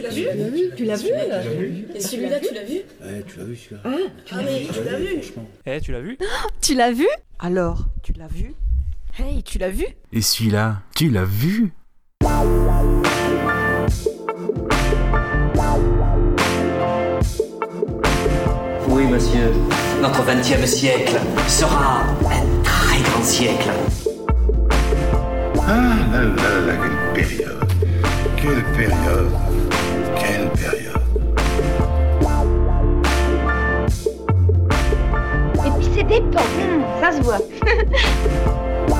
Tu l'as vu Tu l'as vu Et celui-là, tu l'as vu Ouais, tu l'as vu celui-là. Ah, ah mais tu l'as vu Eh, tu l'as vu Tu l'as vu Alors, tu l'as vu Hey, tu l'as vu Et celui-là, tu l'as vu Oui, monsieur. Notre vingtième siècle sera un très grand siècle. Ah là là là, quelle période. Quelle période. Hum, ça se voit.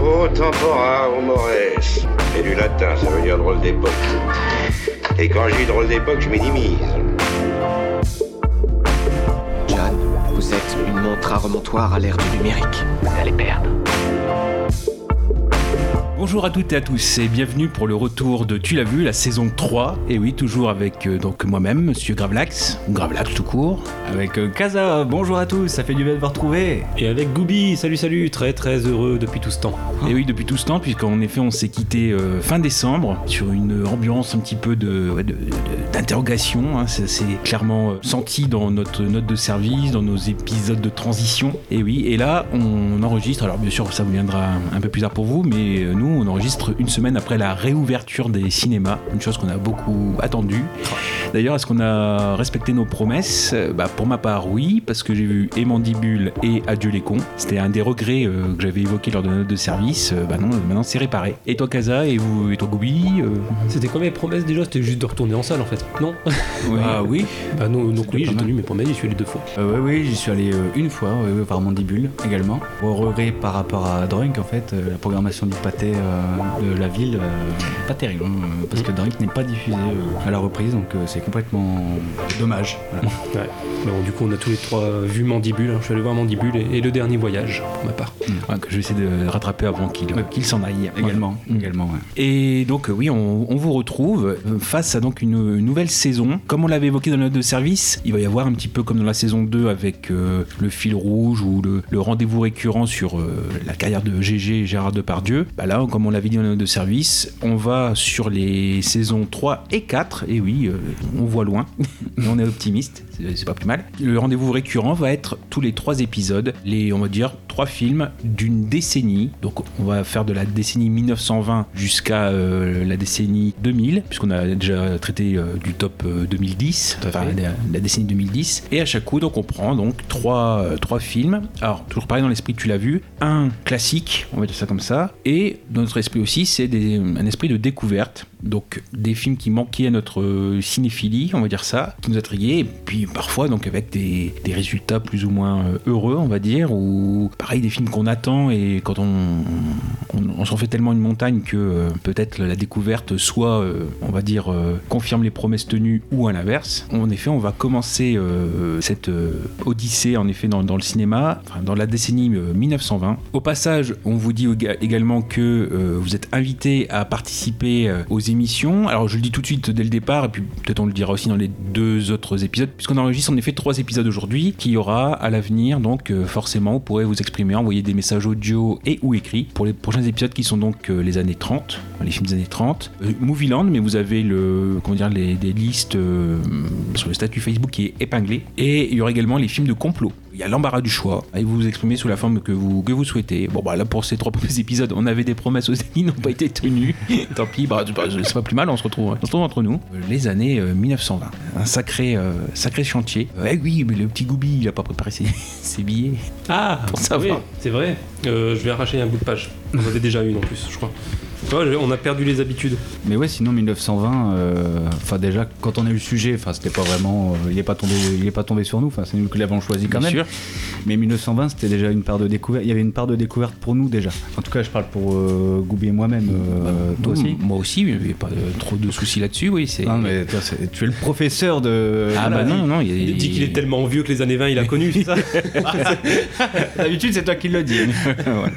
Au tempora, au mores. Et du latin, ça veut dire drôle d'époque. Et quand je dis drôle d'époque, je minimise. John, vous êtes une montre à remontoir à l'ère du numérique. Vous allez perdre. Bonjour à toutes et à tous et bienvenue pour le retour de Tu l'as vu, la saison 3. Et oui, toujours avec euh, donc moi-même, Monsieur Gravelax, ou Gravelax tout court. Avec euh, Kaza, bonjour à tous, ça fait du bien de vous retrouver. Et avec Gooby, salut salut, très très heureux depuis tout ce temps. Et oui, depuis tout ce temps, puisqu'en effet on s'est quitté euh, fin décembre sur une ambiance un petit peu de, ouais, de- de- d'interrogation. hein. Ça s'est clairement euh, senti dans notre note de service, dans nos épisodes de transition. Et oui, et là on enregistre. Alors bien sûr, ça vous viendra un peu plus tard pour vous, mais euh, nous on enregistre une semaine après la réouverture des cinémas, une chose qu'on a beaucoup attendu. D'ailleurs, est-ce qu'on a respecté nos promesses? Euh, bah, Pour ma part, oui, parce que j'ai vu et Mandibule et Adieu les cons. C'était un des regrets euh, que j'avais évoqué lors de notre de service. Euh, bah non, maintenant c'est réparé. Et toi, Kaza, et, vous, et toi, Goubi euh, C'était quoi mes promesses? Déjà C'était juste de retourner en salle en fait, non? Ah oui? Bah non, donc oui, pas j'ai tenu mes promesses, j'y suis allé deux fois. Euh, ouais, oui, j'y suis allé euh, une fois, par Mandibule également. Au regret par rapport à Drunk, en fait, euh, la programmation du pâté euh, de la ville, euh, pas terrible, hein, euh, parce que Drunk n'est pas diffusé euh, à la reprise, donc euh, c'est complètement dommage. voilà. Ouais. Mais bon, du coup, on a tous les trois vu Mandibule. hein. Je suis allé voir Mandibule et, et le dernier voyage pour ma part. ouais, que je vais essayer de rattraper avant qu'il s'en aille. également, Voilà. également, ouais. Et donc euh, oui, on, on vous retrouve euh, face à donc une, une nouvelle saison. Comme on l'avait évoqué dans notre de service, il va y avoir un petit peu comme dans la saison 2 avec euh, le fil rouge ou le, le rendez-vous récurrent sur euh, la carrière de GG et Gérard Depardieu. Bah là, comme on l'avait dit dans notre de service, on va sur les saisons 3 et 4. Et oui, euh, on voit loin, mais on est optimiste, c'est pas plus mal. Le rendez-vous récurrent va être tous les trois épisodes, les on va dire trois films d'une décennie. Donc on va faire de la décennie 1920 jusqu'à euh, la décennie 2000, puisqu'on a déjà traité euh, du top euh, 2010, enfin la, la décennie 2010. Et à chaque coup, donc on prend donc trois, euh, trois films. Alors toujours pareil dans l'esprit, tu l'as vu, un classique, on va dire ça comme ça, et notre esprit aussi, c'est un esprit de découverte. Donc des films qui manquaient à notre cinéphilie, on va dire ça, qui nous attriaient, et puis parfois donc avec des, des résultats plus ou moins euh, heureux, on va dire, ou pareil des films qu'on attend et quand on, on, on s'en fait tellement une montagne que euh, peut-être la découverte soit, euh, on va dire, euh, confirme les promesses tenues ou à l'inverse. En effet, on va commencer cette odyssée en effet dans, le cinéma, enfin, dans la décennie euh, 1920. Au passage, on vous dit éga- également que vous êtes invité à participer aux émissions. Alors je le dis tout de suite dès le départ, et puis peut-être on le dira aussi dans les deux autres épisodes, puisqu'on enregistre en effet trois épisodes aujourd'hui, qu'il y aura à l'avenir, donc forcément vous pourrez vous exprimer, envoyer des messages audio et ou écrits pour les prochains épisodes qui sont donc euh, les années 30, les films des années 30. Euh, Movieland, mais vous avez le, comment les, des listes euh, sur le statut Facebook qui est épinglé. Et il y aura également les films de complot. Il y a l'embarras du choix. Et vous vous exprimez sous la forme que vous, que vous souhaitez. Bon, bah là, pour ces trois premiers épisodes, on avait des promesses aussi qui n'ont pas été tenues. Tant pis, bah, c'est pas- c'est pas plus mal, on se retrouve, on se retrouve entre nous. Euh, Les années euh, 1920. Un sacré, euh, sacré chantier. Euh, eh oui, mais le petit Goubi, il a pas préparé ses, ses billets. Ah Pour savoir. oui, c'est vrai. Euh, je vais arracher un bout de page. On en avait déjà une en plus, je crois. Ouais, on a perdu les habitudes. Mais ouais, sinon 1920, euh, enfin déjà quand on a eu le sujet, enfin c'était pas vraiment, euh, il est pas tombé, il est pas tombé sur nous, enfin c'est nous qui l'avons choisi quand Bien même. sûr. Mais 1920, c'était déjà une part de découverte. Il y avait une part de découverte pour nous déjà. En tout cas, je parle pour euh, Goubi et moi-même. euh, toi Mmh, aussi. Moi aussi, il n'y a pas de- trop de soucis là-dessus, oui. c'est- Non, mais toi, c'est- tu es le professeur de. Ah bah non, non, il dit qu'il est tellement vieux que les années 20 il a connu, c'est ça D'habitude, c'est toi qui le dis. Ouais.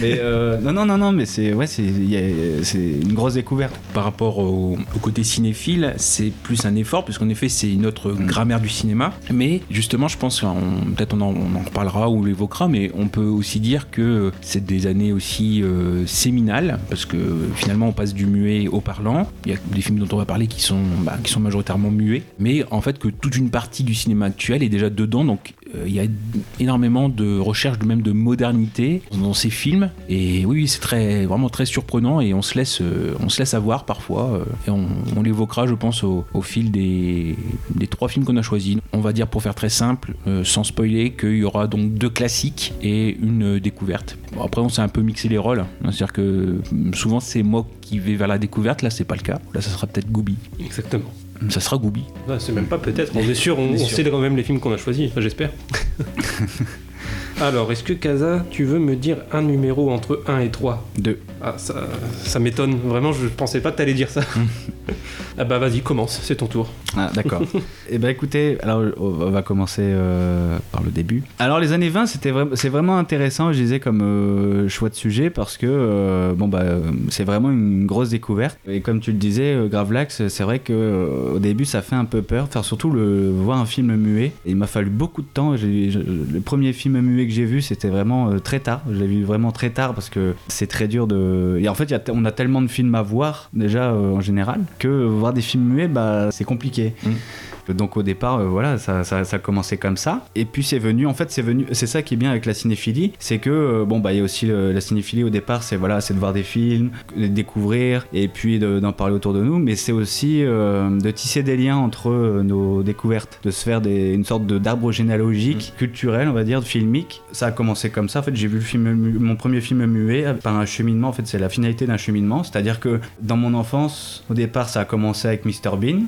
Mais euh, non, non, non, non, mais c'est ouais, c'est il y a- c'est une grosse découverte. Par rapport au, au côté cinéphile, c'est plus un effort, puisqu'en effet, c'est une autre grammaire du cinéma. Mais justement, je pense peut-être on en, on en reparlera ou l'évoquera, mais on peut aussi dire que c'est des années aussi euh, séminales, parce que finalement, on passe du muet au parlant. Il y a des films dont on va parler qui sont, bah, qui sont majoritairement muets, mais en fait, que toute une partie du cinéma actuel est déjà dedans, donc il y a énormément de recherche, de même de modernité dans ces films. Et oui, c'est très, vraiment très surprenant et on se laisse, euh, on se laisse avoir parfois. euh, et on, l'évoquera, je pense, au, fil des, des trois films qu'on a choisis. On va dire, pour faire très simple, euh, sans spoiler, qu'il y aura donc deux classiques et une euh, découverte. Bon, après, on s'est un peu mixé les rôles. hein. C'est-à-dire que euh, souvent, c'est moi qui vais vers la découverte. Là, c'est pas le cas. Là, ça sera peut-être Gooby. Exactement. Ça sera Gooby. Ah, c'est même pas peut-être, on est sûr, on, On est on sûr. sait quand même les films qu'on a choisis, enfin, j'espère. Alors, est-ce que Kaza, tu veux me dire un numéro entre 1 et 3 Deux. Ah, ça, ça m'étonne, vraiment, je pensais pas que t'allais dire ça. ah bah vas-y, commence, c'est ton tour. Ah, d'accord. Eh ben écoutez, alors on va commencer euh, par le début. Alors les années 20, c'était vraiment, c'est vraiment intéressant, je disais comme euh, choix de sujet parce que euh, bon bah c'est vraiment une grosse découverte. Et comme tu le disais, Gravelax, c'est vrai que au début ça fait un peu peur, faire surtout le voir un film muet. Et il m'a fallu beaucoup de temps. Je- le premier film muet que j'ai vu, c'était vraiment très tard. Je l'ai vu vraiment très tard parce que c'est très dur de. Et en fait, y a on a tellement de films à voir déjà en général que voir des films muets, bah c'est compliqué. Donc au départ, euh, voilà, ça, ça, ça a commencé comme ça. Et puis c'est venu, en fait, c'est venu, c'est ça qui est bien avec la cinéphilie, c'est que euh, bon bah il y a aussi le- la cinéphilie au départ, c'est voilà, c'est de voir des films, de les découvrir et puis de- d'en parler autour de nous, mais c'est aussi euh, de tisser des liens entre nos découvertes, de se faire des, une sorte de d'arbre généalogique, culturel, on va dire, filmique. Ça a commencé comme ça. En fait, j'ai vu le film, mon premier film muet par un cheminement. En fait, c'est la finalité d'un cheminement, c'est-à-dire que dans mon enfance, au départ, ça a commencé avec Mr Bean.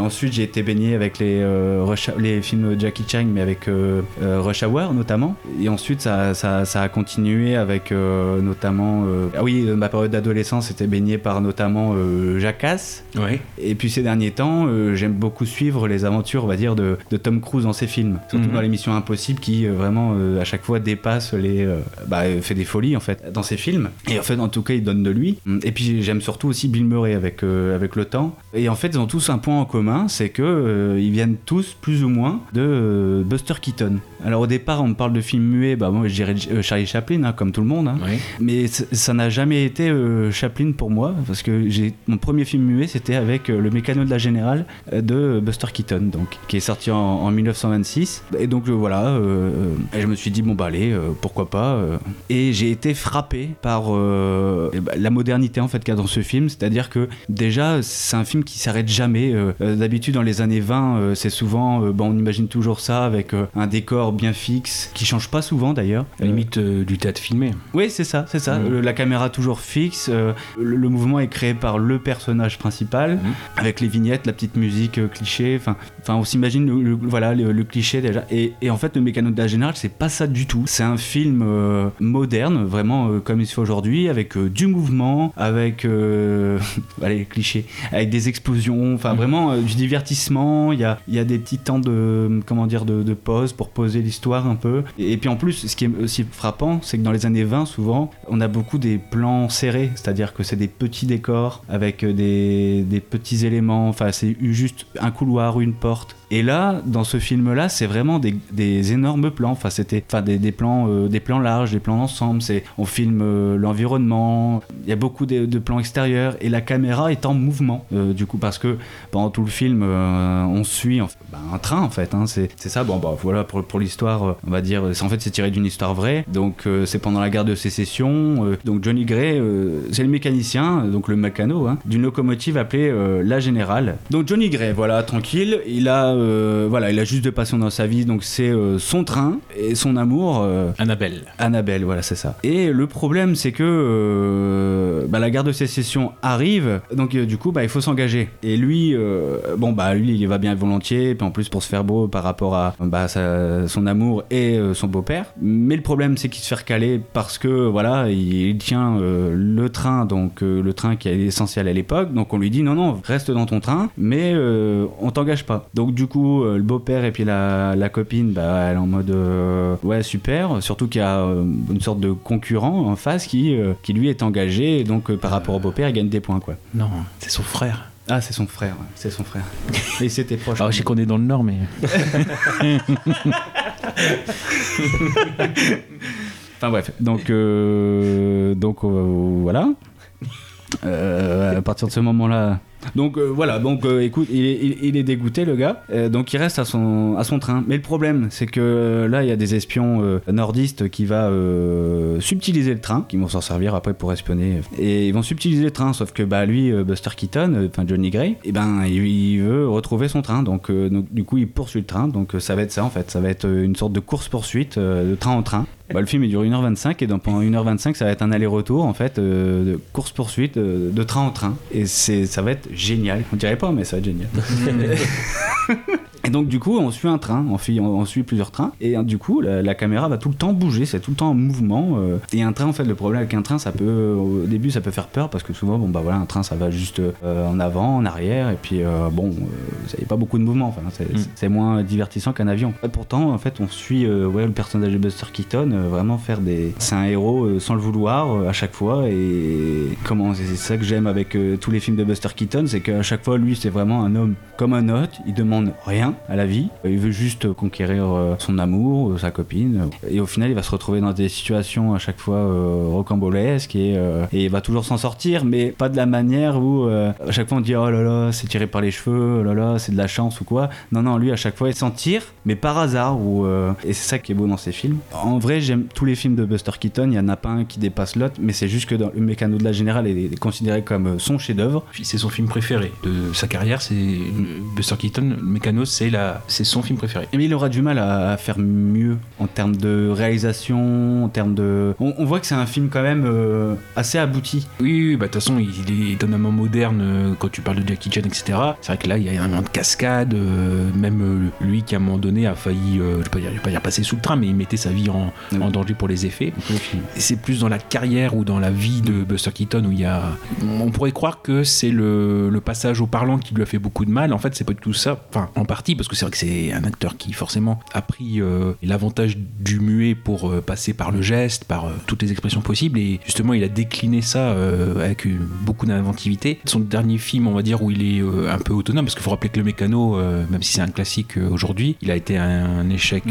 Ensuite, j'ai été baigné avec les, euh, Rush- les films de Jackie Chan, mais avec euh, euh, Rush Hour notamment. Et ensuite, ça, ça, ça a continué avec notamment. ah oui, ma période d'adolescence était baignée par notamment Jackass. Ouais. Et puis ces derniers temps, j'aime beaucoup suivre les aventures, on va dire, de, de Tom Cruise dans ses films. Surtout Mhm. dans l'émission Impossible qui vraiment à chaque fois dépasse les. bah, fait des folies en fait dans ses films. Et en fait, en tout cas, il donne de lui. Et puis j'aime surtout aussi Bill Murray avec, avec le temps. Et en fait, ils ont tous un point en commun, c'est que ils viennent tous plus ou moins de euh, Buster Keaton. Alors au départ, on me parle de films muets, bah moi je dirais euh, Charlie Chaplin, hein, comme tout le monde. hein. Mais ça n'a jamais été euh, Chaplin pour moi, parce que mon premier film muet, c'était avec euh, le mécano de la Générale euh, de Buster Keaton, donc qui est sorti en, en 1926. Et donc euh, voilà, euh, euh, et je me suis dit bon bah allez, euh, pourquoi pas. euh. Et j'ai été frappé par euh, ben, la modernité en fait qu'il y a dans ce film, c'est-à-dire que déjà c'est un film qui s'arrête jamais. euh, euh, D'habitude dans les années 20, euh, c'est souvent, bon, on imagine toujours ça avec euh, un décor bien fixe, qui change pas souvent d'ailleurs. La limite du théâtre filmé. Oui, c'est ça, c'est ça. Euh, La caméra toujours fixe. le, le mouvement est créé par le personnage principal, Mhm. avec les vignettes, la petite musique cliché. Enfin, enfin, on s'imagine le, le- voilà le, le cliché déjà. Et, et en fait, le mécano de la générale, c'est pas ça du tout. C'est un film euh, moderne, vraiment euh, comme il se fait aujourd'hui, avec euh, du mouvement, avec allez cliché, avec des explosions. Enfin, Mhm. vraiment du divertissement. Il y a, y a des petits temps de comment dire de, pause pour poser l'histoire un peu. Et, et puis en plus, ce qui est aussi frappant, c'est que dans les années 20, souvent, on a beaucoup des plans serrés, c'est-à-dire que c'est des petits décors avec des, des petits éléments. Enfin, c'est juste un couloir ou une porte. Et là, dans ce film-là, c'est vraiment des, énormes plans. Enfin, c'était, enfin, des, plans, euh, des plans larges, des plans d'ensemble. C'est, on filme euh, l'environnement. Il y a beaucoup de, plans extérieurs et la caméra est en mouvement. euh, du coup, parce que pendant tout le film, on suit bah, un train en fait. hein. c'est, ça. Bon, bah voilà pour, l'histoire, on va dire. En fait, c'est tiré d'une histoire vraie. Donc, c'est pendant la guerre de sécession. donc, Johnny Gray, c'est le mécanicien, donc le mécano, hein, d'une locomotive appelée la Générale. Donc, Johnny Gray, voilà, tranquille. Il a euh, voilà, il a juste deux passions dans sa vie, donc c'est euh, son train et son amour. euh, Annabelle. Annabelle, voilà, c'est ça. Et le problème, c'est que euh, bah, la guerre de sécession arrive, donc euh, du coup, bah, il faut s'engager. Et lui, euh, bon, bah, lui, il va bien volontiers, puis en plus pour se faire beau par rapport à bah, sa- son amour et euh, son beau-père. Mais le problème, c'est qu'il se fait recaler parce que, voilà, il, il tient euh, le train, donc euh, le train qui est essentiel à l'époque. Donc on lui dit non, non, reste dans ton train, mais euh, on t'engage pas. Donc du coup, euh, le beau-père et puis la, la copine, bah, elle est en mode euh, ouais, super. Surtout qu'il y a euh, une sorte de concurrent en face qui, qui lui est engagé, et donc par rapport au beau-père, il gagne des points quoi. Non, c'est son frère. Ah, c'est son frère, c'est son frère. et c'était proche. Alors, je sais qu'on est dans le Nord, mais. Enfin bref, donc, euh, donc euh, voilà. Euh, à partir de ce moment-là. Donc euh, voilà, donc euh, écoute, il est, dégoûté le gars, Euh, donc il reste à son, à son train. Mais le problème, c'est que là, il y a des espions nordistes qui va subtiliser le train, qui vont s'en servir après pour espionner. Et ils vont subtiliser le train, sauf que bah lui, Buster Keaton, enfin Johnny Gray, et ben il, veut retrouver son train. Donc, donc, du coup, il poursuit le train. Donc ça va être ça en fait, ça va être une sorte de course poursuite de train en train. Bah, le film il dure 1h25 et donc pendant 1h25 ça va être un aller-retour en fait de course poursuite de train en train et c'est ça va être génial on dirait pas mais ça va être génial et donc du coup on suit un train on suit, on, suit plusieurs trains et euh, du coup la, la caméra va tout le temps bouger c'est tout le temps en mouvement euh, et un train en fait le problème avec un train ça peut au début ça peut faire peur parce que souvent bon bah voilà un train ça va juste euh, en avant en arrière et puis euh, bon ça y a pas beaucoup de mouvement enfin c'est Mm. c'est moins divertissant qu'un avion Et pourtant en fait on suit ouais, le personnage de Buster Keaton vraiment faire des c'est un héros sans le vouloir à chaque fois et comment c'est ça que j'aime avec tous les films de Buster Keaton c'est qu'à chaque fois lui c'est vraiment un homme comme un autre il demande rien à la vie. Il veut juste conquérir euh, son amour euh, sa copine. Et au final il va se retrouver dans des situations à chaque fois euh, rocambolesques et, et il va toujours s'en sortir mais pas de la manière où à chaque fois on dit oh là là c'est tiré par les cheveux oh là là c'est de la chance ou quoi. Non non lui à chaque fois il s'en tire mais par hasard ou et c'est ça qui est beau dans ces films. En vrai j'aime tous les films de Buster Keaton. Il y en a pas un qui dépasse l'autre mais c'est juste que dans le mécano de la générale est, considéré comme son chef d'œuvre Puis c'est son film préféré de sa carrière, c'est Buster Keaton. Mécano, c'est la, c'est son film préféré. mais il aura du mal à, à faire mieux en termes de réalisation en termes de on, on voit que c'est un film quand même euh, assez abouti Oui, oui, bah de toute façon, il est étonnamment moderne euh, quand tu parles de Jackie Chan, etc. C'est vrai que là, il y a énormément de cascades. euh, même lui qui, à un moment donné, a failli, je vais pas dire, je vais pas dire passer sous le train, mais il mettait sa vie en, Oui. en danger pour les effets. Et C'est plus dans la carrière ou dans la vie de Buster Keaton où il y a. On pourrait croire que c'est le, le passage au parlant qui lui a fait beaucoup de mal. En fait, c'est pas du tout ça. Enfin, en partie, parce que c'est vrai que c'est un acteur qui, forcément, a pris euh, l'avantage du muet pour euh, passer par le geste, par euh, toutes les expressions possibles. Et justement, il a décliné ça avec beaucoup d'inventivité. Son dernier film, on va dire, où il est un peu autonome, parce qu'il faut rappeler que le mécano, même si c'est un classique aujourd'hui, il a été un, un échec,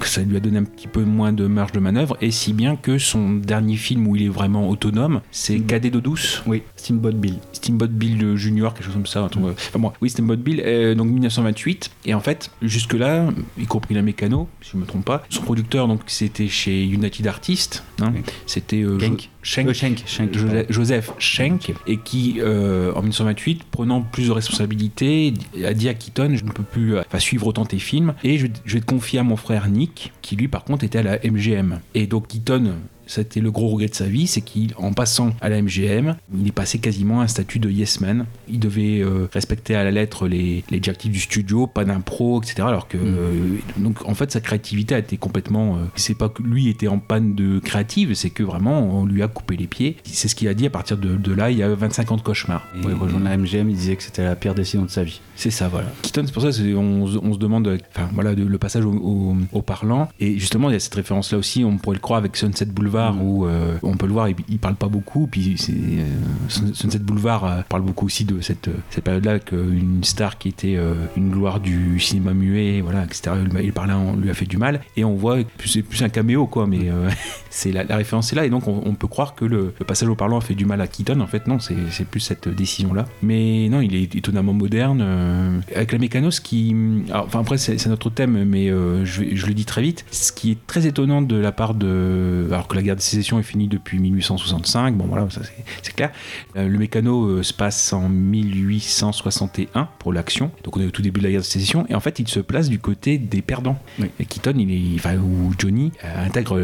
que ça lui a donné un petit peu moins de marge de manœuvre. Et si bien que son dernier film où il est vraiment autonome, c'est Mhm. Cadet d'eau douce. oui Steamboat Bill Steamboat Bill Junior, quelque chose comme ça. euh, Enfin, moi, oui, Steamboat Bill, donc 1928. Et en fait, jusque-là, y compris la mécano, si je me trompe pas, son producteur, donc c'était chez United Artists. hein, Oui. C'était euh. Schenk. Euh, Schenk, pardon. Joseph Schenk, et qui, euh, en 1928, prenant plus de responsabilités, a dit à Keaton Je ne peux plus euh, suivre autant tes films, et je, vais- je vais te confier à mon frère Nick, qui lui, par contre, était à la MGM. Et donc, Keaton. C'était le gros regret de sa vie, c'est qu'en passant à la MGM, il est passé quasiment à un statut de yes man. Il devait euh, respecter à la lettre les, les directives du studio, pas d'impro, etc. Alors que, euh, donc en fait, sa créativité a été complètement. euh, c'est pas que lui était en panne de créative, c'est que vraiment on lui a coupé les pieds. C'est ce qu'il a dit à partir de, de là, il y a 25 ans de cauchemar. Et- Ouais, rejoindre la MGM, il disait que c'était la pire décision de sa vie. c'est ça, voilà. Keaton, c'est pour ça, on, se- on se demande, enfin voilà, de- le passage au, au- au parlant. Et justement, il y a cette référence-là aussi, on pourrait le croire avec Sunset Boulevard, où euh, on peut le voir, il, parle pas beaucoup. Puis euh, Sun- Sunset Boulevard euh, parle beaucoup aussi de cette, cette période-là, qu'une star qui était une gloire du cinéma muet, voilà, etc. Il, il parlait, on lui a fait du mal. Et on voit c'est plus un caméo, quoi, mais c'est la, référence est là. Et donc, on, peut croire que le, passage au parlant a fait du mal à Keaton. En fait, non, c'est, plus cette décision-là. Mais non, il est étonnamment moderne. avec la mécano, ce qui. alors, enfin, après, c'est, notre thème, mais je, je le dis très vite. Ce qui est très étonnant de la part de. Alors que la, guerre de sécession est finie depuis 1865. Bon, voilà, ça c'est- clair. Euh, le mécano euh, se passe en 1861 pour l'action. Donc on est au tout début de la guerre de sécession. Et en fait, il se place du côté des perdants. Et Keaton, il est, enfin, ou Johnny, euh, intègre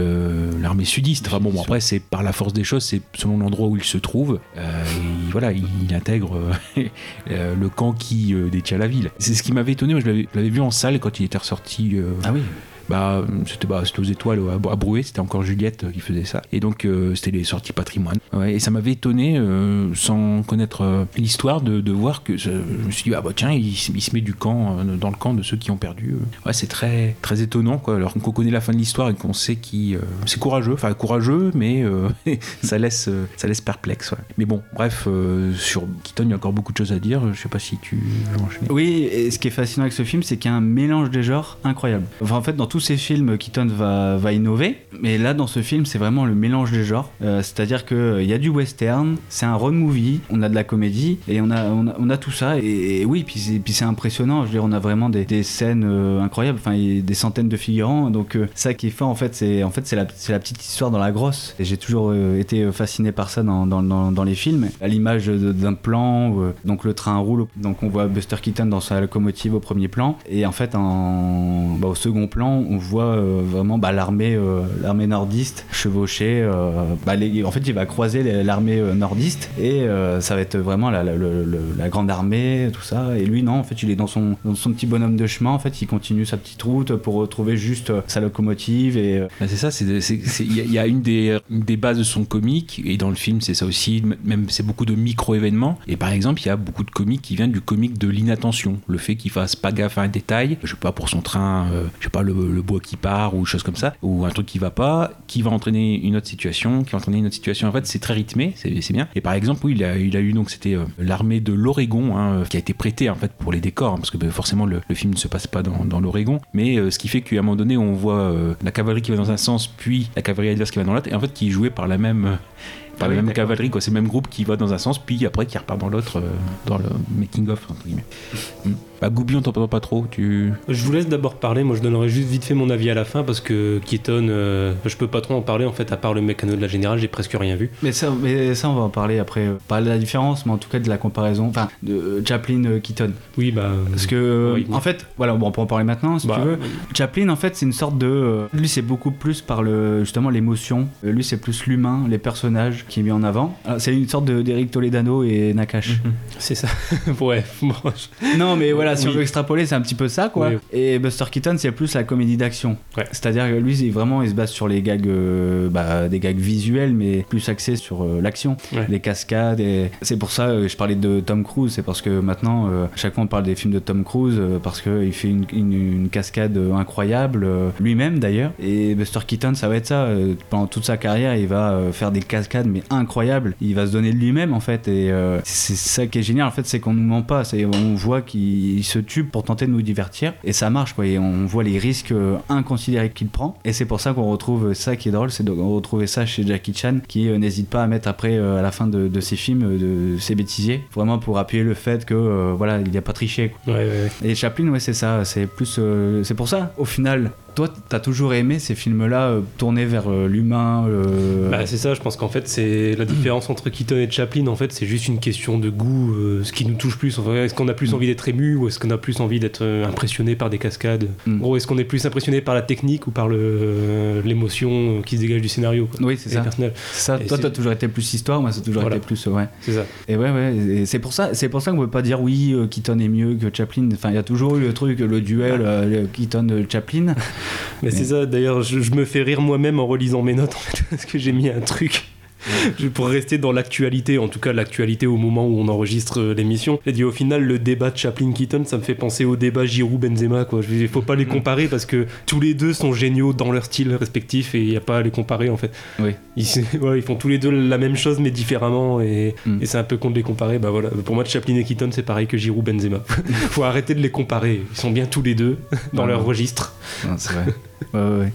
l'armée sudiste. Enfin bon, bon, après, c'est par la force des choses, c'est selon l'endroit où il se trouve. Euh, et voilà, il, il intègre euh, le camp qui euh, détient la ville. C'est ce qui m'avait étonné. Moi, je l'avais je l'avais vu en salle quand il était ressorti. Ah oui. Bah, c'était bah, c'était aux étoiles à, à c'était encore Juliette euh, qui faisait ça. Et donc, euh, c'était les sorties patrimoine. Et ça m'avait étonné, euh, sans connaître l'histoire, de, voir que je, me suis dit, ah bah tiens, il, se- met du camp, dans le camp de ceux qui ont perdu. Ouais, c'est très, très étonnant, quoi. Alors qu'on connaît la fin de l'histoire et qu'on sait qui. c'est courageux, enfin courageux, mais ça, laisse, ça laisse perplexe. Mais bon, bref, sur Keaton, il y a encore beaucoup de choses à dire. Je sais pas si tu veux enchaîner. Oui, ce qui est fascinant avec ce film, c'est qu'il y a un mélange des genres incroyable. En fait, dans ces films, Keaton va, innover, mais là, dans ce film, c'est vraiment le mélange des genres. Euh, C'est-à-dire qu'il y a du western, c'est un road movie, on a de la comédie, et on a, on a, tout ça. Et, oui, puis c'est impressionnant. Je veux dire, on a vraiment des, scènes euh, incroyables, enfin, des centaines de figurants. Donc, euh, ça qui est fort, en fait, c'est en fait, c'est la, petite histoire dans la grosse. Et j'ai toujours euh, été fasciné par ça dans, les films. À l'image d'un plan, où, euh, donc le train roule, donc on voit Buster Keaton dans sa locomotive au premier plan, et en fait, bah, au second plan, on voit euh, vraiment bah, l'armée euh, l'armée nordiste chevaucher. euh, bah, en fait, il va croiser l'armée nordiste, et ça va être vraiment la, grande armée, tout ça. Et lui, non, en fait, il est dans son, dans son petit bonhomme de chemin, en fait, il continue sa petite route pour retrouver juste sa locomotive, et Bah, c'est ça, il y, a- une des, bases de son comique, et dans le film c'est ça aussi, même c'est beaucoup de micro-événements. Et par exemple, il y a beaucoup de comiques qui viennent du comique de l'inattention, le fait qu'il fasse pas gaffe à un détail, je sais pas, pour son train, je sais pas, le, le bois qui part ou chose comme ça, ou un truc qui va pas, qui va entraîner une autre situation, qui va entraîner une autre situation. En fait, c'est très rythmé, c'est bien. Et par exemple, oui, il a, il a eu donc, c'était euh, l'armée de l'Oregon, hein, qui a été prêtée en fait pour les décors, hein, parce que bah, forcément le, le film ne se passe pas dans, dans l'Oregon, mais euh, ce qui fait qu'à un moment donné, on voit euh, la cavalerie qui va dans un sens, puis la cavalerie adverse qui va dans l'autre, et en fait qui est jouée par la même. euh, par Ah la oui, même d'accord. cavalerie, quoi. C'est le même groupe qui va dans un sens, puis après qui repart dans l'autre, euh, dans le making-of, entre guillemets. Mm. Bah, Goubi, on t'entend pas trop, tu. Je vous laisse d'abord parler, moi je donnerai juste vite fait mon avis à la fin parce que Keaton, euh, je peux pas trop en parler en fait, à part le mécano de la générale, j'ai presque rien vu. Mais ça, mais ça, on va en parler après. Pas de la différence, mais en tout cas de la comparaison. Enfin, de Chaplin euh, Keaton. Oui, bah. Parce que, oui, oui. en fait, voilà, bon, on peut en parler maintenant si Bah, tu veux. Chaplin, en fait, c'est une sorte de. euh, lui, c'est beaucoup plus par le, justement l'émotion. Lui, c'est plus l'humain, les personnages qui est mis en avant. Alors, C'est une sorte de- d'Eric Toledano et Nakash. C'est ça. ouais, bon, je- Non, mais voilà, si Oui. on veut extrapoler, c'est un petit peu ça, quoi. Oui. Et Buster Keaton, c'est plus la comédie d'action. Ouais. C'est-à-dire que lui, vraiment, il se base sur les gags, euh, bah, des gags visuels, mais plus axés sur euh, l'action, Ouais. les cascades. Et c'est pour ça, euh, je parlais de Tom Cruise, c'est parce que maintenant, à chaque fois, on parle des films de Tom Cruise parce qu'il fait une, une- une cascade incroyable, lui-même d'ailleurs. Et Buster Keaton, ça va être ça. pendant toute sa carrière, il va faire des cascades, mais incroyables. Il va se donner de lui-même, en fait. Et c'est ça qui est génial, en fait, c'est qu'on nous ment pas. On voit qu'il se tue pour tenter de nous divertir, et ça marche, quoi. Et on voit les risques euh, inconsidérés qu'il prend. Et c'est pour ça qu'on retrouve ça qui est drôle, c'est de retrouver ça chez Jackie Chan, qui euh, n'hésite pas à mettre après, euh, à la fin de, de ses films, euh, de ses bêtisiers, vraiment pour appuyer le fait que, euh, voilà, il n'y a pas triché. quoi. ouais, ouais, ouais. Et Chaplin, ouais, c'est ça. C'est plus, euh, c'est pour ça. Au final, toi, t'as toujours aimé ces films-là euh, tournés vers euh, l'humain. euh, Bah, c'est ça, je pense qu'en fait, c'est la différence entre Keaton et Chaplin, en fait, c'est juste une question de goût, euh, ce qui nous touche plus. Enfin, est-ce qu'on a plus envie d'être ému ou est-ce qu'on a plus envie d'être impressionné par des cascades Mm. En gros, est-ce qu'on est plus impressionné par la technique ou par le, l'émotion qui se dégage du scénario quoi, oui, c'est ça. ça. Et Toi, t'as toujours été plus histoire. Moi, c'est toujours Voilà. été plus, ouais. C'est ça. Et ouais, ouais. et c'est pour ça, c'est pour ça qu'on peut pas dire oui, Keaton est mieux que Chaplin. Enfin, il y a toujours eu le truc, le duel euh, Keaton-Chaplin. Mais c'est ça, d'ailleurs, je, je me fais rire moi-même en relisant mes notes, en fait, parce que j'ai mis un truc. Pour rester dans l'actualité, en tout cas l'actualité au moment où on enregistre euh, l'émission, j'ai dit au final le débat de Chaplin-Keaton, ça me fait penser au débat Giroud-Benzema. Il faut pas les comparer parce que tous les deux sont géniaux dans leur style respectif et il n'y a pas à les comparer en fait. Oui. Ils, ouais, ils font tous les deux la même chose mais différemment et, Mm. et c'est un peu con de les comparer. Bah voilà, pour moi Chaplin et Keaton c'est pareil que Giroud-Benzema. faut arrêter de les comparer. Ils sont bien tous les deux dans Ouais, leur registre. C'est vrai. Ouais, ouais.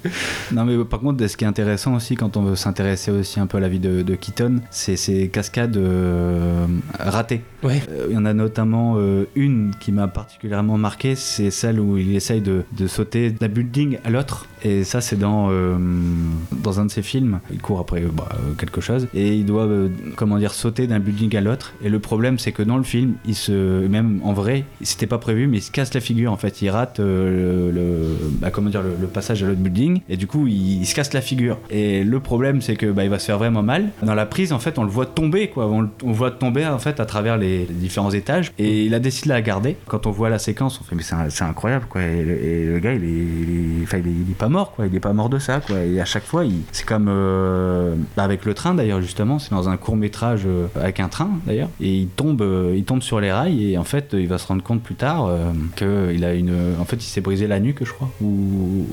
Non, mais par contre, ce qui est intéressant aussi quand on veut s'intéresser aussi un peu à la vie de, de Keaton, c'est ces cascades euh, ratées. Ouais. Euh, Il y en a notamment euh, une qui m'a particulièrement marqué, c'est celle où il essaye de, de sauter d'un building à l'autre. Et ça, c'est dans, euh, dans un de ses films. Il court après euh, bah, quelque chose et il doit, euh, comment dire, sauter d'un building à l'autre. Et le problème, c'est que dans le film, il se, même en vrai, c'était pas prévu, mais il se casse la figure. En fait, il rate euh, le, le- bah, comment dire, le, le passage à l'autre building et du coup, il, se casse la figure. Et le problème, c'est que bah, il va se faire vraiment mal. Dans la prise, en fait, on le voit tomber, quoi. On, on voit tomber en fait à travers les, différents étages. Et il a décidé de la garder. Quand on voit la séquence, on fait mais c'est incroyable, quoi. Et le, gars, il est, il est- il est, pas mort, quoi. Il est pas mort de ça, quoi. Et à chaque fois, c'est comme euh, avec le train d'ailleurs, justement. C'est dans un court métrage euh, avec un train d'ailleurs. Et il tombe, euh, il tombe sur les rails et en fait, il va se rendre compte plus tard euh, que il a une, en fait, il s'est brisé la nuque, je crois, ou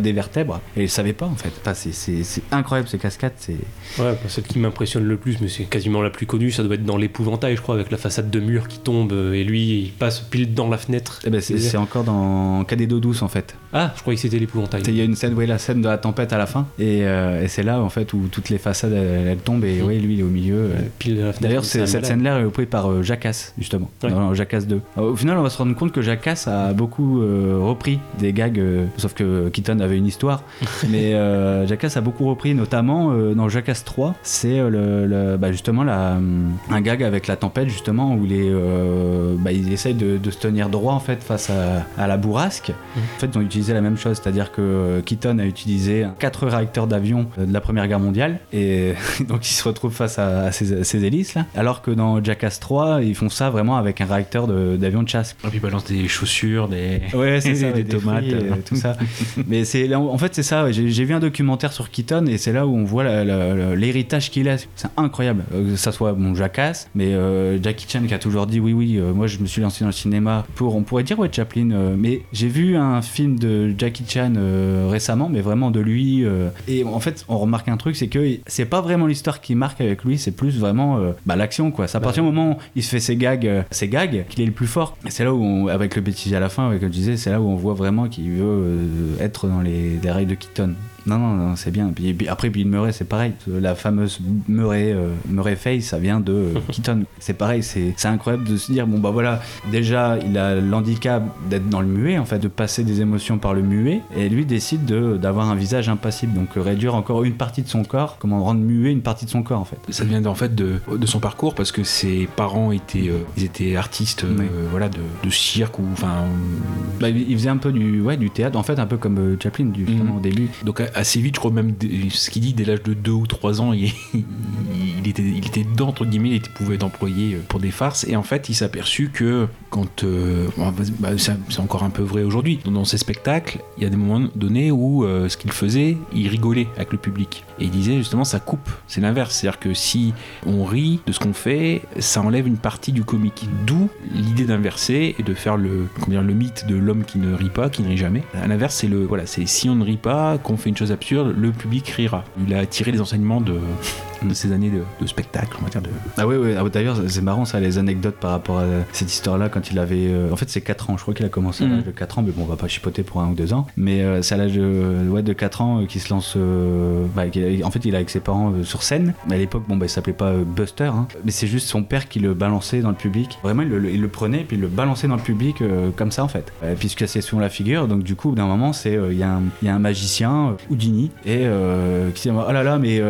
des vertèbres. Et il savait pas en fait. Enfin, c'est- incroyable ces cascades. C'est Ouais, bah, celle qui m'impressionne le plus, mais c'est quasiment la plus connue, ça doit être dans l'épouvantail, je crois, avec la façade de mur qui tombe euh, et lui il passe pile dans la fenêtre. eh ben, c'est- encore dans Cadet d'eau douce en fait. Ah, je croyais que c'était l'épouvantail. Il y a une scène, ouais, la scène de la tempête à la fin, et, euh, et c'est là en fait où toutes les façades elles, elles tombent et ouais, lui il est au milieu. euh. D'ailleurs, cette scène-là est reprise par euh, Jackass, justement, Ouais. dans Jackass 2. Alors, au final, on va se rendre compte que Jackass a beaucoup euh, repris des gags, euh, sauf que Keaton avait une histoire. mais euh, Jackass a beaucoup repris, notamment euh, dans Jackass 3, c'est euh, le, le- bah, justement la, un gag avec la tempête, justement, où il, est, euh, bah, il essaye de, de se tenir droit en fait face à, à la bourrasque. En fait, ils ont utilisé la même chose, c'est-à-dire que euh, Keaton a utilisé quatre réacteurs d'avion euh, de la Première Guerre mondiale, et donc il se retrouve face à, à ces, hélices là. Alors que dans Jackass 3, ils font ça vraiment avec un réacteur d'avion de, chasse. Et puis balance des chaussures, des, Ouais, ça, des, des tomates. fruits, euh, tout ça. Mais c'est en fait, c'est ça. J'ai vu un documentaire sur Keaton et c'est là où on voit l'héritage qu'il a. C'est incroyable. Euh, Que ça soit mon Jackass, mais euh, Jackie Chan qui a toujours dit oui, oui. euh, moi, je me suis lancé dans le cinéma pour, on pourrait dire ouais, Chaplin. euh, mais j'ai vu un film de Jackie Chan récemment, mais vraiment de lui. et en fait, on remarque un truc, c'est que c'est pas vraiment l'histoire qui marque avec lui, c'est plus vraiment bah, l'action, quoi. C'est à partir du moment où il se fait ses gags, ses gags, qu'il est le plus fort. Et c'est là où, on- avec le bêtisier à la fin, ouais, comme je disais, c'est là où on voit vraiment qu'il veut être dans les, les de Keaton. Non, non, non, c'est bien. Puis, puis après, Bill Murray, c'est pareil. La fameuse Murray, euh, Murray Face, ça vient de euh, Keaton. C'est pareil, c'est c'est incroyable de se dire, bon bah voilà, déjà, il a l'handicap d'être dans le muet, en fait, de passer des émotions par le muet, et lui décide de- d'avoir un visage impassible, donc euh, réduire encore une partie de son corps, comment rendre muet une partie de son corps, en fait. Ça vient en fait de, de son parcours parce que ses parents étaient, euh, ils étaient artistes euh, Oui. voilà, de, de cirque ou enfin. Bah, il faisait un peu du, ouais, du théâtre, en fait, un peu comme euh, Chaplin, du, Mhm. au début. Donc assez vite, je crois même ce qu'il dit dès l'âge de 2 ou 3 ans, il, était, il était dedans entre guillemets, il pouvait être employé euh, pour des farces. Et en fait il s'est aperçu que quand euh, bah, c'est encore un peu vrai aujourd'hui. Dans, ses spectacles, il y a des moments donnés où euh, ce qu'il faisait, il rigolait avec le public. Et il disait justement ça coupe, c'est l'inverse, c'est-à-dire que si on rit de ce qu'on fait, ça enlève une partie du comique. D'où l'idée d'inverser et de faire le, comment le mythe de l'homme qui ne rit pas, qui ne rit jamais. À l'inverse, c'est le voilà, c'est si on ne rit pas, qu'on fait une chose absurde, le public rira. Il a tiré les enseignements de, de ces années de, de spectacle, on va dire. De... Ah ouais, ouais. Ah, D'ailleurs, c'est marrant ça, les anecdotes par rapport à cette histoire-là quand il avait. euh, En fait, c'est 4 ans. Je crois qu'il a commencé à Mhm. l'âge de 4 ans, mais bon, on va pas chipoter pour un ou deux ans. Mais euh, c'est à l'âge de, ouais, de 4 ans euh, qu'il se lance. bah, en fait, il est avec ses parents sur scène. Mais à l'époque, bon, bah, il s'appelait pas Buster, hein. mais c'est juste son père qui le balançait dans le public. Vraiment, il le, il le prenait et puis il le balançait dans le public comme ça en fait. Euh, puis il se cassait souvent la figure. Donc, du coup, d'un moment, c'est il y, a un- il y a un magicien, Houdini, et qui dit Oh là là, mais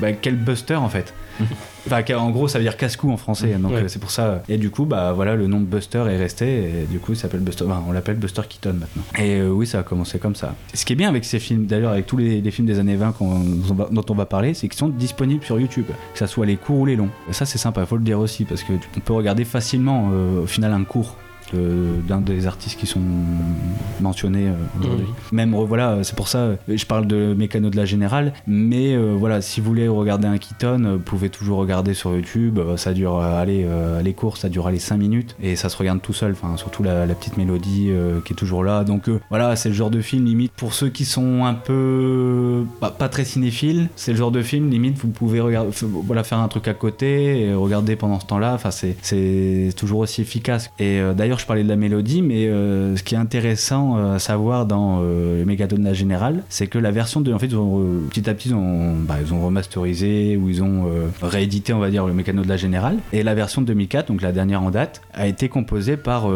bah, quel Buster en fait. Enfin, en gros, ça veut dire casse-cou en français. Donc, Ouais. euh, c'est pour ça. Et du coup, bah voilà, le nom de Buster est resté. Et du coup, il s'appelle Buster. enfin, on l'appelle Buster Keaton maintenant. Et euh, oui, ça a commencé comme ça. Ce qui est bien avec ces films, d'ailleurs, avec tous les, les films des années 20 qu'on- dont on va- dont on va parler, c'est qu'ils sont disponibles sur YouTube. Que ça soit les courts ou les longs. Et ça, c'est sympa. Faut le dire aussi parce que on peut regarder facilement, euh, au final, un court de- d'un des artistes qui sont mentionnés euh, aujourd'hui. Même euh, voilà, c'est pour ça euh, je parle de Mécano de la Générale, mais euh, voilà, si vous voulez regarder un Keaton, vous pouvez toujours regarder sur YouTube. Ça dure, allez, euh, les cours, ça dure allez 5 minutes et ça se regarde tout seul. Enfin, surtout la, la petite mélodie euh, qui est toujours là. Donc voilà, c'est le genre de film limite pour ceux qui sont un peu bah, pas très cinéphiles. C'est le genre de film limite vous pouvez regarder, voilà, faire un truc à côté et regarder pendant ce temps-là. Enfin, c'est c'est toujours aussi efficace. Et d'ailleurs je parlais de la mélodie, mais euh, ce qui est intéressant euh, à savoir dans euh, le Mégadona général, c'est que la version de. En fait, ils ont, euh, petit à petit, ils ont, bah, ils ont remasterisé ou ils ont réédité, on va dire, le mécano de la générale. Et la version de 2004, donc la dernière en date, a été composée par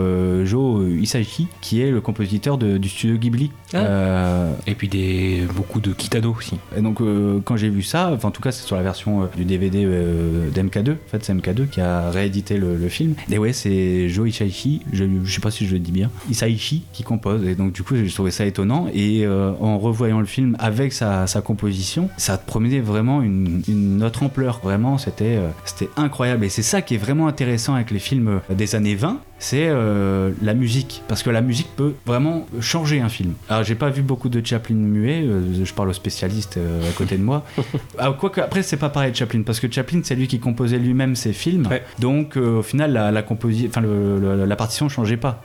Joe Hisaishi, qui est le compositeur de- du studio Ghibli. Ah. Et puis des, beaucoup de Kitano aussi. et donc quand j'ai vu ça, enfin en tout cas c'est sur la version du DVD euh, d'MK2, en fait c'est MK2 qui a réédité le, le film. Et ouais c'est Joe Hisaishi, je, je sais pas si je le dis bien, Hisaishi qui compose. Et donc du coup j'ai trouvé ça étonnant. Et euh, en revoyant le film avec sa, sa composition, ça promettait vraiment une, une autre ampleur. Vraiment c'était euh, c'était incroyable. Et c'est ça qui est vraiment intéressant avec les films euh, des années 20, c'est euh, la musique. Parce que la musique peut vraiment changer un film. Alors j'ai pas vu beaucoup de Chaplin muet, je parle aux spécialistes à côté de moi. Ah, Quoique après c'est pas pareil de Chaplin, parce que Chaplin c'est lui qui composait lui-même ses films. Ouais. Donc au final la, la, enfin, le- le- la partition changeait pas.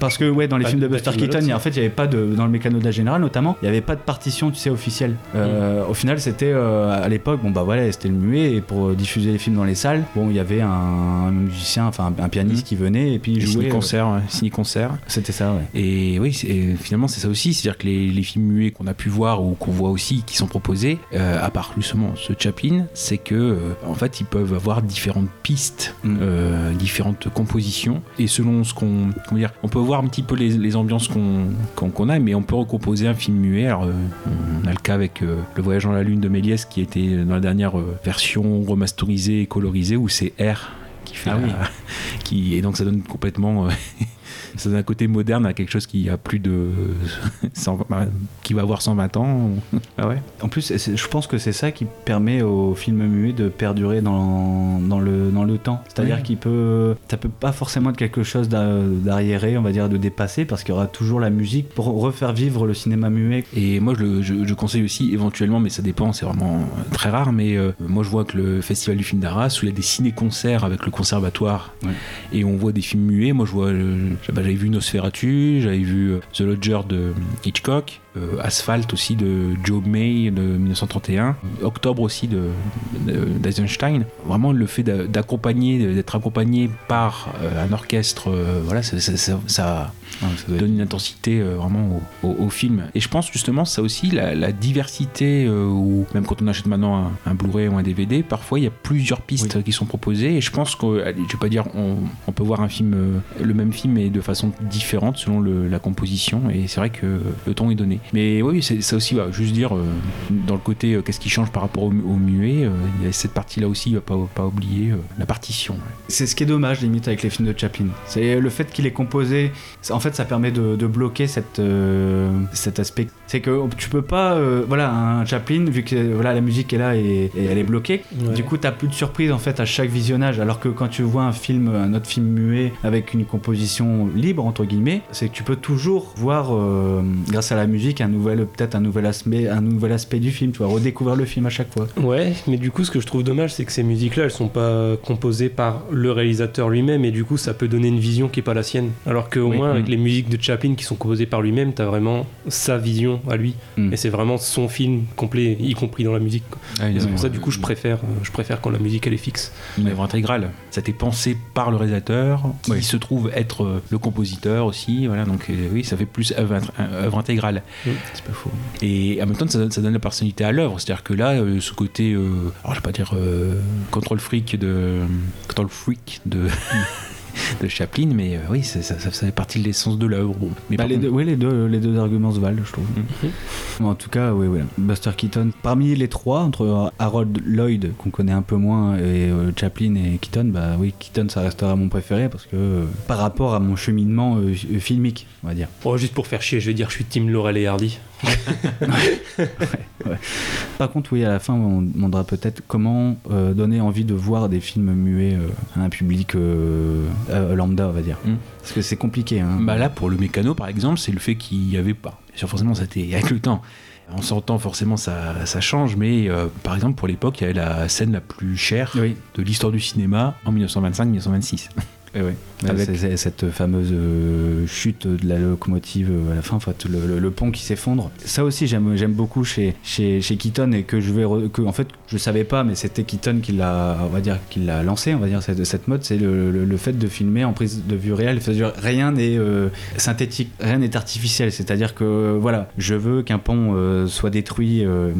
Parce que ouais dans les films de Buster Keaton, y a- en fait il y avait pas de dans le mécano de la générale notamment, il y avait pas de partition tu sais officielle. Euh, Au final c'était euh, à l'époque bon bah voilà c'était le muet et pour euh, diffuser les films dans les salles, bon il y avait un, un musicien enfin un, pianiste qui venait et puis il jouait. Ciné euh, concert, ouais, concert. C'était ça ouais. Et oui, et finalement c'est ça aussi, c'est-à-dire que les, les films muets qu'on a pu voir ou qu'on voit aussi qui sont proposés, à part justement ce Chaplin, c'est que en fait ils peuvent avoir différentes pistes, Mm. différentes compositions, et selon qu'on, dire, on peut voir un petit peu les, les ambiances qu'on qu'on a, mais on peut recomposer un film muet. Alors euh, on a le cas avec euh, Le Voyage dans la Lune de Méliès qui était dans la dernière euh, version remasterisée et colorisée où c'est R qui fait Ah la- oui. qui et donc ça donne complètement ça donne un côté moderne à quelque chose qui a plus de 100 bah, qui va avoir 120 ans ah ouais En plus, c'est- c'est- je pense que c'est ça qui permet au film muet de perdurer dans, dans, le, dans le temps. C'est-à-dire qu'il peut, ça peut pas forcément être quelque chose d'a- d'arriéré, on va dire, de dépassé, parce qu'il y aura toujours la musique pour refaire vivre le cinéma muet. et moi je, le- je, je conseille aussi éventuellement mais ça dépend c'est vraiment très rare mais euh, moi je vois que le festival du film d'Arras où il y a des ciné-concerts avec le conservatoire et on voit des films muets moi je vois euh, bah, j'avais vu Nosferatu j'avais vu euh, The Lodger de Hitchcock euh, Asphalt aussi de Joe May de 1931 Octobre aussi de de- d'Eisenstein vraiment le fait d'a- d'accompagner d'être accompagné par euh, un orchestre euh, voilà ça, ça- ça- ça Ah, donne une intensité euh, vraiment au, au- au film. Et je pense justement ça aussi la, la diversité ou même quand on achète maintenant un, un Blu-ray ou un DVD, parfois il y a plusieurs pistes qui sont proposées et je pense que je vais pas dire on, on peut voir un film le même film mais de façon différente selon le- la composition et c'est vrai que le ton est donné. Mais oui, c'est ça aussi va juste dire euh, dans le côté euh, qu'est-ce qui change par rapport au, au muet, euh, il y a cette partie là aussi, il va pas pas oublier euh, la partition. C'est ce qui est dommage limite avec les films de Chaplin. C'est le fait qu'il est composé. En fait, ça permet de, de bloquer cette, euh, cet aspect. C'est que tu peux pas, euh, voilà, un Chaplin vu que voilà la musique est là et, et elle est bloquée. Ouais. Du coup, t'as plus de surprise en fait à chaque visionnage. Alors que quand tu vois un film, un autre film muet avec une composition libre entre guillemets, c'est que tu peux toujours voir, euh, grâce à la musique, un nouvel, peut-être un nouvel aspect, un nouvel aspect du film. Tu vas redécouvrir le film à chaque fois. Ouais, mais du coup, ce que je trouve dommage, c'est que ces musiques-là, elles sont pas composées par le réalisateur lui-même, et du coup, ça peut donner une vision qui est pas la sienne. Alors qu'au Oui. moins, avec Mm. les musiques de Chaplin qui sont composées par lui-même, t'as vraiment sa vision à lui, Mm. et c'est vraiment son film complet, y compris dans la musique. Ah, C'est pour ça, du coup, je préfère, euh, je préfère quand la musique elle est fixe. une œuvre intégrale. Ça été pensé par le réalisateur, qui se trouve être euh, le compositeur aussi. Voilà, donc euh, oui, ça fait plus œuvre intégrale. Mm. C'est pas faux. Et en même temps, ça, donne- ça donne la personnalité à l'œuvre. C'est-à-dire que là, euh, ce côté, euh, alors je vais pas dire euh, contrôle freak de contrôle freak de de Chaplin, mais euh, oui, ça, ça, ça fait partie de l'essence de l'œuvre. Bon, mais Bah, par les, contre- deux, oui, les, deux, les deux arguments se valent, je trouve. Mhm. En tout cas, oui, oui. Buster Keaton. Parmi les trois, entre Harold Lloyd, qu'on connaît un peu moins, et euh, Chaplin et Keaton, bah oui, Keaton, ça restera mon préféré parce que euh, par rapport à mon cheminement euh, euh, filmique, on va dire. Oh, juste pour faire chier, je vais dire, je suis Team Laurel et Hardy. Par contre, oui, à la fin, on demandera peut-être comment euh, donner envie de voir des films muets euh, à un public euh, euh, lambda, on va dire. Mm. Parce que c'est compliqué. Hein. Bah là, pour le mécano, par exemple, c'est le fait qu'il y avait pas. Bien sûr, forcément, ça était avec le temps. En sortant, forcément, ça, ça change, mais euh, par exemple, pour l'époque, il y avait la scène la plus chère Oui. de l'histoire du cinéma en 1925-1926. Et ouais. Avec- C'est- c'est cette fameuse euh, chute de la locomotive euh, à la fin, en fait, le, le- le pont qui s'effondre. Ça aussi, j'aime beaucoup chez, chez, chez Keaton et que je vais re- que en fait je savais pas, mais c'était Keaton qui l'a, on va dire, qui l'a lancé, on va dire cette, cette mode, c'est le, le- le fait de filmer en prise de vue réelle. C'est-à-dire rien n'est euh, synthétique, rien n'est artificiel. C'est-à-dire que voilà, je veux qu'un pont euh, soit détruit, euh,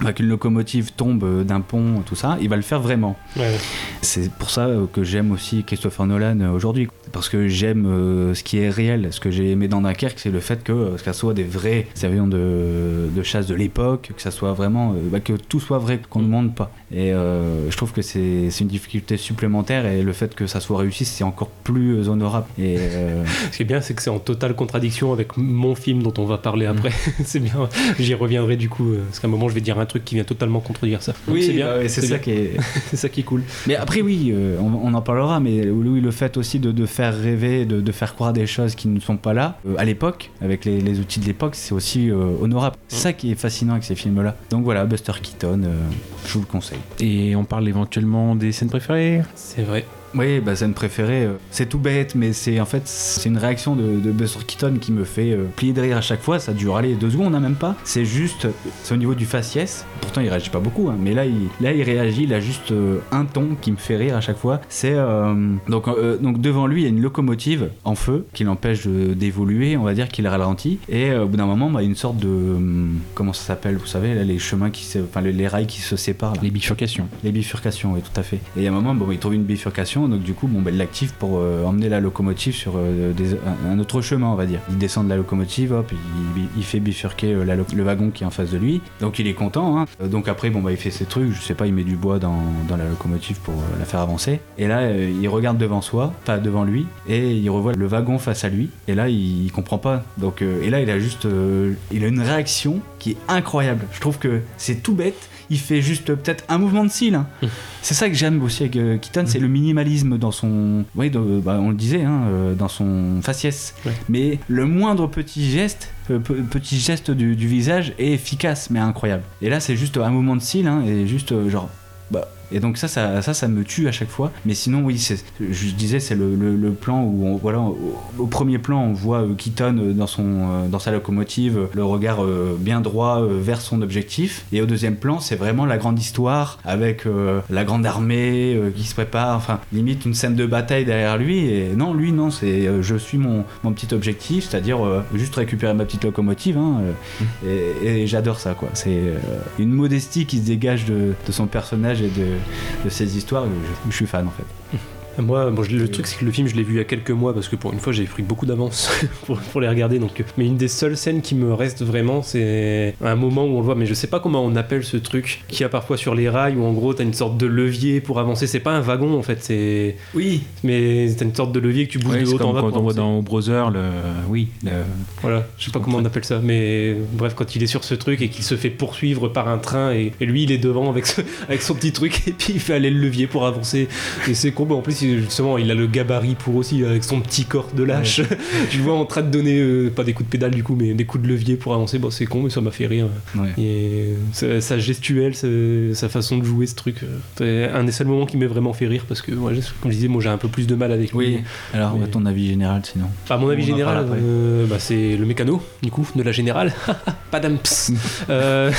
bah, qu'une locomotive tombe d'un pont, tout ça. Il va le faire vraiment. Ouais. C'est pour ça que j'aime aussi Christopher Nolan euh, aujourd'hui. Parce que j'aime euh, ce qui est réel. Ce que j'ai aimé dans Dunkerque, c'est le fait que, euh, que ça soit des vrais avions de, de chasse de l'époque, que ça soit vraiment. euh, bah, que tout soit vrai, qu'on ne monte pas. Et euh, je trouve que c'est une difficulté supplémentaire et le fait que ça soit réussi, c'est encore plus euh, honorable. Et euh, Ce qui est bien, c'est que c'est en totale contradiction avec mon film dont on va parler Mm. après. c'est bien, j'y reviendrai du coup, parce qu'à un moment je vais dire un truc qui vient totalement contredire ça. Donc c'est bien, bah c'est ça qui est. c'est ça qui est cool. Mais après, oui, on, on en parlera, mais oui, le fait aussi de, de faire rêver, de, de faire croire des choses qui ne sont pas là, à l'époque, avec les, les outils de l'époque, c'est aussi honorable. C'est ça qui est fascinant avec ces films-là. Donc voilà, Buster Keaton, je vous le conseille. Et on parle éventuellement des scènes préférées C'est vrai. Oui, bah, scène préférée, euh, c'est tout bête, mais c'est en fait c'est une réaction de, de Buster Keaton qui me fait euh, plier de rire à chaque fois. Ça dure aller deux secondes, hein, même pas. C'est juste, c'est au niveau du faciès. Pourtant, il réagit pas beaucoup, hein, mais là, il, là, il réagit. Il a juste euh, un ton qui me fait rire à chaque fois. C'est euh, donc donc devant lui, il y a une locomotive en feu qui l'empêche d'évoluer. On va dire qu'il ralentit. Et au bout d'un moment, bah, il y a une sorte de hum, comment ça s'appelle Vous savez, là, les chemins qui, se- enfin les, les rails qui se séparent. là. Les bifurcations. Les bifurcations, oui, tout à fait. Et il y a un moment, bon, il trouve une bifurcation, donc du coup, bon, ben, il l'active pour euh, emmener la locomotive sur euh, un, autre chemin, on va dire. Il descend de la locomotive, hop, il, fait bifurquer euh, le wagon qui est en face de lui. Donc il est content. hein. Donc après, bon, bah, il fait ses trucs, je sais pas, il met du bois dans, la locomotive pour la faire avancer. Et là, il regarde devant soi, pas devant lui, et il revoit le wagon face à lui. Et là, il, il comprend pas. Donc, et là, il a juste, il a une réaction qui est incroyable. Je trouve que c'est tout bête. Il fait juste euh, peut-être un mouvement de cils. hein. C'est ça que j'aime aussi avec euh, Keaton, c'est le minimalisme dans son, oui, dans- bah, on le disait, hein, euh, dans son faciès. Ouais. Mais le moindre petit geste, euh, pe- petit geste du, du visage est efficace, mais incroyable. Et là, c'est juste un mouvement de cils, hein, et juste euh, genre, bah. Et donc ça, ça, ça, me tue à chaque fois. Mais sinon, oui, je disais, c'est le, plan où, voilà, au, premier plan, on voit euh, Keaton euh, dans son, euh, dans sa locomotive, le regard bien droit vers son objectif. Et au deuxième plan, c'est vraiment la grande histoire avec la grande armée qui se prépare. Enfin, limite une scène de bataille derrière lui. Et non, lui, non, c'est je suis mon, mon petit objectif, c'est-à-dire juste récupérer ma petite locomotive. hein, et, j'adore ça, quoi. C'est une modestie qui se dégage de son personnage et de, de ses histoires. Je suis fan, en fait. Moi, bon, je- le truc, c'est que le film, je l'ai vu il y a quelques mois parce que pour une fois, j'ai pris beaucoup d'avance pour, pour les regarder. Donc, euh, mais une des seules scènes qui me reste vraiment, c'est un moment où on le voit, mais je sais pas comment on appelle ce truc qu'il y a parfois sur les rails où en gros, t'as une sorte de levier pour avancer. C'est pas un wagon en fait, c'est. Oui. Mais t'as une sorte de levier que tu bouges Ouais, de haut en comme bas. quand on voit dans Brother, le... oui, le- Voilà, je sais pas comment on appelle ça, mais bref, quand il est sur ce truc et qu'il se fait poursuivre par un train et, et lui il est devant avec, ce- avec son petit truc et puis il fait aller le levier pour avancer. Et c'est con, mais en plus, il- justement, il a le gabarit pour aussi, avec son petit corps de lâche. Je le vois en train de donner, euh, pas des coups de pédale du coup, mais des coups de levier pour avancer. Bon, c'est con, mais ça m'a fait rire. Ouais. Et sa, sa gestuelle, sa, sa façon de jouer ce truc, euh, c'est un des seuls moments qui m'a vraiment fait rire parce que, ouais, comme je disais, moi j'ai un peu plus de mal avec lui. Oui. Alors, Mais- ton avis général, sinon À mon avis On général, euh, bah, c'est le mécano, du coup, de la générale. Padam ps. Euh,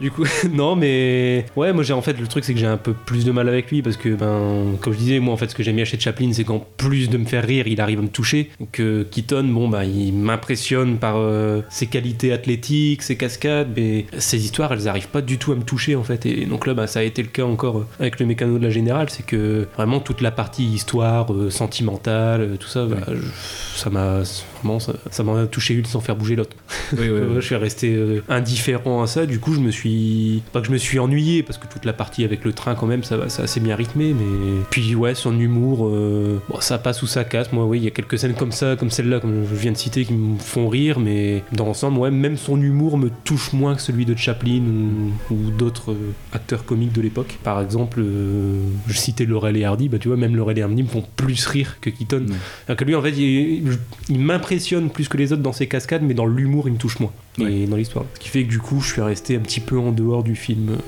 du coup, non, mais ouais, moi j'ai en fait le truc, c'est que j'ai un peu plus de mal avec lui parce que, ben, comme je disais, moi en fait, ce que j'aime bien chez Chaplin, c'est qu'en plus de me faire rire, il arrive à me toucher. Que Keaton, bon, bah, il m'impressionne par euh, ses qualités athlétiques, ses cascades, mais ses histoires, elles arrivent pas du tout à me toucher en fait. Et donc là, bah, ça a été le cas encore euh, avec le mécano de la générale, c'est que vraiment toute la partie histoire, euh, sentimentale, euh, tout ça, bah, ça m'a ça ça m'a touché une sans faire bouger l'autre. Oui, oui, je suis resté euh, indifférent à ça. Du coup, je me suis pas que je me suis ennuyé parce que toute la partie avec le train quand même, ça va, c'est assez bien rythmé. Mais puis ouais, son humour, euh, bon, ça passe ou ça casse. Moi, oui, il y a quelques scènes comme ça, comme celle-là, comme je viens de citer, qui me font rire. Mais dans l'ensemble, ouais, même son humour me touche moins que celui de Chaplin ou, ou d'autres euh, acteurs comiques de l'époque. Par exemple, euh, je citais Laurel et Hardy. Bah tu vois, même Laurel et Hardy me font plus rire que Keaton. Alors que lui, en fait, il, il m'impressionne plus que les autres dans ses cascades, mais dans l'humour, il me touche moins. Et dans l'histoire. Ce qui fait que du coup, je suis resté un petit peu en dehors du film.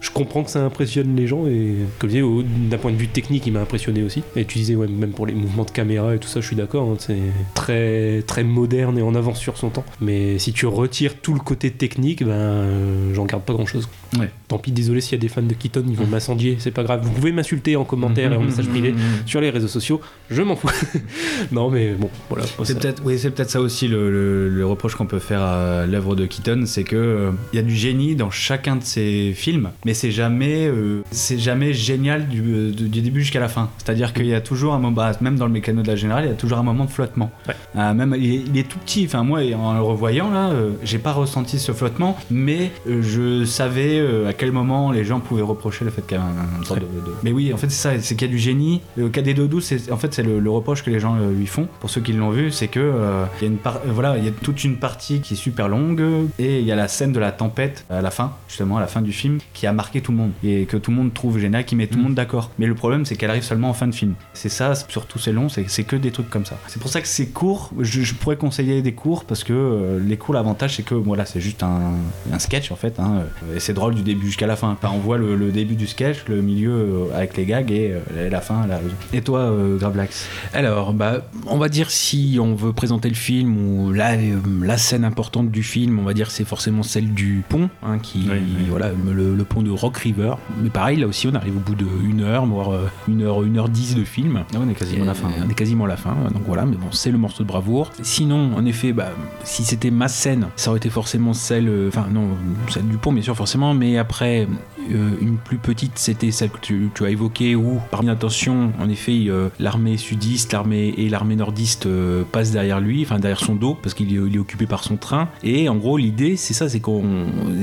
Je comprends que ça impressionne les gens et comme je disais, d'un point de vue technique, il m'a impressionné aussi. Et tu disais, ouais, même pour les mouvements de caméra et tout ça, je suis d'accord, hein, c'est très, très moderne et en avance sur son temps. Mais si tu retires tout le côté technique, ben, euh, j'en garde pas grand chose. Ouais. Tant pis, désolé s'il y a des fans de Keaton, ils vont m'incendier, c'est pas grave. Vous pouvez m'insulter en commentaire et en message privé sur les réseaux sociaux, je m'en fous. non, mais bon, voilà. C'est peut-être, oui, c'est peut-être ça aussi le, le- le reproche qu'on peut faire à l'œuvre de Keaton, c'est que euh, il y a du génie dans chacun de ses films, mais c'est jamais, euh, c'est jamais génial du, euh, du- début jusqu'à la fin. C'est-à-dire qu'il y a toujours un moment, bah, même dans le mécano de la générale, il y a toujours un moment de flottement. Euh, même, il est, il est tout petit. Enfin, moi, en le revoyant là, j'ai pas ressenti ce flottement, mais je savais à quel moment les gens pouvaient reprocher le fait qu'il y avait un, un sorte de, de- Mais oui, en fait, c'est ça, c'est qu'il y a du génie. Le KD Dodou, c'est en fait c'est le, le reproche que les gens lui font. Pour ceux qui l'ont vu, c'est que il y a une part, euh, voilà, il y a toute une partie qui est super longue et il y a la scène de la tempête à la fin, justement à la fin du film, qui a marqué tout le monde et que tout le monde trouve génial, qui met tout le monde d'accord. Mais le problème, c'est qu'elle arrive seulement en fin de film. C'est ça, surtout c'est long, c'est c'est que des trucs comme ça. C'est pour ça que c'est court. Je, je pourrais conseiller des cours parce que euh, les cours, l'avantage, c'est que voilà, c'est juste un, un sketch en fait. hein, euh, et c'est drôle du début jusqu'à la fin. Enfin, on voit le, le début du sketch, le milieu euh, avec les gags et euh, la fin. La... Et toi, euh, Gravelax Alors, bah, on va dire si on veut présenter le film ou la, la scène importante du film, on va dire c'est forcément celle du pont, hein, qui, voilà, le, le pont de Rock River. Mais pareil, là aussi, on arrive au bout de une heure, voire euh, une heure, une heure dix de film. on est quasiment à la fin. On est quasiment à la fin. Donc voilà, mais bon, c'est le morceau de bravoure. Sinon, en effet, bah, si c'était ma scène, ça aurait été forcément celle, euh, enfin non, celle du pont, bien sûr, forcément. Mais après, euh, une plus petite, c'était celle que tu, tu as évoquée, où par intention, en effet, euh, l'armée sudiste, l'armée et l'armée nordiste euh, passent derrière lui, enfin derrière son dos, parce qu'il est, occupé par son train. Et en gros, l'idée, c'est ça, c'est qu'on,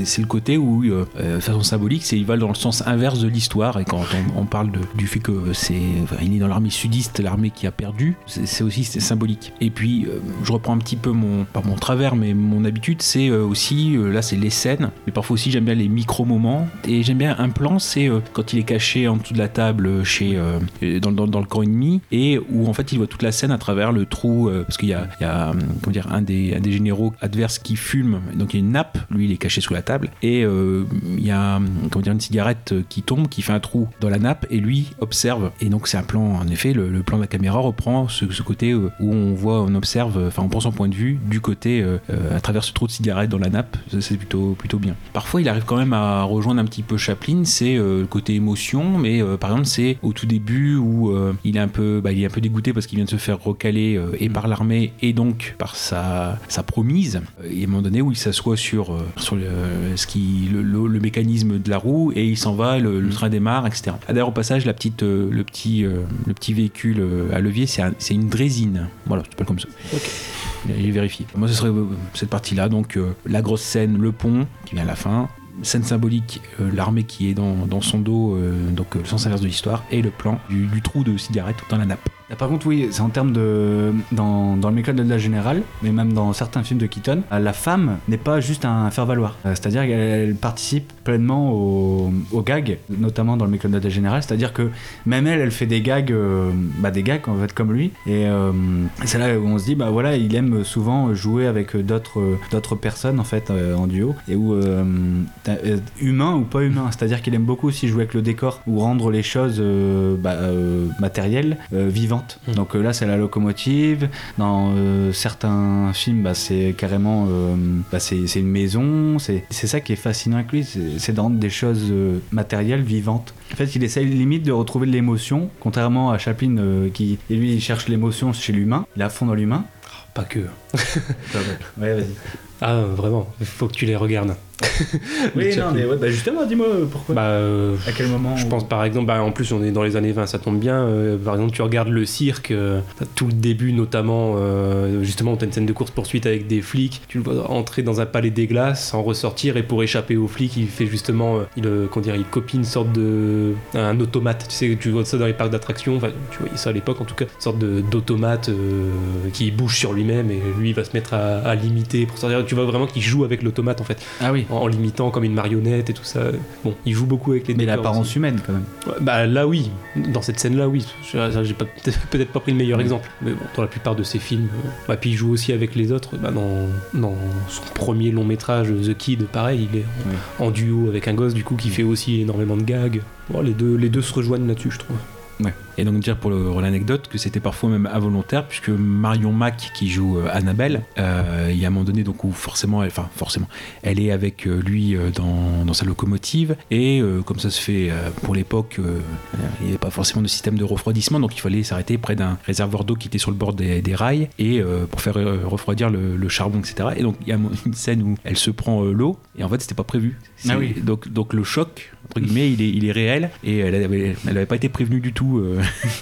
c'est le côté où, de façon symbolique, c'est il va dans le sens inverse de l'histoire. Et quand on, parle du fait que c'est, enfin, il est dans l'armée sudiste, l'armée qui a perdu, c'est aussi symbolique. Et puis, euh, je reprends un petit peu mon, pas mon travers, mais mon habitude, c'est euh, aussi, euh, là, c'est les scènes, mais parfois aussi j'aime bien les micro-moments. Et j'aime bien un plan, c'est quand il est caché en dessous de la table chez, dans, dans- dans le camp ennemi, et où en fait il voit toute la scène à travers le trou, parce qu'il y a, il y a, comment dire, un des, un des généraux adverses qui fume, donc il y a une nappe, lui il est caché sous la table, et il y a comment dire, une cigarette euh, qui tombe, qui fait un trou dans la nappe, et lui observe. Et donc c'est un plan, en effet, le, le plan de la caméra reprend ce, ce côté euh, où on voit, on observe, enfin on prend son point de vue du côté euh, à travers ce trou de cigarette dans la nappe, c'est plutôt, plutôt bien. Parfois il arrive quand même à rejoindre un petit peu Chaplin, c'est euh, le côté émotion, mais euh, par exemple c'est au tout début où il est un peu, bah, il est un peu dégoûté parce qu'il vient de se faire recaler et par l'armée et donc par sa, sa promise. Y a un moment donné où il s'assoit sur, sur le, ce qui, le, le- le mécanisme de la roue et il s'en va, le, le train démarre, etc. Ah, D'ailleurs au passage la petite, euh, le petit, euh, le petit véhicule euh, à levier c'est un- une drésine. Voilà, c'est pas comme ça. J'ai vérifié. Moi, ce serait cette partie-là. Donc, la grosse scène, le pont, qui vient à la fin. Scène symbolique, euh, l'armée qui est dans, dans son dos, euh, donc euh, le sens inverse de l'histoire, et le plan du, du trou de cigarette dans la nappe. Là, par contre, oui, c'est en termes de. Dans, dans le mécano de la générale, mais même dans certains films de Keaton, euh, la femme n'est pas juste un faire-valoir. Euh, C'est-à-dire qu'elle elle participe pleinement au, au gag, notamment dans le mécano de la générale. C'est-à-dire que même elle, elle fait des gags, euh, bah, des gags en fait, comme lui. Et c'est là où on se dit, bah voilà, il aime souvent jouer avec d'autres personnes en fait en duo. Et où. humain ou pas humain. C'est-à-dire qu'il aime beaucoup aussi jouer avec le décor ou rendre les choses bah, matérielles Donc euh, là, c'est la locomotive. Dans euh, certains films, bah, c'est carrément euh, bah, c'est une maison. C'est c'est ça qui est fascinant avec lui, c'est de rendre des choses matérielles vivantes. En fait, il essaye limite de retrouver de l'émotion, contrairement à Chaplin euh, qui et lui il cherche l'émotion chez l'humain. Il est à fond dans l'humain. Pas que. ouais, vas-y. Ah, vraiment, il faut que tu les regardes. Oui, non, Chaplin. mais ouais, bah justement, dis-moi pourquoi. Bah, euh, à quel moment Je pense par exemple, bah, en plus on est dans les années 20, ça tombe bien. euh, par exemple, tu regardes le cirque, euh, tout le début notamment, euh, justement, où t'as une scène de course-poursuite avec des flics. Tu le vois entrer dans un palais des glaces, en ressortir et pour échapper aux flics, il fait justement, euh, il, euh, comment dire, il copie une sorte de. un automate. Tu sais, tu vois ça dans les parcs d'attractions, enfin, tu voyais ça à l'époque en tout cas, une sorte de- d'automate euh, qui bouge sur lui-même et lui lui il va se mettre à, à l'imiter pour sortir. Tu vois vraiment qu'il joue avec l'automate en fait, Ah oui. En, l'imitant comme une marionnette et tout ça. Bon, il joue beaucoup avec les Mais l'apparence humaine quand même. Ouais, Bah là oui, dans cette scène-là oui. J'ai pas- peut-être pas pris le meilleur exemple, mais bon, dans la plupart de ses films. euh, Bah, puis il joue aussi avec les autres. Bah, dans, dans son premier long métrage, The Kid, pareil, il est en, en duo avec un gosse du coup qui fait aussi énormément de gags. Bon, les deux, les deux se rejoignent là-dessus, je trouve. Et donc dire pour l'anecdote que c'était parfois même involontaire puisque Marion Mack qui joue euh, Annabelle, euh, il y a un moment donné donc où forcément, elle- enfin forcément, elle est avec euh, lui dans, dans sa locomotive et euh, comme ça se fait euh, pour l'époque, il n'y avait pas forcément de système de refroidissement donc il fallait s'arrêter près d'un réservoir d'eau qui était sur le bord des, des rails et pour faire refroidir le, le charbon etc. Et donc il y a un- une scène où elle se prend l'eau et en fait c'était pas prévu. Ah oui. Donc donc le choc entre guillemets il est, il est réel et elle avait, elle avait pas été prévenue du tout. euh.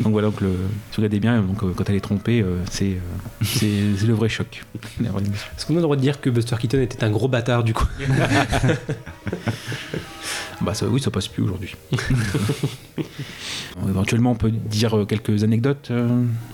Donc voilà, donc le, si vous regardez bien, donc, euh, quand elle est trompée, euh, c'est euh, c'est c'est le vrai choc. Est-ce qu'on a le droit de dire que Buster Keaton était un gros bâtard du coup Bah ça, oui, ça passe plus aujourd'hui. Éventuellement, on peut dire quelques anecdotes.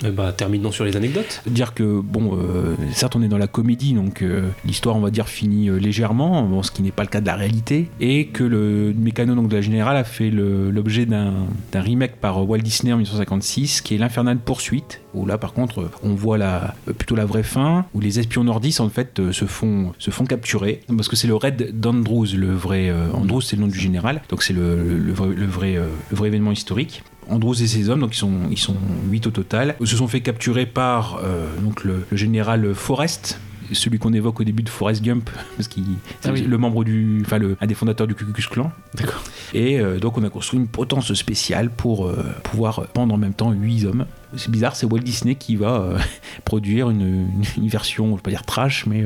Eh Bah terminons sur les anecdotes. dire que bon, euh, certes, on est dans la comédie, donc euh, l'histoire, on va dire, finit légèrement, bon, ce qui n'est pas le cas de la réalité, et que le mécano donc de la générale a fait l'objet d'un d'un remake par Walt Disney en 1956, qui est l'infernale poursuite, où là, par contre, on voit la, euh, plutôt la vraie fin, où les espions nordistes en fait euh, se font se font capturer, parce que c'est le raid d'Andrews, le vrai euh, Andrews, c'est le nom du général, donc c'est le, le- vrai, le vrai, vrai événement historique. Andrews et ses hommes, donc ils sont, ils sont 8 au total, se sont fait capturer par donc le, le général Forrest, celui qu'on évoque au début de Forrest Gump, parce qu'il Ah oui. le membre du, enfin le, un des fondateurs du Ku Klux Klan. D'accord. Et euh, donc on a construit une potence spéciale pour euh, pouvoir pendre en même temps 8 hommes. C'est bizarre, c'est Walt Disney qui va euh, produire une, une- une version, je vais pas dire trash, mais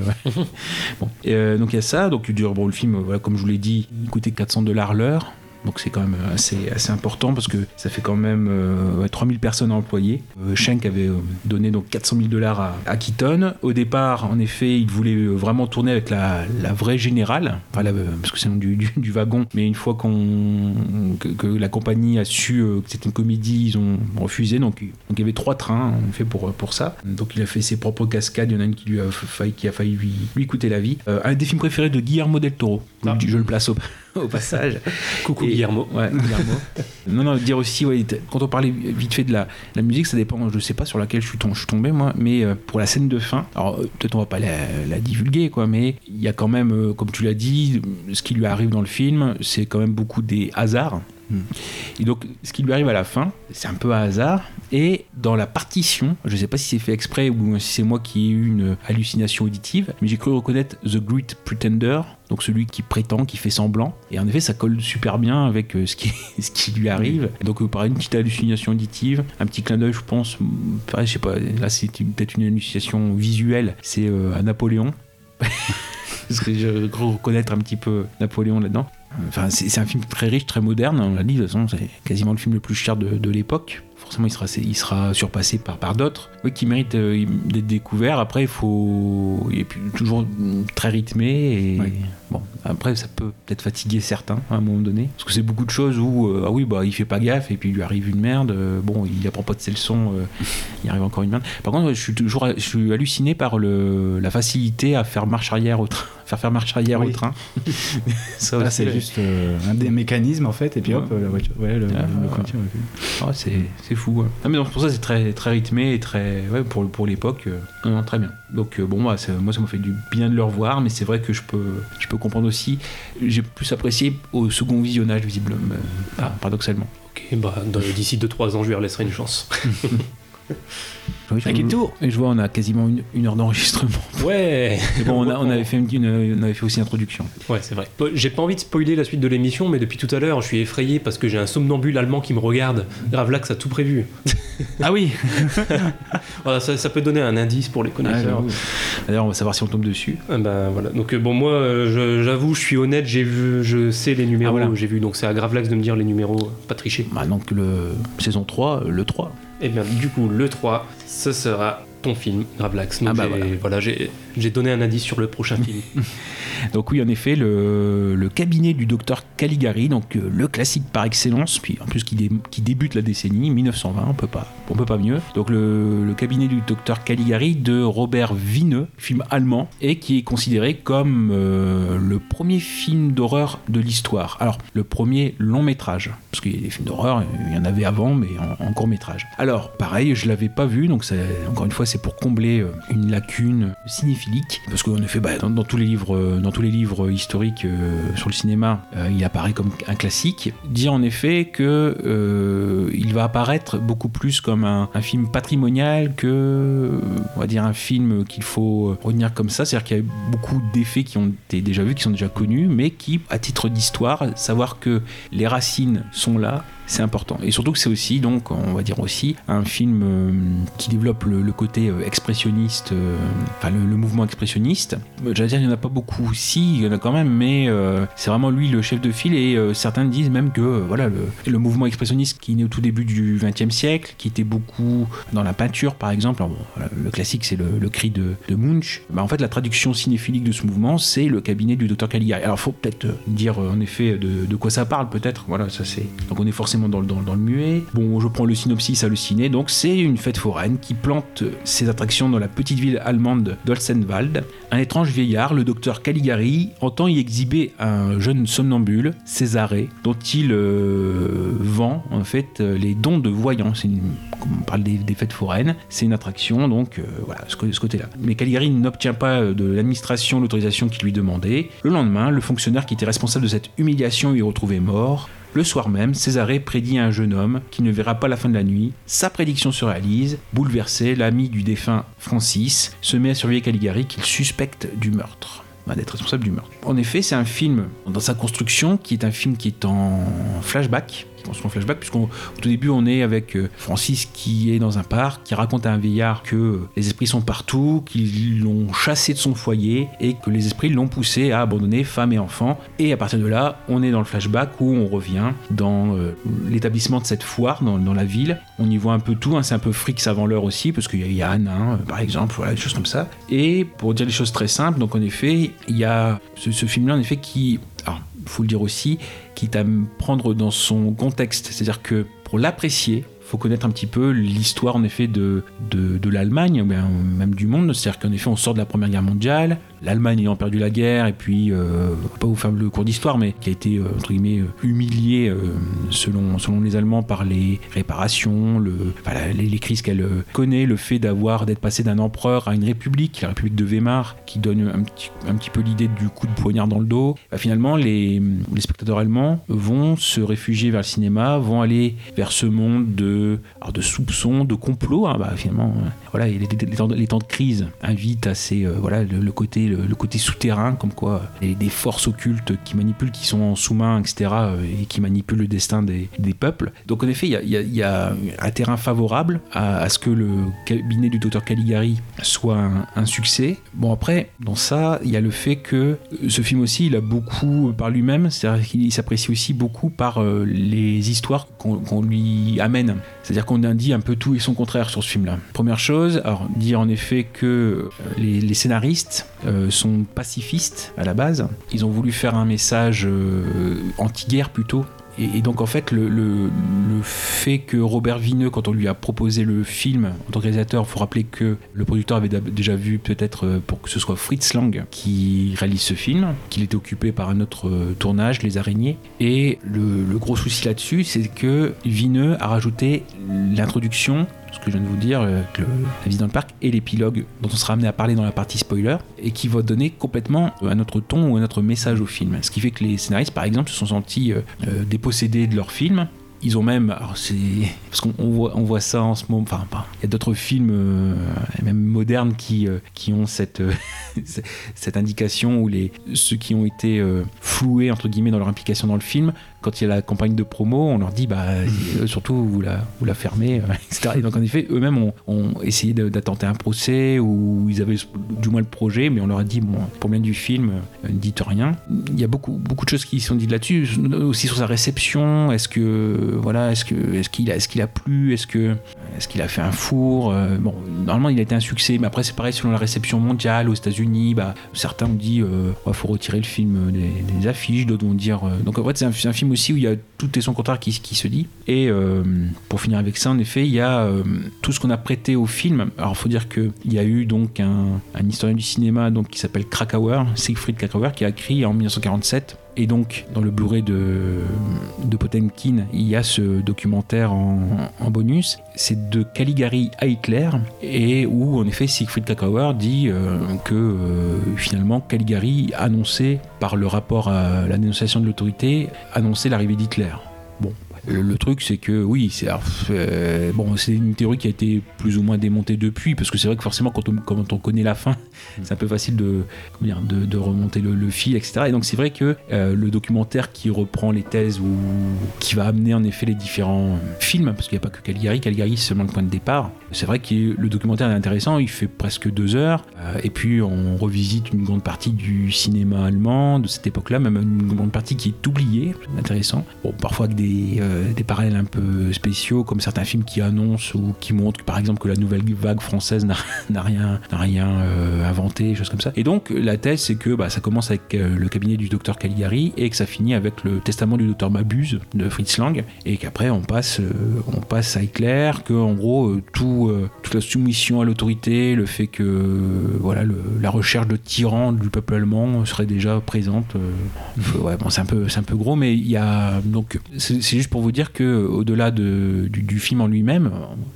bon. Et, donc il y a ça. Donc bon, le film, voilà, comme je vous l'ai dit, il coûtait 400 dollars l'heure. Donc c'est quand même assez, assez important parce que ça fait quand même euh, ouais, 3000 personnes à employer. Euh, Schenck avait euh, donné donc 400 000 dollars à, à Keaton. Au départ, en effet, il voulait euh, vraiment tourner avec la, vraie générale, euh, parce que c'est du, wagon. Mais une fois qu'on que, la compagnie a su euh, que c'était une comédie, ils ont refusé. Donc, donc il y avait trois trains en fait pour, pour ça. Donc il a fait ses propres cascades. Il y en a une qui lui a failli, qui a failli lui, lui coûter la vie. Euh, un des films préférés de Guillermo del Toro. Ah. Je le place au, au passage. Coucou Et- Guillermo. Ouais, Guillermo. non, non, dire aussi, ouais, quand on parlait vite fait de la, la musique, ça dépend, je sais pas sur laquelle je suis, tom- je suis tombé, moi, mais euh, pour la scène de fin, alors euh, peut-être on va pas la, la divulguer, quoi, mais il y a quand même, euh, comme tu l'as dit, ce qui lui arrive dans le film, c'est quand même beaucoup des hasards. Et donc, ce qui lui arrive à la fin, c'est un peu à hasard. Et dans la partition, je sais pas si c'est fait exprès ou si c'est moi qui ai eu une hallucination auditive, mais j'ai cru reconnaître The Great Pretender, donc celui qui prétend, qui fait semblant. Et en effet, ça colle super bien avec euh, ce, qui, ce qui lui arrive. Donc, euh, pareil, une petite hallucination auditive, un petit clin d'œil, je pense. Pareil, je sais pas, là, c'est peut-être une hallucination visuelle. C'est euh, à Napoléon. Parce que je crois reconnaître un petit peu Napoléon là-dedans. Enfin, c'est un film très riche, très moderne. On l'a dit, de toute façon, c'est quasiment le film le plus cher de, de l'époque. Forcément, il sera, il sera surpassé par, par d'autres. Oui, qui méritent euh, d'être découverts. Après, il faut. Il est toujours très rythmé. Et bon, après, ça peut peut-être fatiguer certains à un moment donné. Parce que c'est beaucoup de choses où, euh, ah oui, bah, il fait pas gaffe et puis il lui arrive une merde. euh, bon, il apprend pas de ses leçons. il arrive encore une merde. Par contre, je suis toujours je suis halluciné par le, la facilité à faire marche arrière au train. Faire faire marche arrière Oui. au train. ça Là, c'est juste euh, un des mécanismes en fait, et puis hop, la voiture, ouais, le, Ah, le ouais. Ah, c'est, c'est fou. ouais. Ah, mais donc, pour ça, c'est très, très rythmé et très. Ouais, pour, pour l'époque, euh, non, très bien. Donc, euh, bon, bah, moi, ça m'a fait du bien de le revoir, mais c'est vrai que je peux, je peux comprendre aussi. J'ai plus apprécié au second visionnage, visiblement, euh, Ah. paradoxalement. Ok, bah d'ici 2-3 ans, je lui laisserai une chance. Oui, quel tour Et je vois, on a quasiment une, une heure d'enregistrement. Ouais bon, on, a- on avait fait une, on avait fait aussi l'introduction. Ouais, c'est vrai. J'ai pas envie de spoiler la suite de l'émission, mais depuis tout à l'heure, je suis effrayé parce que j'ai un somnambule allemand qui me regarde. Gravelax a tout prévu. Ah oui Voilà, ça, ça peut donner un indice pour les connaisseurs. D'ailleurs, on va savoir si on tombe dessus. Ah ben, voilà. Donc euh, bon, moi, euh, je- j'avoue, je suis honnête, j'ai vu, je sais les numéros, Ah, voilà. j'ai vu. Donc c'est à Gravelax de me dire les numéros, euh, pas tricher. Bah, donc, le saison 3, le 3. Et bien, du coup, le 3, ce sera ton film, Gravelax. Donc, Ah bah voilà. voilà, j'ai J'ai donné un indice sur le prochain film. Donc oui, en effet, le, cabinet du docteur Caligari, donc euh, le classique par excellence, puis en plus qui, dé- qui débute la décennie 1920, on peut pas, on peut pas mieux. Donc le, cabinet du docteur Caligari de Robert Vineux, film allemand, et qui est considéré comme euh, le premier film d'horreur de l'histoire. Alors le premier long métrage, parce qu'il y a des films d'horreur, il y en avait avant, mais en, court métrage. Alors pareil, je l'avais pas vu, donc encore une fois, c'est pour combler euh, une lacune cinéphilique, parce qu'en effet, bah, dans, tous les livres, euh, dans tous les livres historiques euh, sur le cinéma, euh, il apparaît comme un classique. Dire en effet que euh, il va apparaître beaucoup plus comme un, un film patrimonial que, euh, on va dire, un film qu'il faut retenir comme ça. C'est-à-dire qu'il y a beaucoup d'effets qui ont été déjà vus, qui sont déjà connus, mais qui, à titre d'histoire, savoir que les racines sont là, c'est important. Et surtout que c'est aussi, donc, on va dire aussi, un film euh, qui développe le, côté euh, expressionniste, euh, enfin le, mouvement expressionniste. J'allais dire, il n'y en a pas beaucoup, si, il y en a quand même, mais c'est vraiment lui le chef de file. Et certains disent même que voilà, le, mouvement expressionniste qui né au tout début du XXe siècle, qui était beaucoup dans la peinture, par exemple, le classique c'est le, cri de, de Munch. Bah, en fait, la traduction cinéphilique de ce mouvement, c'est le cabinet du docteur Caligari. Alors, faut peut-être dire en effet de, quoi ça parle, peut-être. Voilà, ça c'est. Donc, on est dans le, le muet. Bon, je prends le synopsis halluciné. Donc, c'est une fête foraine qui plante ses attractions dans la petite ville allemande d'Olsenwald. Un étrange vieillard, le docteur Caligari, entend y exhiber un jeune somnambule, Césaré, dont il euh, vend en fait euh, les dons de voyants. C'est une- on parle des, fêtes foraines, c'est une attraction, donc euh, voilà, ce, côté-là. Mais Caligari n'obtient pas euh, de l'administration l'autorisation qu'il lui demandait. Le lendemain, le fonctionnaire qui était responsable de cette humiliation est retrouvé mort. Le soir même, Césarée prédit à un jeune homme qui ne verra pas la fin de la nuit. Sa prédiction se réalise. Bouleversé, l'ami du défunt Francis se met à surveiller Caligari qu'il suspecte du meurtre. D'être responsable du meurtre. En effet, c'est un film dans sa construction qui est un film qui est en flashback, construit en flashback, puisqu'au tout début on est avec euh, Francis qui est dans un parc, qui raconte à un vieillard que euh, les esprits sont partout, qu'ils l'ont chassé de son foyer et que les esprits l'ont poussé à abandonner femme et enfants. Et à partir de là, on est dans le flashback où on revient dans euh, l'établissement de cette foire dans, la ville. On y voit un peu tout, hein, c'est un peu fric avant l'heure aussi, parce qu'il y a Yann, hein, par exemple, des choses comme ça. Et pour dire les choses très simples, donc en effet, il y a ce, ce film-là, en effet, qui, faut le dire aussi, qui est à prendre dans son contexte. C'est-à-dire que pour l'apprécier, faut connaître un petit peu l'histoire en effet de, de, de l'Allemagne, même du monde. C'est-à-dire qu'en effet, on sort de la Première Guerre mondiale, l'Allemagne ayant perdu la guerre, et puis, euh, pas faire le cours d'histoire, mais qui a été, euh, entre guillemets, euh, humiliée selon, selon les Allemands par les réparations, les, crises qu'elle connaît, le fait d'avoir, d'être passé d'un empereur à une république, la république de Weimar, qui donne un petit, un petit peu l'idée du coup de poignard dans le dos. Bah, finalement, les, spectateurs allemands vont se réfugier vers le cinéma, vont aller vers ce monde de, de soupçons, de complots. hein. Bah, finalement, euh, voilà, les, temps, de crise invitent à ces, euh, voilà, le, côté, le, côté souterrain, comme quoi les, des forces occultes qui manipulent, qui sont en sous-main, etc., euh, et qui manipulent le destin des, des peuples. Donc en effet, il y a, un terrain favorable à, ce que le cabinet du docteur Caligari soit un, succès. Bon après, dans ça, il y a le fait que euh, ce film aussi, il a beaucoup par lui-même, c'est-à-dire qu'il s'apprécie aussi beaucoup par euh, les histoires qu'on lui amène. C'est-à-dire qu'on a dit un peu tout et son contraire sur ce film-là. Première chose, alors dire en effet que euh, les, scénaristes euh, sont pacifistes à la base. Ils ont voulu faire un message euh, anti-guerre plutôt. Et, donc en fait, le, le- fait que Robert Vineux, quand on lui a proposé le film en tant que réalisateur, faut rappeler que le producteur avait déjà vu peut-être euh, pour que ce soit Fritz Lang qui réalise ce film, qu'il était occupé par un autre euh, tournage, Les Araignées. Et le, le gros souci là-dessus, c'est que Vineux a rajouté l'introduction ce que je viens de vous dire, euh, la visite dans le parc et l'épilogue dont on sera amené à parler dans la partie spoiler, et qui va donner complètement euh, un autre ton ou un autre message au film. Ce qui fait que les scénaristes, par exemple, se sont sentis euh, dépossédés de leur film. Ils ont même, parce qu'on on voit, ça en ce moment. Enfin, il y a d'autres films, même modernes, qui qui ont cette cette indication où les ceux qui ont été floués entre guillemets dans leur implication dans le film quand il y a la campagne de promo, on leur dit bah euh, surtout vous la, vous la fermez, euh, etc. Et donc en effet, eux-mêmes ont, ont essayé d'attenter un procès ou ils avaient du moins le projet, mais on leur a dit bon, pour bien du film, euh, ne dites rien. Il y a beaucoup, beaucoup de choses qui sont dites là-dessus, aussi sur sa réception. Est-ce que voilà, est-ce que est-ce qu'il a, est-ce qu'il a plu, est-ce que est-ce qu'il a fait un four? Bon, normalement il a été un succès, mais après c'est pareil selon la réception mondiale aux États-Unis. Bah, certains ont dit euh, ouais, faut retirer le film des, des affiches, d'autres vont dire. euh, donc en fait c'est un, un film où il y a tout et son contraire qui, se dit. Et euh, pour finir avec ça, en effet, il y a euh, tout ce qu'on a prêté au film. Alors il faut dire qu'il y a eu donc un, un historien du cinéma donc qui s'appelle Krakauer, Siegfried Krakauer, qui a écrit en 1947 et donc, dans le Blu-ray de, Potemkin, il y a ce documentaire en, en bonus. C'est de Caligari à Hitler, et où, en effet, Siegfried Krakauer dit euh, que euh, finalement, Caligari annonçait, par le rapport à la dénonciation de l'autorité, annonçait l'arrivée d'Hitler. Bon. Le, le truc, c'est que oui, c'est euh, bon, c'est une théorie qui a été plus ou moins démontée depuis, parce que c'est vrai que forcément, quand on, quand on connaît la fin, c'est un peu facile de, comment dire, de, de remonter le, le fil, etc. Et donc c'est vrai que euh, le documentaire qui reprend les thèses ou qui va amener en effet les différents films, parce qu'il n'y a pas que Caligari, Caligari c'est seulement le point de départ. C'est vrai que le documentaire est intéressant, il fait presque deux heures, euh, et puis on revisite une grande partie du cinéma allemand de cette époque-là, même une grande partie qui est oubliée, c'est intéressant. Bon, parfois avec des, euh, des parallèles un peu spéciaux, comme certains films qui annoncent ou qui montrent que, par exemple que la nouvelle vague française n'a rien, rien euh, inventé, choses comme ça. Et donc la thèse c'est que bah, ça commence avec euh, le cabinet du docteur Caligari et que ça finit avec le testament du docteur Mabuse de Fritz Lang et qu'après on passe, euh, on passe à Hitler, que en gros tout, toute la soumission à l'autorité, le fait que voilà le- la recherche de tyran du peuple allemand serait déjà présente. euh, ouais, bon, c'est un peu, un peu gros, mais il y a donc c'est c'est juste pour vous dire que au-delà de, du, du film en lui-même,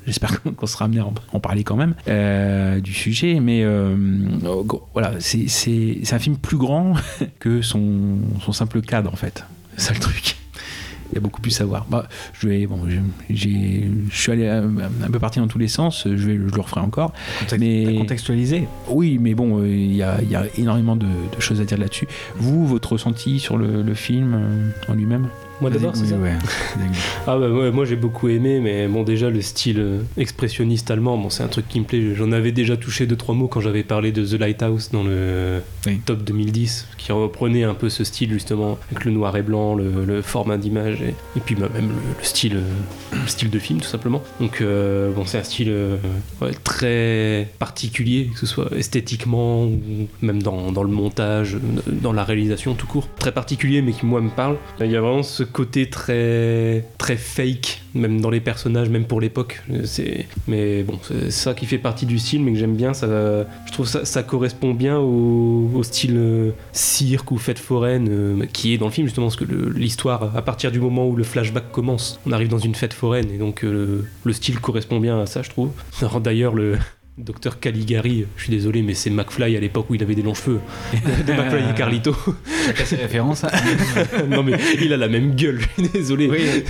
j'espère qu'on sera amené à en, parler quand même euh, du sujet, mais euh, voilà, c'est un film plus grand que son, son simple cadre en fait. C'est ça le truc. Il y a beaucoup plus à voir. Bah, je vais, bon, j'ai- j'ai, je suis allé un, peu parti dans tous les sens. Je vais, je le referai encore. mais contextualisé. Oui, mais bon, euh, il y, a, il y a énormément de, de choses à dire là-dessus. Vous, votre ressenti sur le, le film euh, en lui-même? Moi d'abord, c'est Oui, ça ouais. Ah bah ouais, moi j'ai beaucoup aimé, mais bon déjà le style euh, expressionniste allemand, bon c'est un truc qui me plaît. J'en avais déjà touché deux trois mots quand j'avais parlé de The Lighthouse dans le top 2010, qui reprenait un peu ce style justement avec le noir et blanc, le, le format d'image et, et puis bah, même le, le style, euh, le style de film tout simplement. Donc euh, bon c'est un style euh, ouais, très particulier, que ce soit esthétiquement ou même dans, dans le montage, dans la réalisation tout court, très particulier mais qui moi me parle. Il y a vraiment ce côté très très fake même dans les personnages même pour l'époque. C'est mais bon c'est ça qui fait partie du style mais que j'aime bien ça je trouve ça ça correspond bien au, style euh, cirque ou fête foraine euh, qui est dans le film justement parce que l'histoire à partir du moment où le flashback commence on arrive dans une fête foraine et donc euh, le style correspond bien à ça je trouve. Alors, d'ailleurs le Docteur Caligari, je suis désolé, mais c'est McFly à l'époque où il avait des longs cheveux. de McFly et Carlito. Chacun ses références. hein. non, mais il a la même gueule, je suis désolé.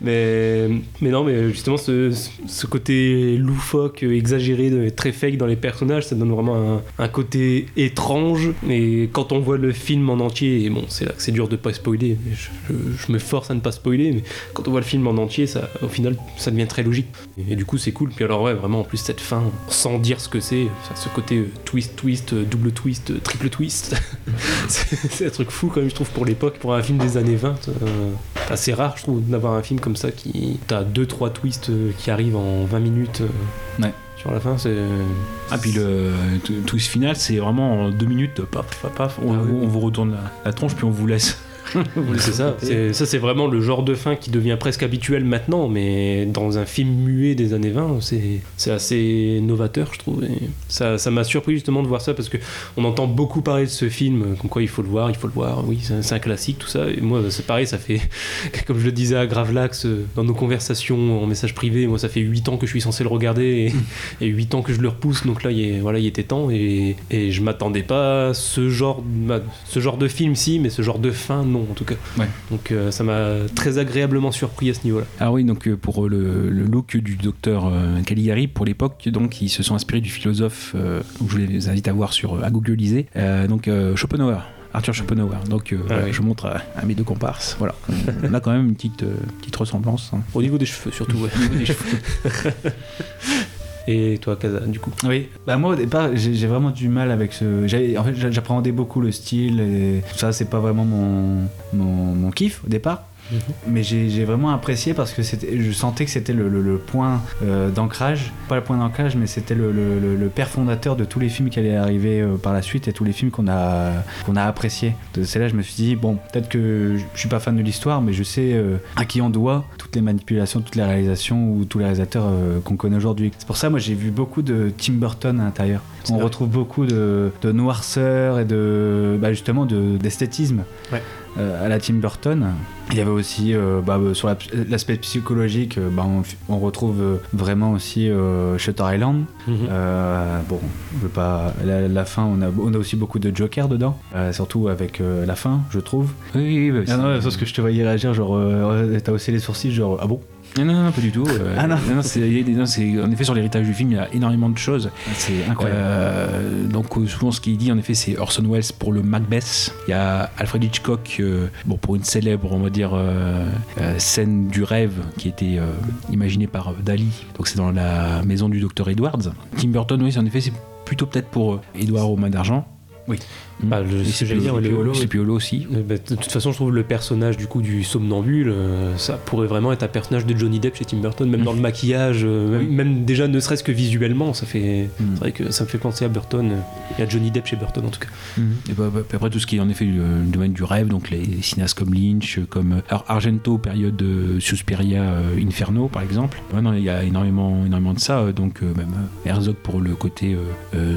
Mais, mais non, mais justement, ce, ce côté loufoque, exagéré, très fake dans les personnages, ça donne vraiment un, un côté étrange. Et quand on voit le film en entier, et bon, c'est là que c'est dur de pas spoiler, je, me force à ne pas spoiler, mais quand on voit le film en entier, ça, au final, ça devient très logique. Et, du coup, c'est cool. Puis alors, ouais, vraiment, en plus, cette fin, sans dire ce que c'est, ce côté euh, twist, twist, euh, double twist, euh, triple twist, c'est un truc fou quand même, je trouve, pour l'époque, pour un film des années 20. euh, assez rare, je trouve, d'avoir un film comme ça qui. T'as 2-3 twists euh, qui arrivent en 20 minutes. euh, Ouais. Sur la fin, c'est. Ah, puis le twist final, c'est vraiment en deux minutes, paf, paf, paf, on, Ah oui. on vous retourne la, la tronche, puis on vous laisse. Oui, c'est ça. C'est- Ça, c'est vraiment le genre de fin qui devient presque habituel maintenant, mais dans un film muet des années 20, c'est assez novateur, je trouve. Et ça ça m'a surpris justement de voir ça parce que on entend beaucoup parler de ce film, comme quoi il faut le voir, il faut le voir. Oui, c'est un, classique, tout ça. Et moi, c'est pareil, ça fait, comme je le disais à Gravelax euh, dans nos conversations en message privé, moi, ça fait 8 ans que je suis censé le regarder et, et 8 ans que je le repousse, donc là, il, est- voilà, il était temps. Et, et je m'attendais pas à ce genre, ce genre de film, si, mais ce genre de fin, en tout cas. Ouais. Donc euh, ça m'a très agréablement surpris à ce niveau-là. Ah oui, donc euh, pour le, le look du docteur euh, Caligari, pour l'époque, donc ils se sont inspirés du philosophe, je vous les invite à voir sur à googliser, donc Schopenhauer. Arthur Schopenhauer. Donc euh, Ah oui. je montre à, à mes deux comparses. Voilà, on a quand même une petite, euh, petite ressemblance. hein. Au niveau des cheveux, surtout, ouais. Au niveau des cheveux. Et toi, Kaza, du coup Oui, bah moi au départ j'ai vraiment du mal avec ce. En fait j'a- j'appréhendais beaucoup le style et ça c'est pas vraiment mon, mon kiff au départ. Mais j'ai vraiment apprécié parce que je sentais que c'était le, le- le point euh, d'ancrage, pas le point d'ancrage, mais c'était le, père fondateur de tous les films qui allaient arriver euh, par la suite et tous les films qu'on a, qu'on a appréciés. C'est là que je me suis dit, bon, peut-être que je suis pas fan de l'histoire, mais je sais euh, à qui on doit toutes les manipulations, toutes les réalisations ou tous les réalisateurs qu'on connaît aujourd'hui. C'est pour ça, moi j'ai vu beaucoup de Tim Burton à l'intérieur. On retrouve beaucoup de, de noirceur et de bah, justement de- d'esthétisme Ouais. Euh, à la Tim Burton. Il y avait aussi euh, bah, euh, sur la- l'aspect psychologique, euh, bah, on, on retrouve euh, vraiment aussi Shutter Island. Mhm. Bon, je veux pas. La, la fin, on a, on a aussi beaucoup de Joker dedans, surtout avec la fin, je trouve. Oui, oui, oui, bah, Ah non, parce que je te voyais réagir, genre, t'as haussé les sourcils, genre, ah bon? Non, non, non, pas du tout. euh, Ah non. non, c'est- en effet, sur l'héritage du film, il y a énormément de choses. C'est incroyable. Euh, donc, euh, souvent, ce qu'il dit, en effet, c'est Orson Welles pour le Macbeth. Il y a Alfred Hitchcock, euh, bon, pour une célèbre, on va dire, scène du rêve qui était imaginée par Dali. Donc, c'est dans la maison du docteur Edwards. Tim Burton, oui, c'est- en effet, c'est plutôt peut-être pour Edouard aux mains d'argent. Oui. Bah, le- ce que c'est j'allais dire, Piolo, le- c'est Piolo aussi. Euh, bah, de toute façon, je trouve le personnage du coup du somnambule, euh, ça pourrait vraiment être un personnage de Johnny Depp chez Tim Burton, même dans le maquillage, euh, même, même déjà ne serait-ce que visuellement, ça fait, Mm. c'est vrai que ça me fait penser à Burton et à Johnny Depp chez Burton en tout cas. Et bah, bah, puis après tout ce qui est en effet le, le domaine du rêve, donc les cinéastes comme Lynch, comme alors Argento, période de Suspiria, euh, Inferno par exemple. Il y a énormément, énormément de ça, donc même Herzog pour le côté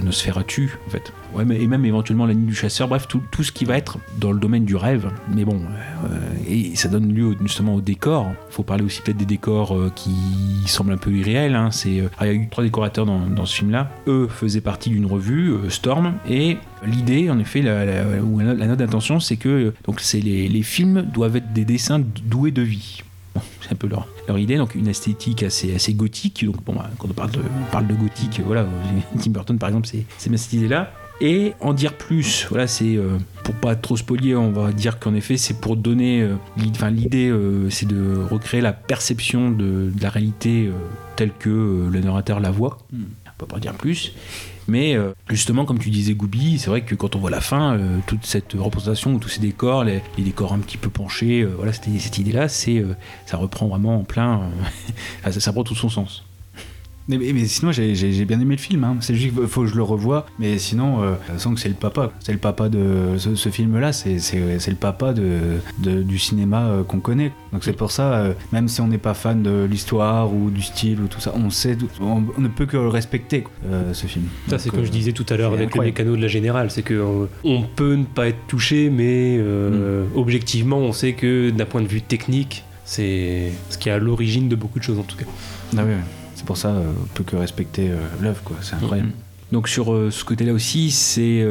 Nosferatu en fait. Ouais, mais, et même éventuellement la nuit du chasseur, bref, tout, tout ce qui va être dans le domaine du rêve. Mais bon, euh, et ça donne lieu justement au décor. Il faut parler aussi peut-être des décors euh, qui semblent un peu irréels. hein. C'est, euh, ah, il y a eu trois décorateurs dans, dans ce film-là. Eux faisaient partie d'une revue, Storm, et l'idée, en effet, la, la- la, note d'intention, c'est que donc c'est les, les films doivent être des dessins doués de vie. C'est un peu leur, leur idée, donc une esthétique assez, assez gothique. Donc bon, bah, quand on parle de, parle de gothique, voilà, Tim Burton par exemple, c'est cette idée-là. Et en dire plus, voilà, c'est euh, pour pas trop spolier, on va dire qu'en effet, c'est pour donner, euh, l'idée, euh, c'est de recréer la perception de, de la réalité euh, telle que le narrateur la voit. On peut pas dire plus. Mais justement, comme tu disais, Goubi, c'est vrai que quand on voit la fin, toute cette représentation, ou tous ces décors, les, les décors un petit peu penchés, voilà, cette, cette idée-là, c'est, ça reprend vraiment en plein, ça, ça prend tout son sens. Mais, sinon, j'ai bien aimé le film. hein. C'est juste qu'il faut que je le revoie. Mais sinon, euh, je sens que c'est le papa. C'est le papa de ce, ce film-là. C'est le papa de, de- du cinéma euh, qu'on connaît. Donc c'est pour ça, euh, même si on n'est pas fan de l'histoire ou du style ou tout ça, on sait, d'où- on, on ne peut que le respecter euh, ce film. Ça, c'est comme je disais tout à l'heure avec le incroyable. mécano de la générale, c'est que euh, on peut ne pas être touché, mais Mm. objectivement, on sait que d'un point de vue technique, c'est ce qui est à l'origine de beaucoup de choses en tout cas. Ah oui, oui. Pour ça, euh, on peut que respecter euh, l'œuvre. quoi. C'est incroyable. Donc sur euh, ce côté-là aussi, c'est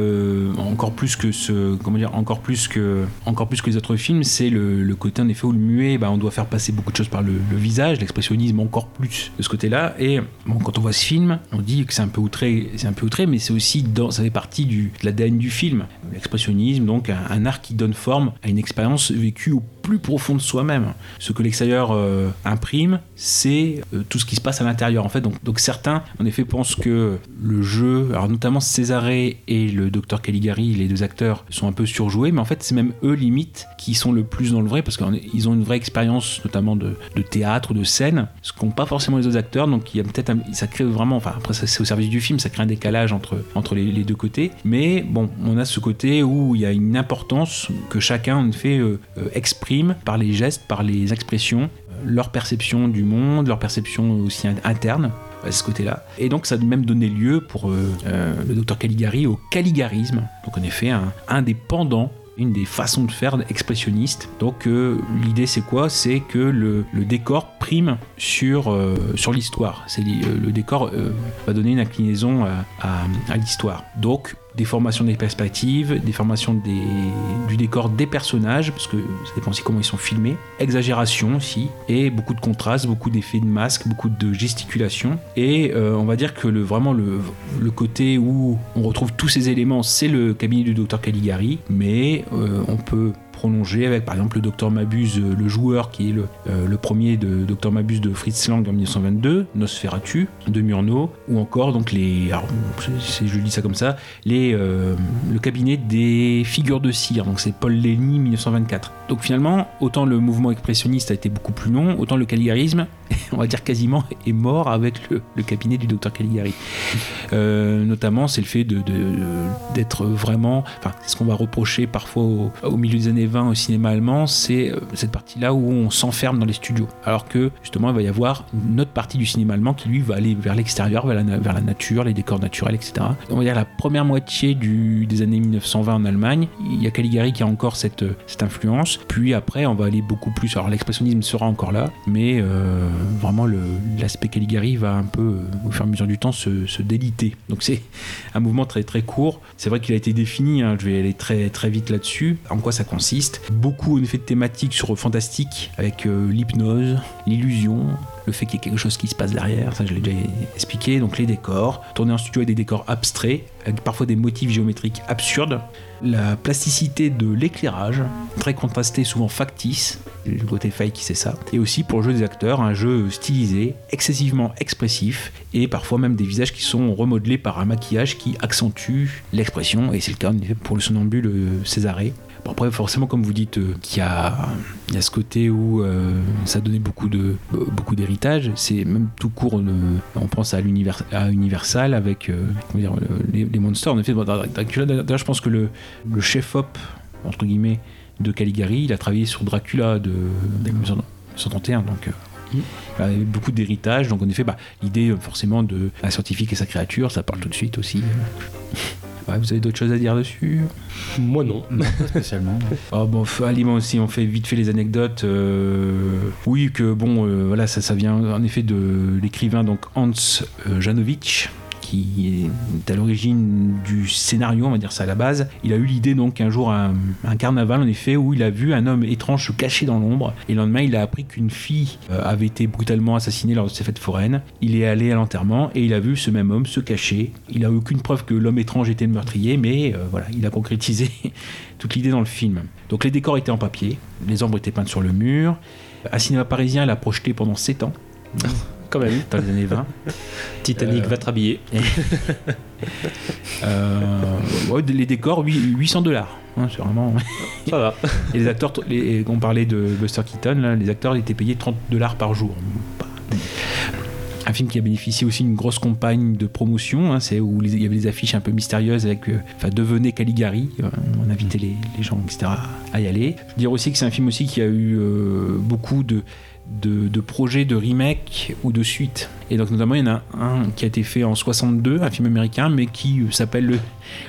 encore plus que ce, comment dire, encore plus que, encore plus que les autres films, c'est le, côté en effet où le muet, bah, on doit faire passer beaucoup de choses par le, visage, l'expressionnisme encore plus de ce côté-là. Et bon, quand on voit ce film, on dit que c'est un peu outré, c'est un peu outré, mais c'est aussi dans, ça fait partie du, de l'ADN du film. L'expressionnisme, donc un, un art qui donne forme à une expérience vécue au plus profond de soi-même. Ce que l'extérieur euh, imprime, c'est euh, tout ce qui se passe à l'intérieur. En fait, donc, donc certains, en effet, pensent que le jeu, alors notamment Césaré et le docteur Caligari, les deux acteurs, sont un peu surjoués, mais en fait, c'est même eux limite qui sont le plus dans le vrai parce qu'ils ont une vraie expérience, notamment de, théâtre, de scène, ce qu'ont pas forcément les autres acteurs. Donc il y a peut-être, ça crée vraiment, enfin après c'est au service du film, ça crée un décalage entre entre les, deux côtés. Mais bon, on a ce côté où il y a une importance que chacun en effet euh, euh, par les gestes, par les expressions, euh, leur perception du monde, leur perception aussi in- interne à ce côté-là. Et donc ça a même donné lieu pour euh, euh, le docteur Caligari au caligarisme. Donc en effet, un, une des façons de faire expressionnistes. Donc l'idée c'est quoi? C'est que le, décor prime sur, sur l'histoire. C'est le décor va donner une inclinaison à l'histoire. Donc déformation des perspectives, déformation des, du décor des personnages, parce que ça dépend aussi comment ils sont filmés, exagération aussi, et beaucoup de contrastes, beaucoup d'effets de masque, beaucoup de gesticulation. Et euh, on va dire que le, vraiment le, le côté où on retrouve tous ces éléments, c'est le cabinet du docteur Caligari, mais euh, on peut prolonger avec par exemple le Docteur Mabuse, euh, le joueur qui est le, euh, le premier de Docteur Mabuse de Fritz Lang en 1922, Nosferatu de Murnau, ou encore donc les, je dis ça comme ça, les, euh, le cabinet des figures de cire, donc c'est Paul Lény 1924. Donc finalement, autant le mouvement expressionniste a été beaucoup plus long, autant le caligarisme, on va dire quasiment, est mort avec le, le cabinet du Docteur Caligari. Notamment, c'est le fait de- de- d'être vraiment. Enfin, ce qu'on va reprocher parfois au, au milieu des années 20 au cinéma allemand, c'est euh, cette partie-là où on s'enferme dans les studios. Alors que, justement, il va y avoir une autre partie du cinéma allemand qui, lui, va aller vers l'extérieur, vers la, nature, les décors naturels, etc. On va dire la première moitié des années 1920 en Allemagne, il y a Caligari qui a encore cette, cette influence. Puis après, on va aller beaucoup plus. Alors, l'expressionnisme sera encore là, mais euh, vraiment, l'aspect Caligari va un peu, euh, au fur et à mesure du temps, se, se déliter. Donc, c'est un mouvement très très court. C'est vrai qu'il a été défini, hein, je vais aller très très vite là-dessus. En quoi ça consiste? Beaucoup en effet de thématiques sur fantastique, avec euh, l'hypnose, l'illusion, le fait qu'il y ait quelque chose qui se passe derrière, ça je l'ai déjà expliqué. Donc les décors, tourner en studio avec des décors abstraits, avec parfois des motifs géométriques absurdes. La plasticité de l'éclairage, très contrasté, souvent factice, le côté fake c'est ça. Et aussi pour le jeu des acteurs, un jeu stylisé, excessivement expressif, et parfois même des visages qui sont remodelés par un maquillage qui accentue l'expression, et c'est le cas pour le sonambule euh, Césarée. Bon, après, forcément, comme vous dites, euh, qu'il y a, il y a ce côté où euh, ça donnait beaucoup de euh, beaucoup d'héritage. C'est même tout court. on pense à l'univers à Universal avec comment dire, le- les, les monsters. En effet, bon, Dracula. D'ailleurs, je pense que le, le chef op entre guillemets de Caligari, il a travaillé sur Dracula de 1931. Donc euh, il y avait beaucoup d'héritage. Donc en effet, bah, l'idée forcément de un scientifique et sa créature, ça parle tout de suite aussi. Ouais, vous avez d'autres choses à dire dessus Moi non. pas spécialement. Oh bon, moi aussi, on fait vite fait les anecdotes. euh, oui, que bon, euh, voilà, ça, ça vient en effet de l'écrivain donc Hans euh, Janowicz, qui est à l'origine du scénario, on va dire ça à la base. Il a eu l'idée donc un jour un, carnaval en effet où il a vu un homme étrange se cacher dans l'ombre et le lendemain il a appris qu'une fille euh, avait été brutalement assassinée lors de ses fêtes foraines. Il est allé à l'enterrement et il a vu ce même homme se cacher. Il a aucune preuve que l'homme étrange était le meurtrier, mais euh, voilà, il a concrétisé toute l'idée dans le film. Donc les décors étaient en papier, les ombres étaient peintes sur le mur. Un cinéma parisien l'a projeté pendant 7 ans. Quand même. Dans les années 20. Titanic Euh, va te rhabiller. Euh, ouais, les décors, huit- 800 dollars. c'est vraiment. Ça va. Et les acteurs, les, on parlait de Buster Keaton, là, les acteurs étaient payés 30 dollars par jour. Un film qui a bénéficié aussi d'une grosse campagne de promotion, hein, c'est où il y avait des affiches un peu mystérieuses avec, euh, enfin, devenez Caligari. euh, on invitait les, les gens, etc., à y aller. Je veux dire aussi que c'est un film aussi qui a eu beaucoup de, de, de projets de remake ou de suite. Et donc notamment il y en a un qui a été fait en 62, un film américain, mais qui euh, s'appelle le,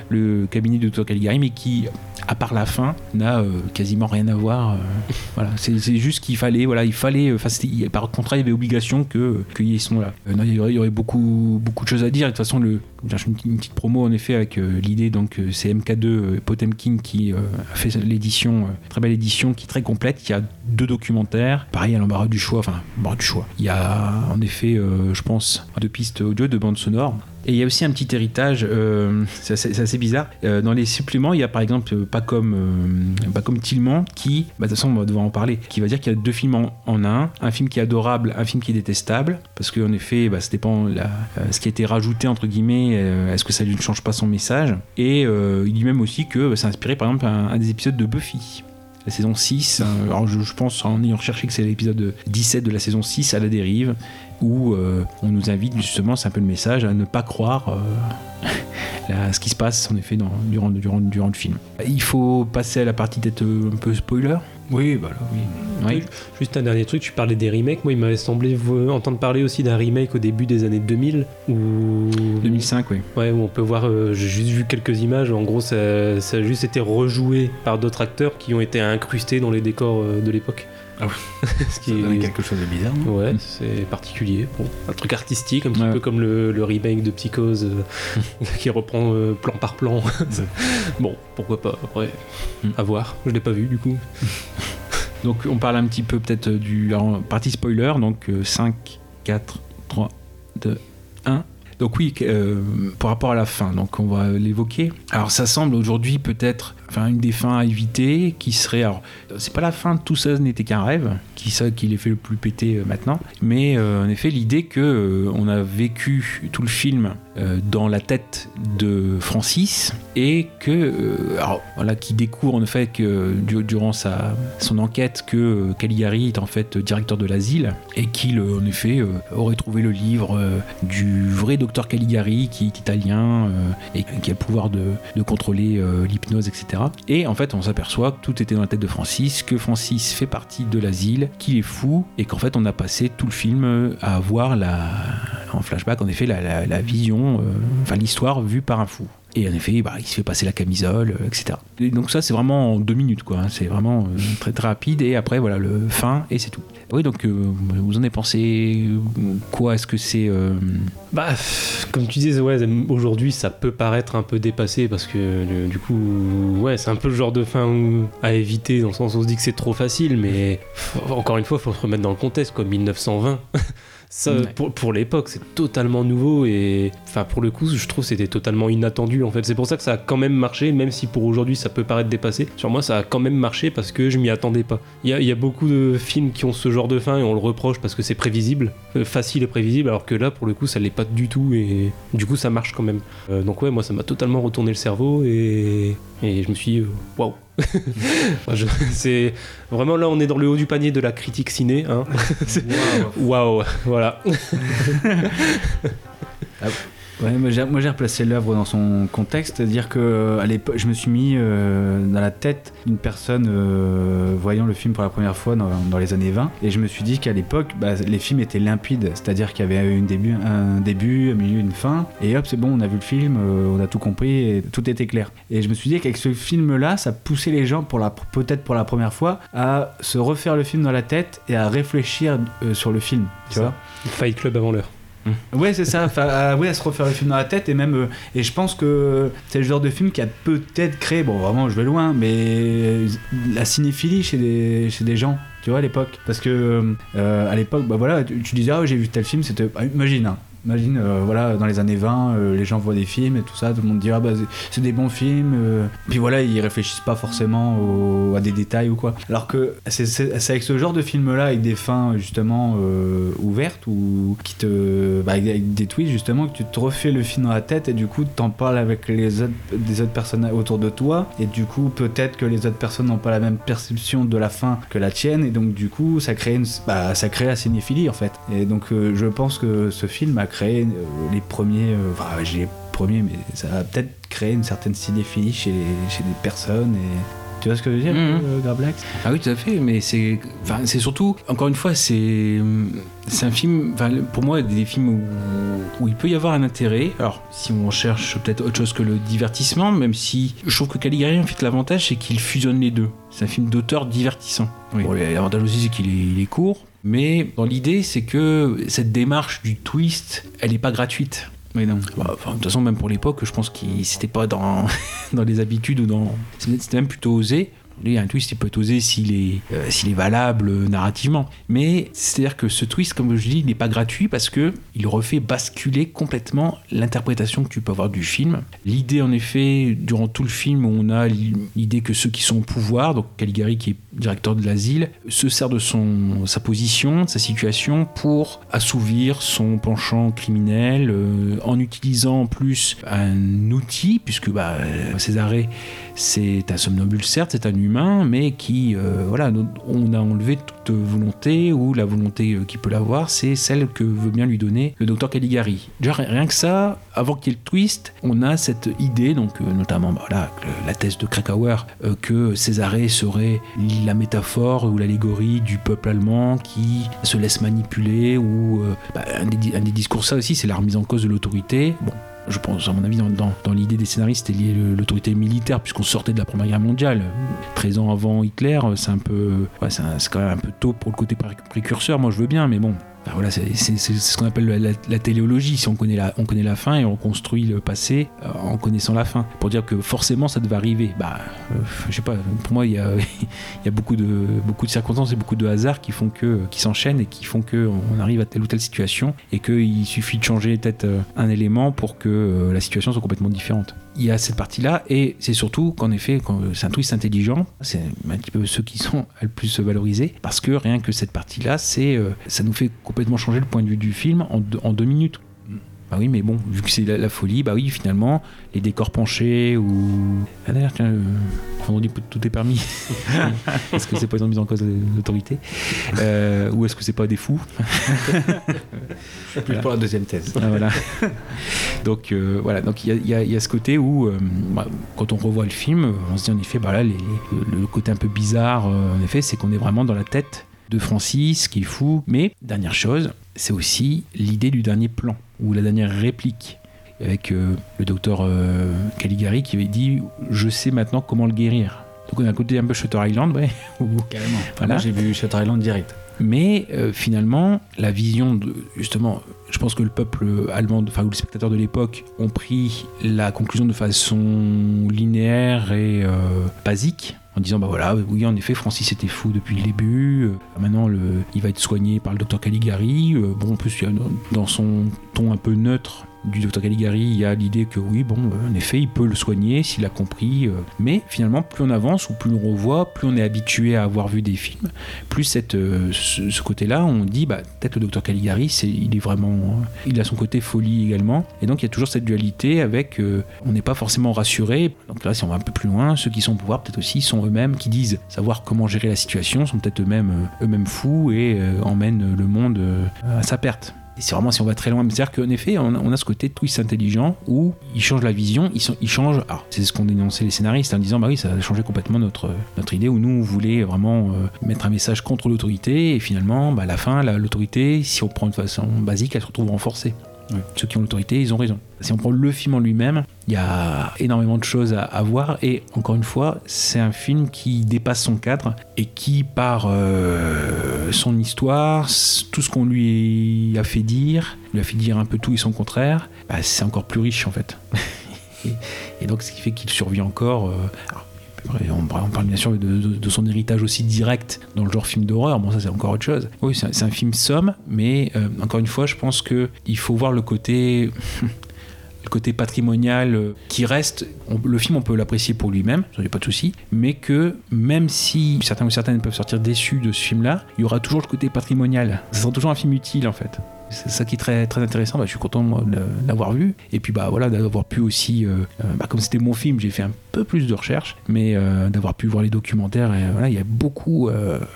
le cabinet de Dr Caligari, mais qui, à part la fin, n'a euh, quasiment rien à voir. euh, voilà, c'est juste qu'il fallait, voilà, il fallait, enfin, par contrat, il y avait obligation que qu'il y ait ce nom-là. Aurait, il y aurait beaucoup, beaucoup de choses à dire. Et de toute façon, le, une, petite promo en effet avec euh, l'idée, donc euh, c'est MK2 euh, Potemkin qui a fait l'édition, très belle édition, qui est très complète. Il y a deux documentaires, pareil à l'embarras du choix, enfin, l'embarras du choix. Il y a en effet, je pense, deux pistes audio, deux bandes sonores. Et il y a aussi un petit héritage, euh, c'est assez, bizarre. Euh, dans les suppléments, il y a par exemple euh, pas comme euh, pas comme Tillman qui, bah, de toute façon on va devoir en parler, qui va dire qu'il y a deux films en, en un, un film qui est adorable, un film qui est détestable, parce qu'en effet, bah, ce qui a été rajouté entre guillemets, est-ce que ça ne change pas son message? Et il dit même aussi que bah, c'est inspiré par exemple un, des épisodes de Buffy. La saison 6, hein, alors je, je pense en ayant recherché que c'est l'épisode 17 de la saison 6 à la dérive, où euh, on nous invite justement, c'est un peu le message, à ne pas croire euh, à ce qui se passe en effet dans- durant, durant, durant le film. Il faut passer à la partie peut-être euh, un peu spoiler. Oui, bah là, oui. Oui. Juste un dernier truc, tu parlais des remakes. Moi, il m'avait semblé entendre parler aussi d'un remake au début des années 2000. Où... 2005, oui. Ouais, où on peut voir, euh, j'ai juste vu quelques images. En gros, ça, ça a juste été rejoué par d'autres acteurs qui ont été incrustés dans les décors de l'époque. Ah Ce qui Ça donnait est quelque chose de bizarre. non Ouais, c'est particulier. Bon, un truc artistique, un petit Ouais. peu comme le, le remake de Psychose euh, qui reprend euh, plan par plan. bon, pourquoi pas, après, Mm. à voir. Je l'ai pas vu du coup. Donc on parle un petit peu peut-être du alors, partie spoiler, donc euh, 5, 4, 3, 2, 1. Donc oui, euh, par rapport à la fin, donc on va l'évoquer. Alors ça semble aujourd'hui peut-être enfin une des fins à éviter qui serait alors c'est pas la fin de tout ça n'était qu'un rêve qui ça qui les fait le plus péter euh, maintenant mais euh, en effet l'idée que euh, on a vécu tout le film dans la tête de Francis et que voilà qui découvre en fait que du- durant sa son enquête que Caligari est en fait directeur de l'asile et qu'il en effet aurait trouvé le livre du vrai docteur Caligari qui est italien et qui a le pouvoir de, de contrôler l'hypnose etc et en fait on s'aperçoit que tout était dans la tête de Francis que Francis fait partie de l'asile qu'il est fou et qu'en fait on a passé tout le film à avoir la en flashback en effet la vision euh, enfin l'histoire vue par un fou et en effet, bah, il se fait passer la camisole, euh, etc. Et donc ça, c'est vraiment en deux minutes, quoi. hein. C'est vraiment euh, très très rapide. Et après, voilà, le fin et c'est tout. Oui, donc euh, vous en avez pensé quoi Est-ce que c'est Bah, comme tu disais, ouais, aujourd'hui ça peut paraître un peu dépassé parce que du coup, ouais, c'est un peu le genre de fin à éviter dans le sens où on se dit que c'est trop facile, mais encore une fois, faut se remettre dans le contexte, quoi. 1920. Ça, Ouais. pour, pour l'époque, c'est totalement nouveau et enfin pour le coup, je trouve que c'était totalement inattendu en fait. C'est pour ça que ça a quand même marché, même si pour aujourd'hui ça peut paraître dépassé. Sur moi, ça a quand même marché parce que je m'y attendais pas. Il y a, il y a beaucoup de films qui ont ce genre de fin et on le reproche parce que c'est prévisible, euh, facile et prévisible, alors que là, pour le coup, ça l'est pas du tout et du coup, ça marche quand même. Euh, donc ouais, moi, ça m'a totalement retourné le cerveau et, et je me suis dit, waouh. C'est vraiment là, on est dans le haut du panier de la critique ciné. Hein. Waouh, voilà. Ouais, moi j'ai, replacé l'œuvre dans son contexte, c'est-à-dire que euh, à l'époque, je me suis mis euh, dans la tête d'une personne euh, voyant le film pour la première fois dans, dans les années 20, et je me suis dit qu'à l'époque, bah, les films étaient limpides, c'est-à-dire qu'il y avait un début, un début, un milieu, une fin, et hop, c'est bon, on a vu le film, euh, on a tout compris, et tout était clair. Et je me suis dit qu'avec ce film-là, ça poussait les gens, pour la, peut-être pour la première fois, à se refaire le film dans la tête et à réfléchir sur le film, tu vois. Fight Club avant l'heure. Ouais, c'est ça. Enfin, à, ouais, à se refaire le film dans la tête et même. euh, et je pense que c'est le genre de film qui a peut-être créé. Bon, vraiment, je vais loin, mais la cinéphilie chez des, chez des gens. Tu vois, à l'époque. Parce que euh, à l'époque, bah voilà, tu, disais, ah, j'ai vu tel film, c'était. ah, imagine, hein. Imagine, euh, voilà, dans les années 20, euh, les gens voient des films et tout ça, tout le monde dit, ah bah c'est- des bons films. euh. Puis voilà, ils réfléchissent pas forcément à des détails ou quoi. Alors que c'est avec ce genre de film-là, avec des fins justement ouvertes ou qui te. bah, avec, des twists justement, que tu te refais le film dans la tête et du coup t'en parles avec les autres, des autres personnes autour de toi et du coup peut-être que les autres personnes n'ont pas la même perception de la fin que la tienne et donc du coup ça crée, une, bah, ça crée la cinéphilie en fait. Et donc je pense que ce film a créé euh, les premiers. euh, Enfin, j'ai les premiers, mais ça a peut-être créé une certaine cinéphilie chez, chez des personnes et. Tu vois ce que je veux dire, Mhm. euh, Garblax Ah oui, tout à fait, mais c'est, enfin, c'est surtout, encore une fois, c'est, c'est un film, enfin, pour moi, des films où, où il peut y avoir un intérêt. Alors, si on cherche peut-être autre chose que le divertissement, même si je trouve que Caligari, en fait, l'avantage, c'est qu'il fusionne les deux. C'est un film d'auteur divertissant. Bon, l'avantage aussi, c'est qu'il est, il est court, mais dans l'idée, c'est que cette démarche du twist, elle n'est pas gratuite. Oui, non. Bah, enfin, de toute façon, même pour l'époque, je pense qu'il c'était pas dans, dans les habitudes ou dans. C'était même plutôt osé. Lui, un twist, il peut osé s'il est, euh, s'il est valable euh, narrativement. Mais c'est-à-dire que ce twist, comme je dis, n'est pas gratuit parce que il refait basculer complètement l'interprétation que tu peux avoir du film. L'idée, en effet, durant tout le film, on a l'idée que ceux qui sont au pouvoir, donc Caligari qui est directeur de l'asile, se sert de son, sa position, de sa situation pour assouvir son penchant criminel euh, en utilisant en plus un outil, puisque bah, Césarée, c'est un somnambule, certes, c'est un humain, mais qui, euh, voilà, on a enlevé toute volonté, ou la volonté euh, qu'il peut l'avoir, c'est celle que veut bien lui donner le docteur Caligari. Déjà, rien que ça, avant qu'il y ait le twist, on a cette idée, donc euh, notamment bah, voilà, la thèse de Krakauer, que Césarée serait la métaphore ou l'allégorie du peuple allemand qui se laisse manipuler, ou bah, un, des, un des discours, ça aussi, c'est la remise en cause de l'autorité. Bon, je pense, à mon avis, dans, l'idée des scénaristes, c'était lié l'autorité militaire, puisqu'on sortait de la Première Guerre mondiale. 13 ans avant Hitler, c'est un peu. c'est quand même un peu tôt pour le côté pré- précurseur, moi je veux bien, mais bon. Enfin, voilà, c'est ce qu'on appelle la, téléologie. Si on connaît la, on connaît la fin et on construit le passé euh, en connaissant la fin. Pour dire que forcément ça devait arriver. Bah, euh, je sais pas, pour moi il y a, y a beaucoup, de, beaucoup de circonstances et beaucoup de hasards qui font que, qui s'enchaînent et qui font que on arrive à telle ou telle situation et qu'il suffit de changer peut-être euh, un élément pour que la situation soit complètement différente. Il y a cette partie-là et c'est surtout qu'en effet, quand c'est un twist intelligent, c'est un petit peu ceux qui sont le plus valorisés parce que rien que cette partie-là, c'est, euh, ça nous fait complètement changer le point de vue du film en deux minutes. Bah oui, mais bon, vu que c'est la, la folie, bah oui, finalement, les décors penchés ou. Ah d'ailleurs, tiens, euh, vendredi tout est permis. est-ce que c'est pas une mise en cause de l'autorité? Euh, Ou est-ce que c'est pas des fous? Je suis plus pour la deuxième thèse. Ah, voilà. donc euh, voilà, donc il y a, y y ce côté où, bah, quand on revoit le film, on se dit en effet, bah là, les- le, le côté un peu bizarre, en effet, c'est qu'on est vraiment dans la tête de Francis, qui est fou. Mais dernière chose, c'est aussi l'idée du dernier plan ou la dernière réplique. Avec euh, le docteur euh, Caligari qui avait dit Je sais maintenant comment le guérir. Donc on a un côté un peu Shutter Island, ouais. Carrément. Voilà. Moi, j'ai vu Shutter Island direct. mais euh, finalement, la vision de justement, je pense que le peuple allemand, enfin ou les spectateurs de l'époque, ont pris la conclusion de façon linéaire et basique. En disant, bah voilà, oui, en effet, Francis était fou depuis le début. euh, maintenant, le, il va être soigné par le docteur Caligari. euh, bon, en plus, dans son ton un peu neutre du docteur Caligari, il y a l'idée que oui, bon, euh, en effet, il peut le soigner s'il a compris. euh, mais finalement, plus on avance ou plus on revoit, plus on est habitué à avoir vu des films, plus euh, ce, côté-là, on dit, bah, peut-être le docteur Caligari, il est vraiment, il a son côté folie également. Et donc, il y a toujours cette dualité avec, on n'est pas forcément rassuré. Donc là, si on va un peu plus loin, ceux qui sont au pouvoir, peut-être aussi, sont eux-mêmes, qui disent savoir comment gérer la situation, sont peut-être eux-mêmes, eux-mêmes fous et emmènent le monde à sa perte. C'est vraiment si on va très loin, c'est-à-dire qu'en effet, on a, ce côté twist intelligent où ils changent la vision, ils, sont- ils changent. Alors, c'est ce qu'ont dénoncé les scénaristes en disant bah oui, ça a changé complètement notre, idée où nous on voulait vraiment euh, mettre un message contre l'autorité et finalement, bah, à la fin, la- l'autorité, si on prend de façon basique, elle se retrouve renforcée. Ceux qui ont l'autorité, ils ont raison. Si on prend le film en lui-même, il y a énormément de choses à, voir et encore une fois, c'est un film qui dépasse son cadre et qui, par euh, son histoire, tout ce qu'on lui a fait dire, lui a fait dire un peu tout et son contraire, bah, c'est encore plus riche en fait. et, donc, ce qui fait qu'il survit encore. euh, on, parle bien sûr de, son héritage aussi direct dans le genre film d'horreur. Bon, ça c'est encore autre chose. Oui, c'est un, film somme, mais euh, encore une fois, je pense que il faut voir le côté, côté patrimonial euh, qui reste. Le film, on peut l'apprécier pour lui-même, ça a pas de souci, mais que même si certains ou certaines peuvent sortir déçus de ce film-là, il y aura toujours le côté patrimonial. Ça sera toujours un film utile en fait. C'est ça qui est très, très intéressant. Bah, je suis content de l'avoir vu. Et puis bah, voilà, d'avoir pu aussi, euh, euh, bah, comme c'était mon film, j'ai fait un peu plus de recherches, mais euh, d'avoir pu voir les documentaires. Il y a beaucoup,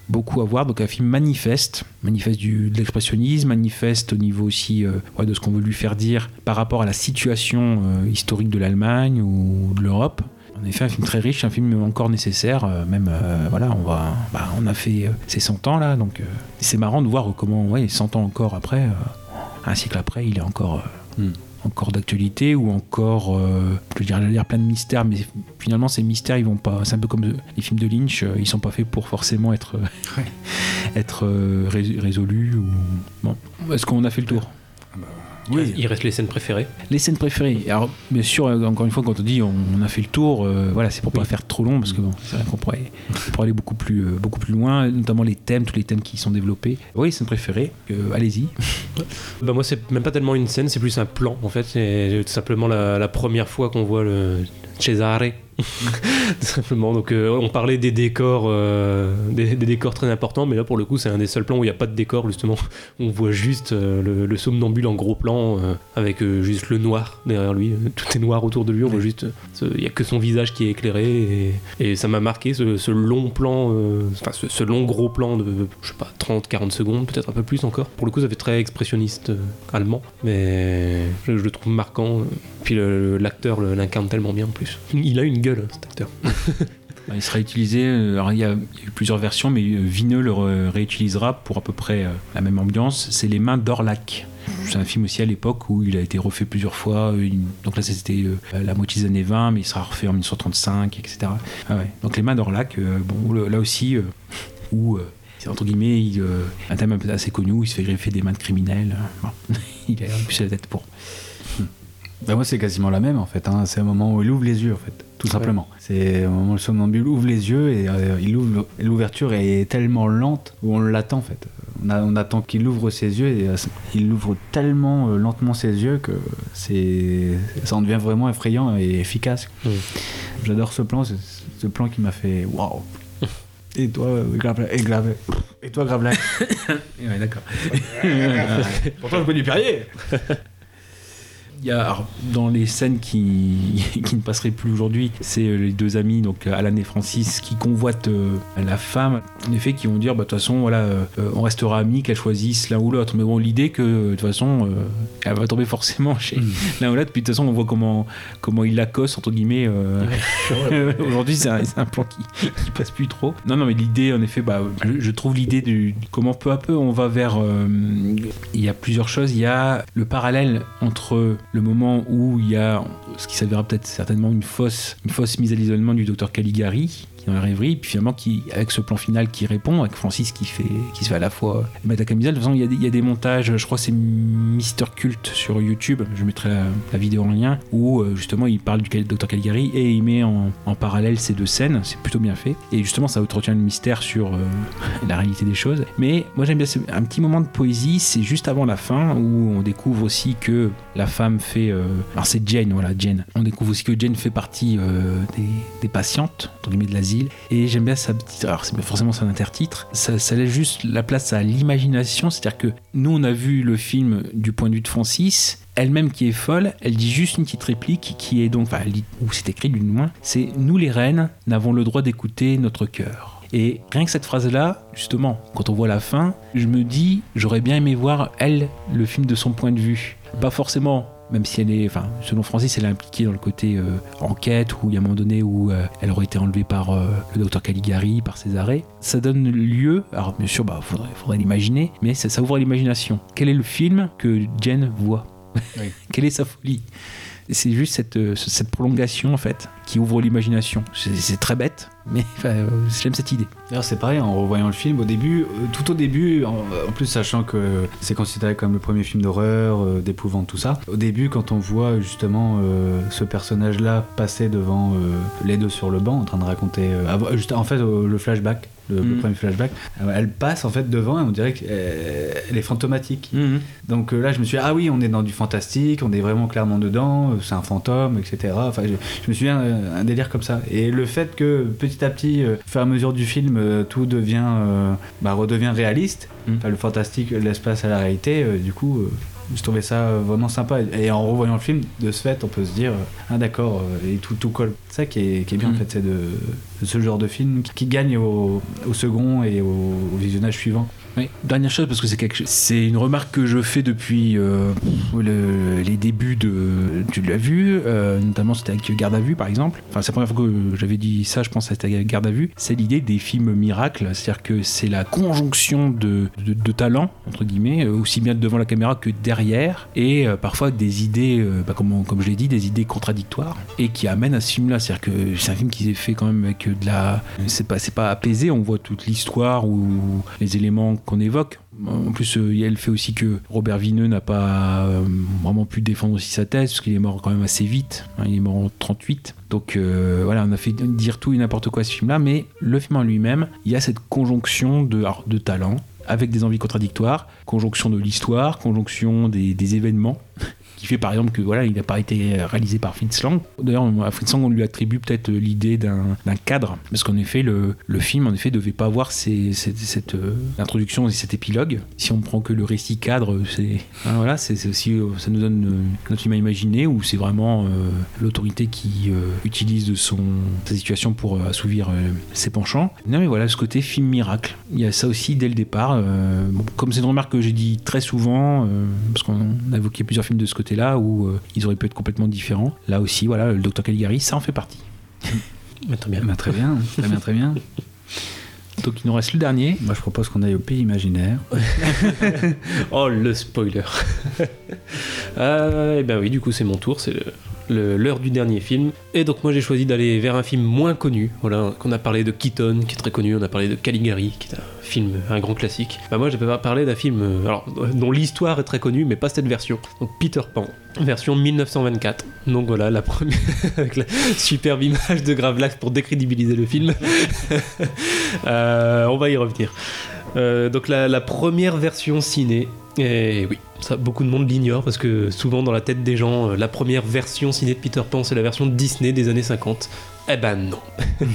beaucoup à voir. Donc un film manifeste, manifeste du, de l'expressionnisme, manifeste au niveau aussi de ce qu'on veut lui faire dire par rapport à la situation historique de l'Allemagne ou de l'Europe. En effet, un film très riche, un film encore nécessaire. euh, même, euh, voilà, on, va, bah, on a fait euh, ses 100 ans là, donc euh, c'est marrant de voir comment, ouais, 100 ans encore après, euh, un cycle après, il est encore, euh, encore d'actualité ou encore, euh, je dirais, j'allais dire plein de mystères, mais finalement, ces mystères, ils vont pas. C'est un peu comme euh, les films de Lynch, euh, ils sont pas faits pour forcément être, euh, être euh, rés- résolus. Ou... Bon, est-ce qu'on a fait le tour? Oui. Il reste les scènes préférées. les scènes préférées. Alors, bien sûr, encore une fois, quand on dit on, on a fait le tour, euh, voilà, c'est pour pas faire trop long, parce que bon, c'est vrai qu'on pourrait, pourrait aller beaucoup plus, euh, beaucoup plus loin, notamment les thèmes, tous les thèmes qui sont développés. Oui, scènes préférées, euh, allez-y. Bah moi c'est même pas tellement une scène, c'est plus un plan en fait. C'est tout simplement la, la première fois qu'on voit le Cesare. tout simplement. Donc euh, on parlait des décors, euh, des, des décors très importants, mais là pour le coup c'est un des seuls plans où il n'y a pas de décor justement. On voit juste euh, le, le somnambule en gros plan avec juste le noir derrière lui. Tout est noir autour de lui. On voit juste, il y a que son visage qui est éclairé et, et ça m'a marqué ce, ce long plan, enfin ce, ce long gros plan de je sais pas 30-40 secondes, peut-être un peu plus encore. Pour le coup ça fait très expressionniste allemand, mais je, je le trouve marquant. Puis l'acteur l'incarne tellement bien en plus. Il a une gueule cet acteur. Il sera utilisé, euh, il y, a, eu plusieurs versions, mais euh, Vineux le réutilisera pour à peu près euh, la même ambiance. C'est Les Mains d'Orlac. C'est un film aussi à l'époque où il a été refait plusieurs fois. Donc là, c'était la moitié des années 20, mais il sera refait en 1935, etc. Ah. Donc Les Mains d'Orlac, là aussi, où, entre guillemets, il, un thème assez connu il se fait greffer des mains de criminels. Bon. il a plus la tête pour. Bah moi c'est quasiment la même en fait. hein. C'est un moment où il ouvre les yeux en fait, tout simplement. C'est au moment où le somnambule ouvre les yeux et euh, il ouvre l'ouverture est tellement lente où on l'attend en fait. On, a- on attend qu'il ouvre ses yeux et euh, il ouvre tellement euh, lentement ses yeux que c'est ça en devient vraiment effrayant et efficace. J'adore ce plan, c'est ce plan qui m'a fait waouh. Et toi, Gravelax et, Grave- et toi, Gravelax Ouais, d'accord. Pourtant, je peux du Perrier Il y a, alors, dans les scènes qui, qui ne passeraient plus aujourd'hui, c'est euh, les deux amis, donc euh, Alan et Francis, qui convoitent euh, la femme. En effet, qui vont dire, bah, de toute façon, voilà, euh, on restera amis, qu'elle choisisse l'un ou l'autre. Mais bon, l'idée que, de toute façon, euh, elle va tomber forcément chez l'un ou l'autre. Puis de toute façon, on voit comment, comment il l'accoste, entre guillemets. aujourd'hui, c'est un, plan qui, qui passe plus trop. Non, non, mais l'idée, en effet, bah, je, je trouve l'idée du comment peu à peu on va vers. il y a plusieurs choses. Il y a le parallèle entre le moment où il y a ce qui s'avérera peut-être certainement une fausse, une fausse mise à l'isolement du docteur Caligari dans la rêverie, puis finalement qui, avec ce plan final qui répond, avec Francis qui fait, qui se fait à la fois mettre la camisole. De toute façon, il y a des, montages, je crois c'est Mister Cult sur YouTube, je mettrai la, vidéo en lien, où euh, justement il parle du docteur Caligari et il met en, en parallèle ces deux scènes, c'est plutôt bien fait. Et justement, ça entretient le mystère sur euh, la réalité des choses. Mais moi j'aime bien un petit moment de poésie, c'est juste avant la fin où on découvre aussi que la femme fait. euh, alors c'est Jane, voilà, Jane. On découvre aussi que Jane fait partie euh, des, des patientes, entre guillemets, de l'asile. Et j'aime bien sa petite. Alors c'est forcément c'est un intertitre, ça, laisse juste la place à l'imagination, c'est-à-dire que nous on a vu le film du point de vue de Francis. Elle-même qui est folle, elle dit juste une petite réplique qui est donc, enfin, ou c'est écrit du moins, c'est nous les reines n'avons le droit d'écouter notre cœur. Et rien que cette phrase-là, justement, quand on voit la fin, je me dis, j'aurais bien aimé voir, elle, le film de son point de vue. Pas forcément, même si elle est, enfin, selon Francis, elle est impliquée dans le côté euh, enquête, où il y a un moment donné où euh, elle aurait été enlevée par euh, le docteur Caligari, par ses arrêts. Ça donne lieu, alors bien sûr, bah, faudrait, faudrait l'imaginer, mais ça, ça ouvre l'imagination. Quel est le film que Jen voit? Quelle est sa folie? C'est juste cette, euh, cette prolongation en fait qui ouvre l'imagination. C'est très bête, mais euh, j'aime cette idée. C'est pareil, en revoyant le film, au début, euh, tout au début, en, plus sachant que c'est considéré comme le premier film d'horreur, d'épouvante, tout ça, au début, quand on voit justement ce personnage-là passer devant les deux sur le banc, en train de raconter, juste, en fait, le flashback, le, le Mhm. premier flashback, euh, elle passe en fait devant et on dirait qu'elle est fantomatique. Mhm. Donc euh, là, je me suis dit, ah oui, on est dans du fantastique, on est vraiment clairement dedans, euh, c'est un fantôme, etc. Enfin, je, je me suis dit, un, un délire comme ça. Et le fait que petit à petit, euh, au fur et à mesure du film, euh, tout devient, euh, bah, redevient réaliste, Mm. Enfin, le fantastique laisse place à la réalité, euh, du coup, euh, je trouvais ça euh, vraiment sympa. Et en revoyant le film, de ce fait, on peut se dire, euh, ah d'accord, euh, et tout, tout colle. C'est ça qui est, qui est bien Mm. en fait, c'est de, de ce genre de film qui, qui gagne au, au second et au, au visionnage suivant. Oui. Dernière chose, parce que c'est quelque chose, c'est une remarque que je fais depuis euh, le- les débuts de. Tu l'as vu, euh, notamment c'était avec Garde à vue par exemple. Enfin, c'est la première fois que j'avais dit ça, je pense, c'était avec Garde à vue. C'est l'idée des films miracles, c'est-à-dire que c'est la conjonction de, de, de talents, entre guillemets, euh, aussi bien devant la caméra que derrière, et euh, parfois des idées, bah, comme je l'ai dit, des idées contradictoires, et qui amènent à ce film-là. C'est-à-dire que c'est un film qui est fait quand même avec de la. C'est pas, c'est pas apaisé, on voit toute l'histoire ou les éléments qu'on évoque. En plus, euh, elle fait aussi que Robert Vineux n'a pas euh, vraiment pu défendre aussi sa thèse, parce qu'il est mort quand même assez vite. hein, il est mort en 38. Donc euh, voilà, on a fait dire tout et n'importe quoi ce film-là, mais le film en lui-même, il y a cette conjonction de, de talents, avec des envies contradictoires, conjonction de l'histoire, conjonction des événements, qui fait par exemple que voilà, il n'a pas été réalisé par Fritz. D'ailleurs, à Fritz on lui attribue peut-être l'idée d'un cadre, parce qu'en effet, le, film en effet devait pas avoir cette euh, introduction et cet épilogue. Si on prend que le récit cadre, c'est hein, voilà, c'est aussi euh, ça nous donne euh, notre film à imaginer où c'est vraiment l'autorité qui utilise son sa situation pour assouvir ses penchants. Non mais voilà, ce côté film miracle. Il y a ça aussi dès le départ. comme c'est une remarque que j'ai dit très souvent, parce qu'on a évoqué plusieurs films de ce côté-là où euh, ils auraient pu être complètement différents. Là aussi, voilà, le Docteur Caligari, ça en fait partie. Mais très bien. Bah, très bien, très bien, très bien. Donc il nous reste le dernier. Moi, je propose qu'on aille au pays imaginaire. Oh, le spoiler. euh, et ben oui, du coup, c'est mon tour. C'est le- l'heure du dernier film. Et donc, moi, j'ai choisi d'aller vers un film moins connu. Voilà, qu'on a parlé de Keaton, qui est très connu. On a parlé de Caligari, qui est un film, un grand classique. Bah, moi, je vais parler d'un film euh, alors, dont l'histoire est très connue, mais pas cette version. Donc, Peter Pan, version 1924. Donc, voilà, la première, avec la superbe image de Gravelax pour décrédibiliser le film. Euh, on va y revenir. Euh, donc la, la première version ciné, et oui, ça beaucoup de monde l'ignore parce que souvent dans la tête des gens, euh, la première version ciné de Peter Pan c'est la version Disney des années 50. Eh ben non.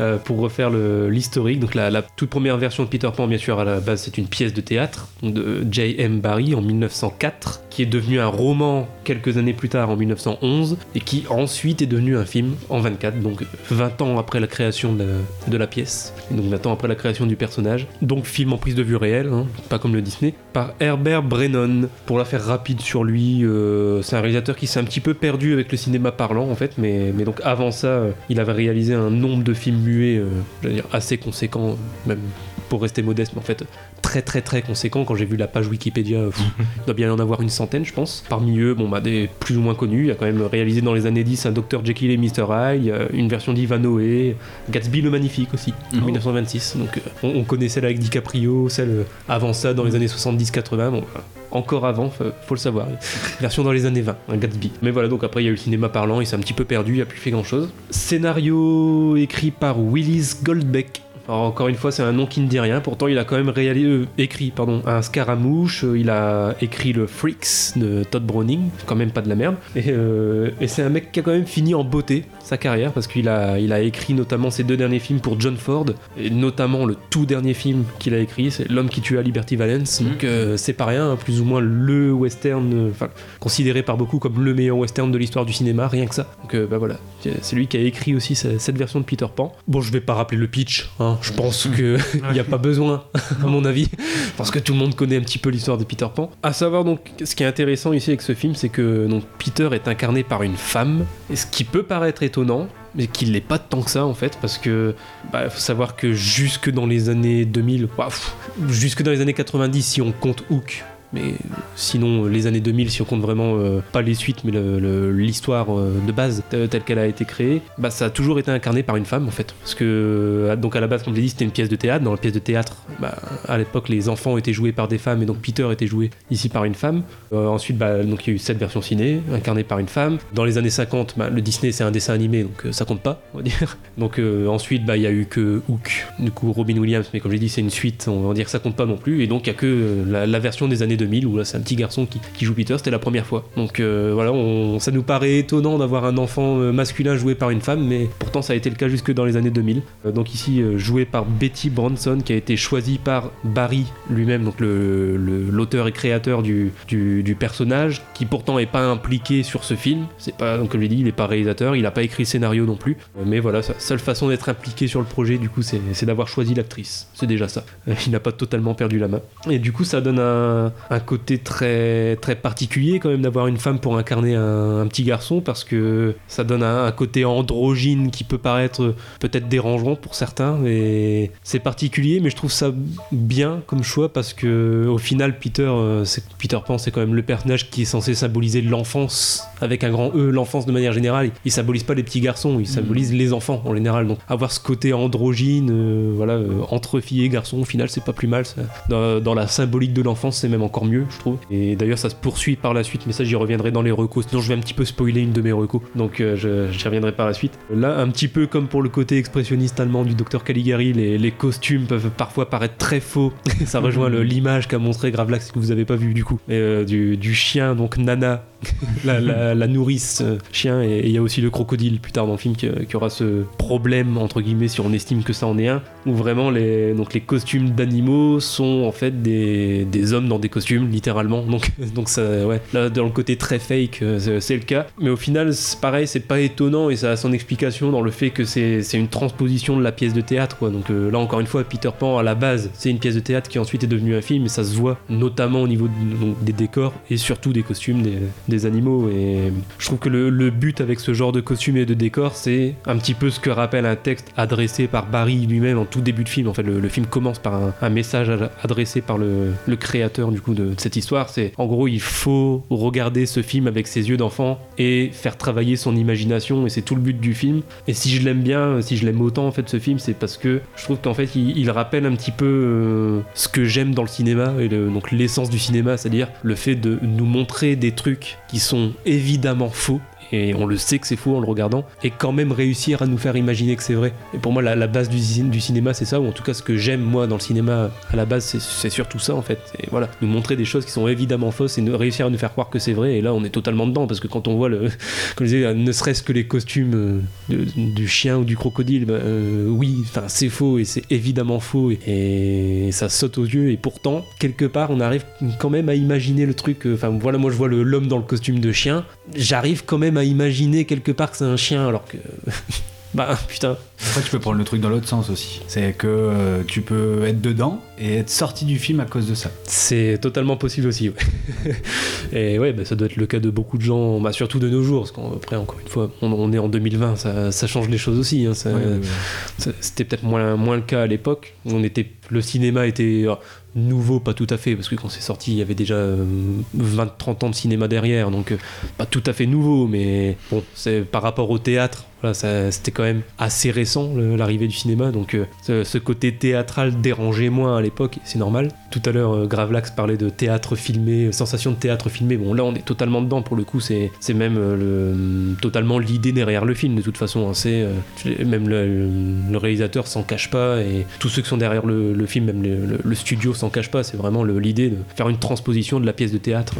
Euh, pour refaire l'historique, donc la, toute première version de Peter Pan, bien sûr, à la base c'est une pièce de théâtre de J.M. Barrie en 1904, qui est devenu un roman quelques années plus tard en 1911, et qui ensuite est devenu un film en 24, donc 20 ans après la création de la, pièce, donc 20 ans après la création du personnage. Donc film en prise de vue réelle, hein, pas comme le Disney, par Herbert Brennan. Pour la faire rapide sur lui, euh, c'est un réalisateur qui s'est un petit peu perdu avec le cinéma parlant en fait, mais, mais donc avant ça, euh, il avait réalisé un nombre de films muets, euh, dire assez conséquent, euh, même pour rester modeste, mais en fait très très très conséquent. Quand j'ai vu la page Wikipédia, pff, il doit bien y en avoir une centaine, je pense. Parmi eux, bon bah des plus ou moins connus, il y a quand même réalisé dans les années 10 un Dr Jekyll et Mr Hyde, une version d'Ivanoé, Gatsby le Magnifique aussi, en Oh. 1926. Donc euh, on, on connaît celle avec DiCaprio, celle euh, avant ça dans les années 70-80. Bon, bah, encore avant, faut, faut le savoir. Version dans les années 20, un Gatsby. Mais voilà, donc après il y a eu le cinéma parlant, il s'est un petit peu perdu, il a plus fait grand chose. Scénario écrit par Willis Goldbeck. Alors encore une fois, c'est un nom qui ne dit rien. Pourtant, il a quand même réalisé, euh, écrit pardon, un Scaramouche. euh, il a écrit le Freaks de Todd Browning. Quand même pas de la merde. Et, euh, et c'est un mec qui a quand même fini en beauté sa carrière parce qu'il a, il a écrit notamment ses deux derniers films pour John Ford et notamment le tout dernier film qu'il a écrit, c'est L'homme qui tue à Liberty Valence. Donc euh, c'est pas rien, hein, plus ou moins le western, euh, enfin considéré par beaucoup comme le meilleur western de l'histoire du cinéma, rien que ça. Donc euh, bah voilà, c'est lui qui a écrit aussi ce- cette version de Peter Pan. Bon, je vais pas rappeler le pitch, hein, je pense que il n'y a pas besoin, à mon avis, parce que tout le monde connaît un petit peu l'histoire de Peter Pan. À savoir donc, ce qui est intéressant ici avec ce film, c'est que donc Peter est incarné par une femme, et ce qui peut paraître étonnant, mais qui l'est pas tant que ça en fait, parce que bah, faut savoir que jusque dans les années 2000, ouah, pff, jusque dans les années 90, si on compte Hook. Mais sinon, les années 2000, si on compte vraiment euh, pas les suites, mais l'histoire euh, de base euh, telle qu'elle a été créée, bah, ça a toujours été incarné par une femme en fait. Parce que, euh, donc à la base, comme je l'ai dit, c'était une pièce de théâtre. Dans la pièce de théâtre, bah, à l'époque, les enfants étaient joués par des femmes et donc Peter était joué ici par une femme. Euh, ensuite, bah, donc, il y a eu cette version ciné, incarnée par une femme. Dans les années 50, bah, le Disney c'est un dessin animé, donc euh, ça compte pas, on va dire. Donc euh, ensuite, bah, il y a eu que Hook, du coup Robin Williams, mais comme j'ai dit, c'est une suite, on va dire que ça compte pas non plus. Et donc il y a que euh, la, la version des années 2000 où là c'est un petit garçon qui, joue Peter, c'était la première fois. Donc euh, voilà, ça nous paraît étonnant d'avoir un enfant euh, masculin joué par une femme, mais pourtant ça a été le cas jusque dans les années 2000. Euh, donc ici joué par Betty Bronson, qui a été choisie par Barry lui-même, donc le- le- l'auteur et créateur du, du, personnage, qui pourtant est pas impliqué sur ce film. C'est pas, comme je l'ai dit, il est pas réalisateur, il a pas écrit le scénario non plus. Mais voilà, sa seule façon d'être impliqué sur le projet, du coup, c'est d'avoir choisi l'actrice. C'est déjà ça. Il n'a pas totalement perdu la main. Et du coup, ça donne un, un côté très, très particulier quand même d'avoir une femme pour incarner un, un petit garçon, parce que ça donne un, un côté androgyne qui peut paraître peut-être dérangeant pour certains. Et c'est particulier, mais je trouve ça bien comme choix parce que au final, Peter, euh, Peter Pan, c'est quand même le personnage qui est censé symboliser l'enfance avec un grand E, l'enfance de manière générale. Il symbolise pas les petits garçons, il symbolise les enfants en général. Donc avoir ce côté androgyne, euh, voilà, euh, entre filles et garçons, au final, c'est pas plus mal. ça. Dans, dans la symbolique de l'enfance, c'est même encore mieux, je trouve. Et d'ailleurs, ça se poursuit par la suite, mais ça, j'y reviendrai dans les recos. Sinon, je vais un petit peu spoiler une de mes recos, donc euh, j'y reviendrai par la suite. Là, un petit peu comme pour le côté expressionniste allemand du docteur Caligari, les, costumes peuvent parfois paraître très faux. ça rejoint l'image qu'a montré Gravelax que vous avez pas vu du coup, euh, du chien donc Nana, la, nourrice euh, chien, et il y a aussi le crocodile plus tard dans le film qui, qui aura ce problème entre guillemets si on estime que ça en est un, où vraiment les donc les costumes d'animaux sont en fait des, des hommes dans des costumes littéralement. Donc donc ça ouais là dans le côté très fake euh, c'est- le cas, mais au final pareil c'est pas étonnant et ça a son explication dans le fait que c'est une transposition de la pièce de théâtre quoi. Donc euh, là encore une fois Peter Pan à la base c'est une pièce de théâtre qui ensuite est devenue un film et ça se voit notamment au niveau des décors et surtout des costumes des, des animaux. Et je trouve que le, but avec ce genre de costume et de décor, c'est un petit peu ce que rappelle un texte adressé par Barry lui-même en tout début de film. En fait, le, film commence par un, message ad- adressé par le, créateur du coup de, cette histoire. C'est en gros, il faut regarder ce film avec ses yeux d'enfant et faire travailler son imagination. Et c'est tout le but du film. Et si je l'aime bien, si je l'aime autant en fait ce film, c'est parce que je trouve qu'en fait il, rappelle un petit peu euh, ce que j'aime dans le cinéma et donc l'essence du cinéma, c'est-à-dire le fait de nous montrer des trucs qui sont évidemment faux. Et on le sait que c'est faux en le regardant, et quand même réussir à nous faire imaginer que c'est vrai. Et pour moi, la, base du, cin- du cinéma, c'est ça, ou en tout cas ce que j'aime moi dans le cinéma à la base, c'est- surtout ça en fait. Et voilà, nous montrer des choses qui sont évidemment fausses et réussir à nous faire croire que c'est vrai. Et là, on est totalement dedans, parce que quand on voit le, comme je disais, ne serait-ce que les costumes euh, du chien ou du crocodile, bah, euh, oui, enfin c'est faux et c'est évidemment faux et, ça saute aux yeux et pourtant quelque part on arrive quand même à imaginer le truc. euh, Enfin voilà, moi je vois l'homme dans le costume de chien, j'arrive quand même à imaginer quelque part que c'est un chien alors que bah putain. Après, tu peux prendre le truc dans l'autre sens aussi. C'est que euh, tu peux être dedans et être sorti du film à cause de ça. C'est totalement possible aussi. ouais. et ouais, bah, ça doit être le cas de beaucoup de gens, bah, surtout de nos jours, parce qu'après, encore une fois, on, on est en 2020, ça, ça change les choses aussi. hein, Ouais, ouais, C'était peut-être moins, moins le cas à l'époque. On était, le cinéma était euh, nouveau, pas tout à fait, parce que quand c'est sorti, il y avait déjà 20-30 ans de cinéma derrière, donc euh, pas tout à fait nouveau, mais bon, c'est par rapport au théâtre. Voilà, c'était quand même assez récent l'arrivée du cinéma, donc euh, ce côté théâtral dérangeait moins à l'époque, c'est normal. Tout à l'heure, euh, Gravelax parlait de théâtre filmé, euh, sensation de théâtre filmé. Bon, là, on est totalement dedans pour le coup, c'est même euh, le, totalement l'idée derrière le film de toute façon. hein, c'est même le, réalisateur s'en cache pas et tous ceux qui sont derrière le, film, même le, studio s'en cache pas. C'est vraiment l'idée de faire une transposition de la pièce de théâtre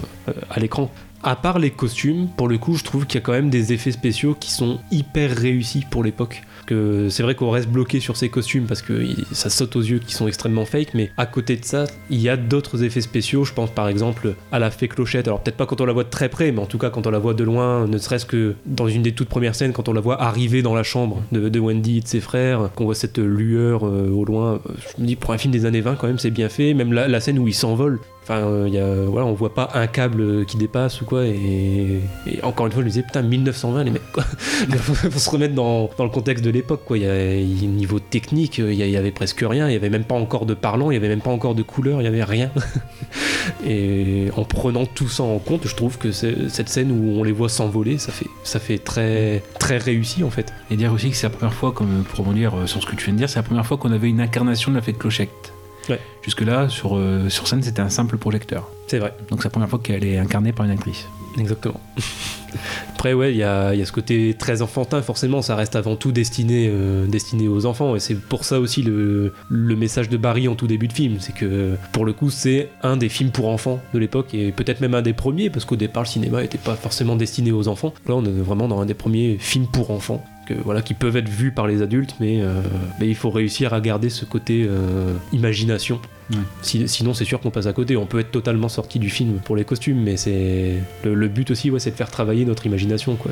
à l'écran. À part les costumes, pour le coup, je trouve qu'il y a quand même des effets spéciaux qui sont hyper réussis pour l'époque. Que c'est vrai qu'on reste bloqué sur ces costumes parce que ça saute aux yeux qui sont extrêmement fake, mais à côté de ça, il y a d'autres effets spéciaux. Je pense par exemple à la fée clochette. Alors peut-être pas quand on la voit de très près, mais en tout cas quand on la voit de loin, ne serait-ce que dans une des toutes premières scènes, quand on la voit arriver dans la chambre de, Wendy et de ses frères, qu'on voit cette lueur euh, au loin. euh, Je me dis pour un film des années 20 quand même c'est bien fait. Même la scène où il s'envole. Enfin, euh, il y a, voilà, on voit pas un câble qui dépasse ou quoi. Et, et encore une fois, je me disais, putain, 1920, les mecs, quoi. faut se remettre dans, dans le contexte de l'époque, quoi. Il y a, il y niveau technique, il y, il avait presque rien. Il y avait même pas encore de parlant, il y avait même pas encore de couleur, il y avait rien. et en prenant tout ça en compte, je trouve que cette scène où on les voit s'envoler, ça fait, ça fait très, très réussi en fait. Et dire aussi que c'est la première fois, comme pour rebondir euh, sur ce que tu viens de dire, c'est la première fois qu'on avait une incarnation de la fête clochette. Ouais. Jusque-là, sur, euh, sur scène, c'était un simple projecteur. C'est vrai. Donc c'est la première fois qu'elle est incarnée par une actrice. Exactement. Après, ouais, il y a, il y a ce côté très enfantin, forcément, ça reste avant tout destiné, euh, destiné aux enfants, et c'est pour ça aussi le, le message de Barry en tout début de film, c'est que pour le coup, c'est un des films pour enfants de l'époque, et peut-être même un des premiers, parce qu'au départ, le cinéma n'était pas forcément destiné aux enfants. Là, on est vraiment dans un des premiers films pour enfants. Voilà, qui peuvent être vus par les adultes, mais, euh, mais il faut réussir à garder ce côté euh, imagination. Ouais. Si- sinon, c'est sûr qu'on passe à côté. On peut être totalement sorti du film pour les costumes, mais c'est le, le but aussi, ouais, c'est de faire travailler notre imagination, quoi.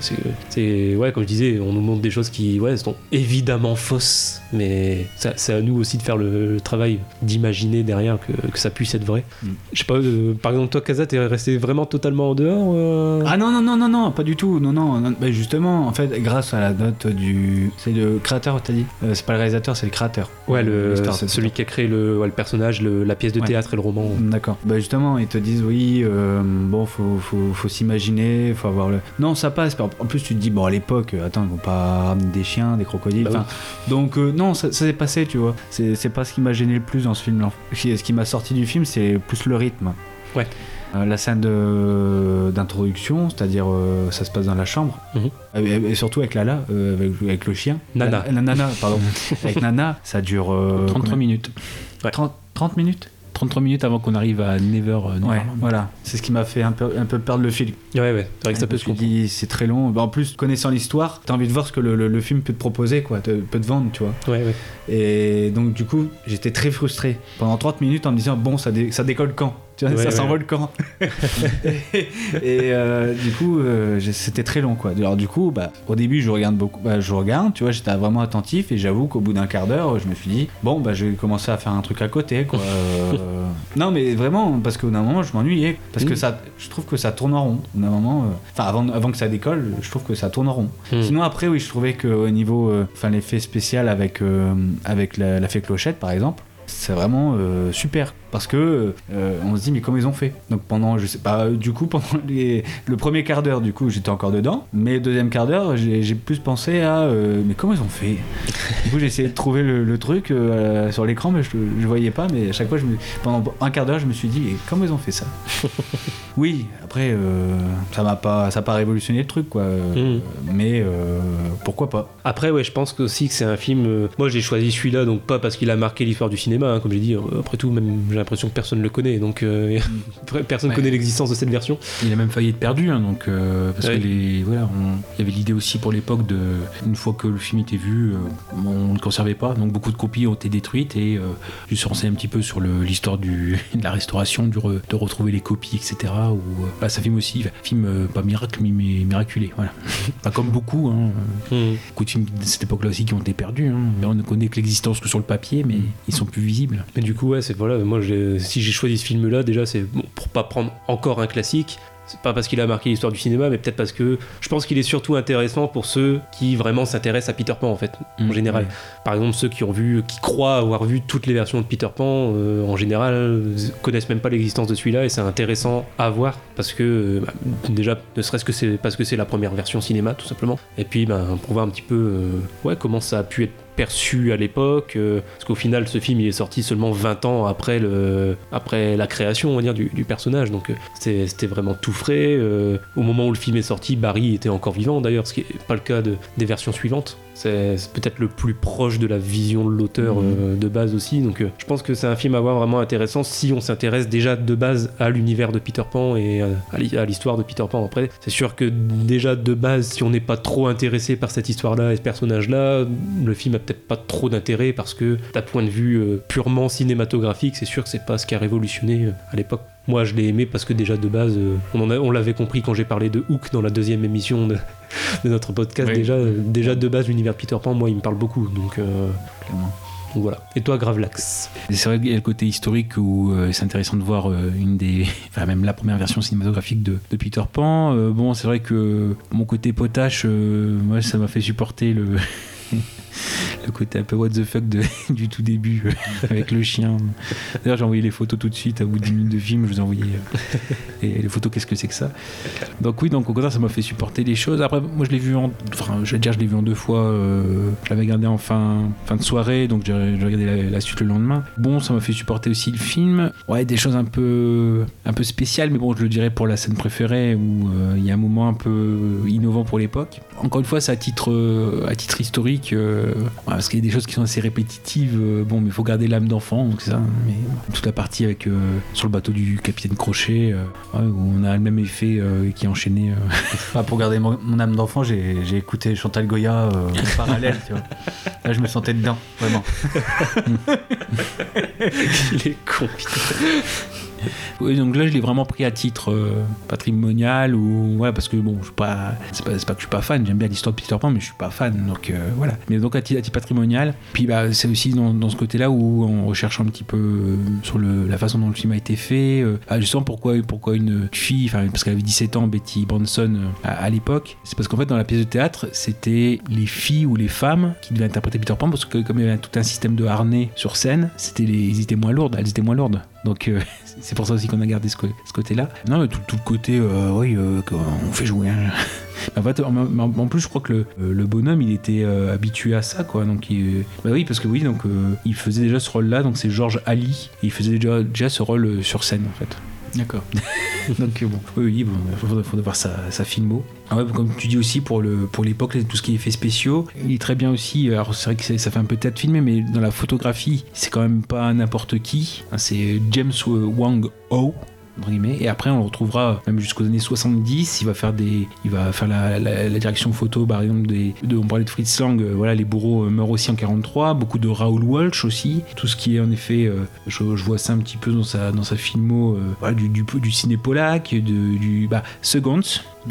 C'est, ouais, comme je disais, on nous montre des choses qui, ouais, sont évidemment fausses, mais c'est à nous aussi de faire le, le travail d'imaginer derrière que, que ça puisse être vrai. Mm. Je sais pas, euh, par exemple, toi, Kaza, t'es resté vraiment totalement en dehors. euh Ah non, non, non, non, non, pas du tout. Non, non, non. Bah, justement, en fait, grâce à la note du. C'est le créateur, t'as dit? Euh, C'est pas le réalisateur, c'est le créateur. Ouais, le, celui qui a créé le, ouais, le personnage, le- la pièce de Ouais. théâtre et le roman. D'accord. Bah justement, ils te disent oui, euh, bon, faut, faut, faut s'imaginer, faut avoir le. Non, ça passe. En plus, tu te dis bon, à l'époque, euh, attends, ils vont pas ramener des chiens, des crocodiles. Bah Donc euh, non, ça, ça s'est passé, tu vois. C'est c'est pas ce qui m'a gêné le plus dans ce film-là. Ce qui- m'a sorti du film, c'est plus le rythme. Ouais. Euh, la scène de- d'introduction, c'est-à-dire euh, ça se passe dans la chambre, Mhm. et, et surtout avec Lala, euh, avec, avec le chien. Nana. La, la Nana, pardon. avec Nana, ça dure. euh, 33 combien minutes. 30, 30 minutes 33 minutes avant qu'on arrive à Never. euh, Ouais, voilà. C'est ce qui m'a fait un peu, un peu perdre le fil. Ouais, ouais, c'est vrai que ça peut se c'est très long. Bah, en plus, connaissant l'histoire, t'as envie de voir ce que le, le- le film peut te proposer, quoi, te- peut te vendre, tu vois. Ouais, ouais. Et donc, du coup, j'étais très frustré pendant 30 minutes en me disant, bon, ça, dé- ça décolle quand? Tu vois, Ouais, ça ouais. volcan. et euh, du coup, euh, c'était très long, quoi. Alors du coup, bah, au début, je regarde beaucoup, bah, je regarde, tu vois, j'étais vraiment attentif et j'avoue qu'au bout d'un quart d'heure, je me suis dit, bon, bah, je vais commencer à faire un truc à côté, quoi. Euh, non, mais vraiment, parce qu'au d'un moment, je m'ennuyais, parce que Mm. ça, je trouve que ça tourne en rond. Au d'un moment, euh, enfin, avant, avant que ça décolle, je trouve que ça tourne en rond. Mm. Sinon, après, oui, je trouvais qu'au niveau, euh, enfin, l'effet spécial avec, avec la, la fée clochette, par exemple. C'est vraiment euh, super parce que euh, on se dit mais comment ils ont fait? Donc pendant je sais pas du coup pendant les, le premier quart d'heure du coup j'étais encore dedans mais le deuxième quart d'heure j'ai plus pensé à euh, mais comment ils ont fait? Du coup j'ai essayé de trouver le, le truc euh, sur l'écran mais je, je voyais pas mais à chaque fois je me, pendant un quart d'heure je me suis dit et comment ils ont fait ça? Oui après euh, ça m'a pas ça a pas révolutionné le truc quoi Mm. mais euh, pourquoi pas? Après, ouais, je pense que aussi que c'est un film. euh, moi, j'ai choisi celui-là, donc pas parce qu'il a marqué l'histoire du cinéma, hein, comme j'ai dit. euh, Après tout, même j'ai l'impression que personne le connaît, donc euh, personne Ouais. connaît l'existence de cette version. Il a même failli être perdu, hein, donc euh, parce Ouais. que les voilà, on- il y avait l'idée aussi pour l'époque de une fois que le film était vu, euh, on ne le conservait pas, donc beaucoup de copies ont été détruites et je suis renseigné un petit peu sur l'histoire du de la restauration, du re- de retrouver les copies, etc. Ou voilà, ça film aussi, film pas miracle mais, miraculé, voilà. pas comme beaucoup, hein, euh, Mm. beaucoup de films de cette époque-là aussi qui ont été perdus. hein. On ne connaît que l'existence que sur le papier, mais ils sont plus visibles. Mais du coup, ouais, c'est voilà, moi, si j'ai choisi ce film-là, déjà, c'est bon, pour pas prendre encore un classique. C'est pas parce qu'il a marqué l'histoire du cinéma, mais peut-être parce que je pense qu'il est surtout intéressant pour ceux qui vraiment s'intéressent à Peter Pan, en fait, en Mm, général. ouais. Par exemple, ceux qui ont vu, qui croient avoir vu toutes les versions de Peter Pan, euh, en général, connaissent même pas l'existence de celui-là, et c'est intéressant à voir parce que euh, bah, déjà, ne serait-ce que c'est parce que c'est la première version cinéma, tout simplement. Et puis, ben, pour voir un petit peu, euh, ouais, comment ça a pu être perçu à l'époque, euh, parce qu'au final, ce film il est sorti seulement 20 ans après, le, après la création, on va dire, du, personnage, donc euh, c'était vraiment tout frais. euh, au moment où le film est sorti, Barry était encore vivant d'ailleurs, ce qui n'est pas le cas de- des versions suivantes. C'est peut-être le plus proche de la vision de l'auteur Mhm. euh, de base aussi, donc euh, je pense que c'est un film à voir vraiment intéressant si on s'intéresse déjà de base à l'univers de Peter Pan et à l'hi- à l'histoire de Peter Pan. Après, c'est sûr que déjà de base, si on n'est pas trop intéressé par cette histoire-là et ce personnage-là, le film a peut-être pas trop d'intérêt parce que d'un point de vue euh, purement cinématographique, c'est sûr que c'est pas ce qui a révolutionné à l'époque. Moi, je l'ai aimé parce que déjà de base, euh, on, l'avait compris quand j'ai parlé de Hook dans la deuxième émission de, de notre podcast. Oui. Déjà, euh, déjà de base, l'univers Peter Pan, moi, il me parle beaucoup. Donc, euh, donc voilà. Et toi, Gravelax? C'est vrai qu'il y a le côté historique où euh, c'est intéressant de voir euh, une des, enfin même la première version cinématographique de, de Peter Pan. Bon, c'est vrai que mon côté potache, moi, ça m'a fait supporter le. le côté un peu what the fuck de- du tout début euh, avec le chien. D'ailleurs, j'ai envoyé les photos tout de suite à bout de 10 minutes de film. Je vous ai envoyé euh, et les photos. Qu'est-ce que c'est que ça? Donc oui, donc au contraire, ça m'a fait supporter les choses. Après, moi, je l'ai vu en, enfin, je vais dire, je l'ai vu en deux fois. euh, je l'avais regardé en fin, fin de soirée, donc j'ai regardé la, la suite le lendemain. Bon, ça m'a fait supporter aussi le film. Ouais, des choses un peu, un peu spéciales, mais bon, je le dirais pour la scène préférée où il y a un moment un peu innovant pour l'époque. Encore une fois, c'est à titre, à titre historique, euh, parce qu'il y a des choses qui sont assez répétitives. euh, bon, mais il faut garder l'âme d'enfant, donc ça. Mais toute la partie avec euh, sur le bateau du capitaine Crochet, euh, ouais, où on a le même effet euh, qui est enchaîné. euh, Enfin, pour garder mon, mon âme d'enfant, j'ai écouté Chantal Goya euh, en parallèle, tu vois. Là, je me sentais dedans, vraiment. Il est con, donc là, je l'ai vraiment pris à titre euh, patrimonial ou ouais, parce que bon, je suis pas, c'est pas, pas que je suis pas fan. J'aime bien l'histoire de Peter Pan, mais je suis pas fan. Donc euh, voilà. Mais donc à titre, patrimonial. Puis bah, c'est aussi dans, ce côté-là où en recherchant un petit peu euh, sur la façon dont le film a été fait, ah, je sens pourquoi, pourquoi une fille, enfin parce qu'elle avait 17 ans, Betty Branson à, l'époque. C'est parce qu'en fait dans la pièce de théâtre, c'était les filles ou les femmes qui devaient interpréter Peter Pan parce que comme il y avait tout un système de harnais sur scène, c'était les, étaient moins lourdes, elles étaient moins lourdes. Donc c'est pour ça aussi qu'on a gardé ce, côté-là. Non, mais tout, tout le côté, euh, oui, euh, on fait jouer. hein. En fait, en, plus, je crois que le, euh, le bonhomme, il était euh, habitué à ça, quoi. Donc, il- bah oui, parce que oui, donc euh, il faisait déjà ce rôle-là. Donc, c'est Georges Ali. Et il faisait déjà, déjà ce rôle euh, sur scène, en fait. D'accord. Donc euh, bon, oui, oui, bon, faudrait, faudrait voir sa, sa filmo. Ah ouais, comme tu dis aussi pour le pour l'époque, tout ce qui est effets spéciaux, il est très bien aussi. Alors c'est vrai que ça fait un peu tête filmé, mais dans la photographie, c'est quand même pas n'importe qui. Hein, C'est James Wang Ho. Et après, on le retrouvera même jusqu'aux années 70. Il va faire des, il va faire la, direction photo, par exemple, de, on parlait de Fritz Lang. euh, voilà, les bourreaux euh, meurent aussi en 43. Beaucoup de Raoul Walsh aussi. Tout ce qui est en effet, euh, je, vois ça un petit peu dans sa, dans sa filmo, du, du, du ciné polac, du, bah, Seconds.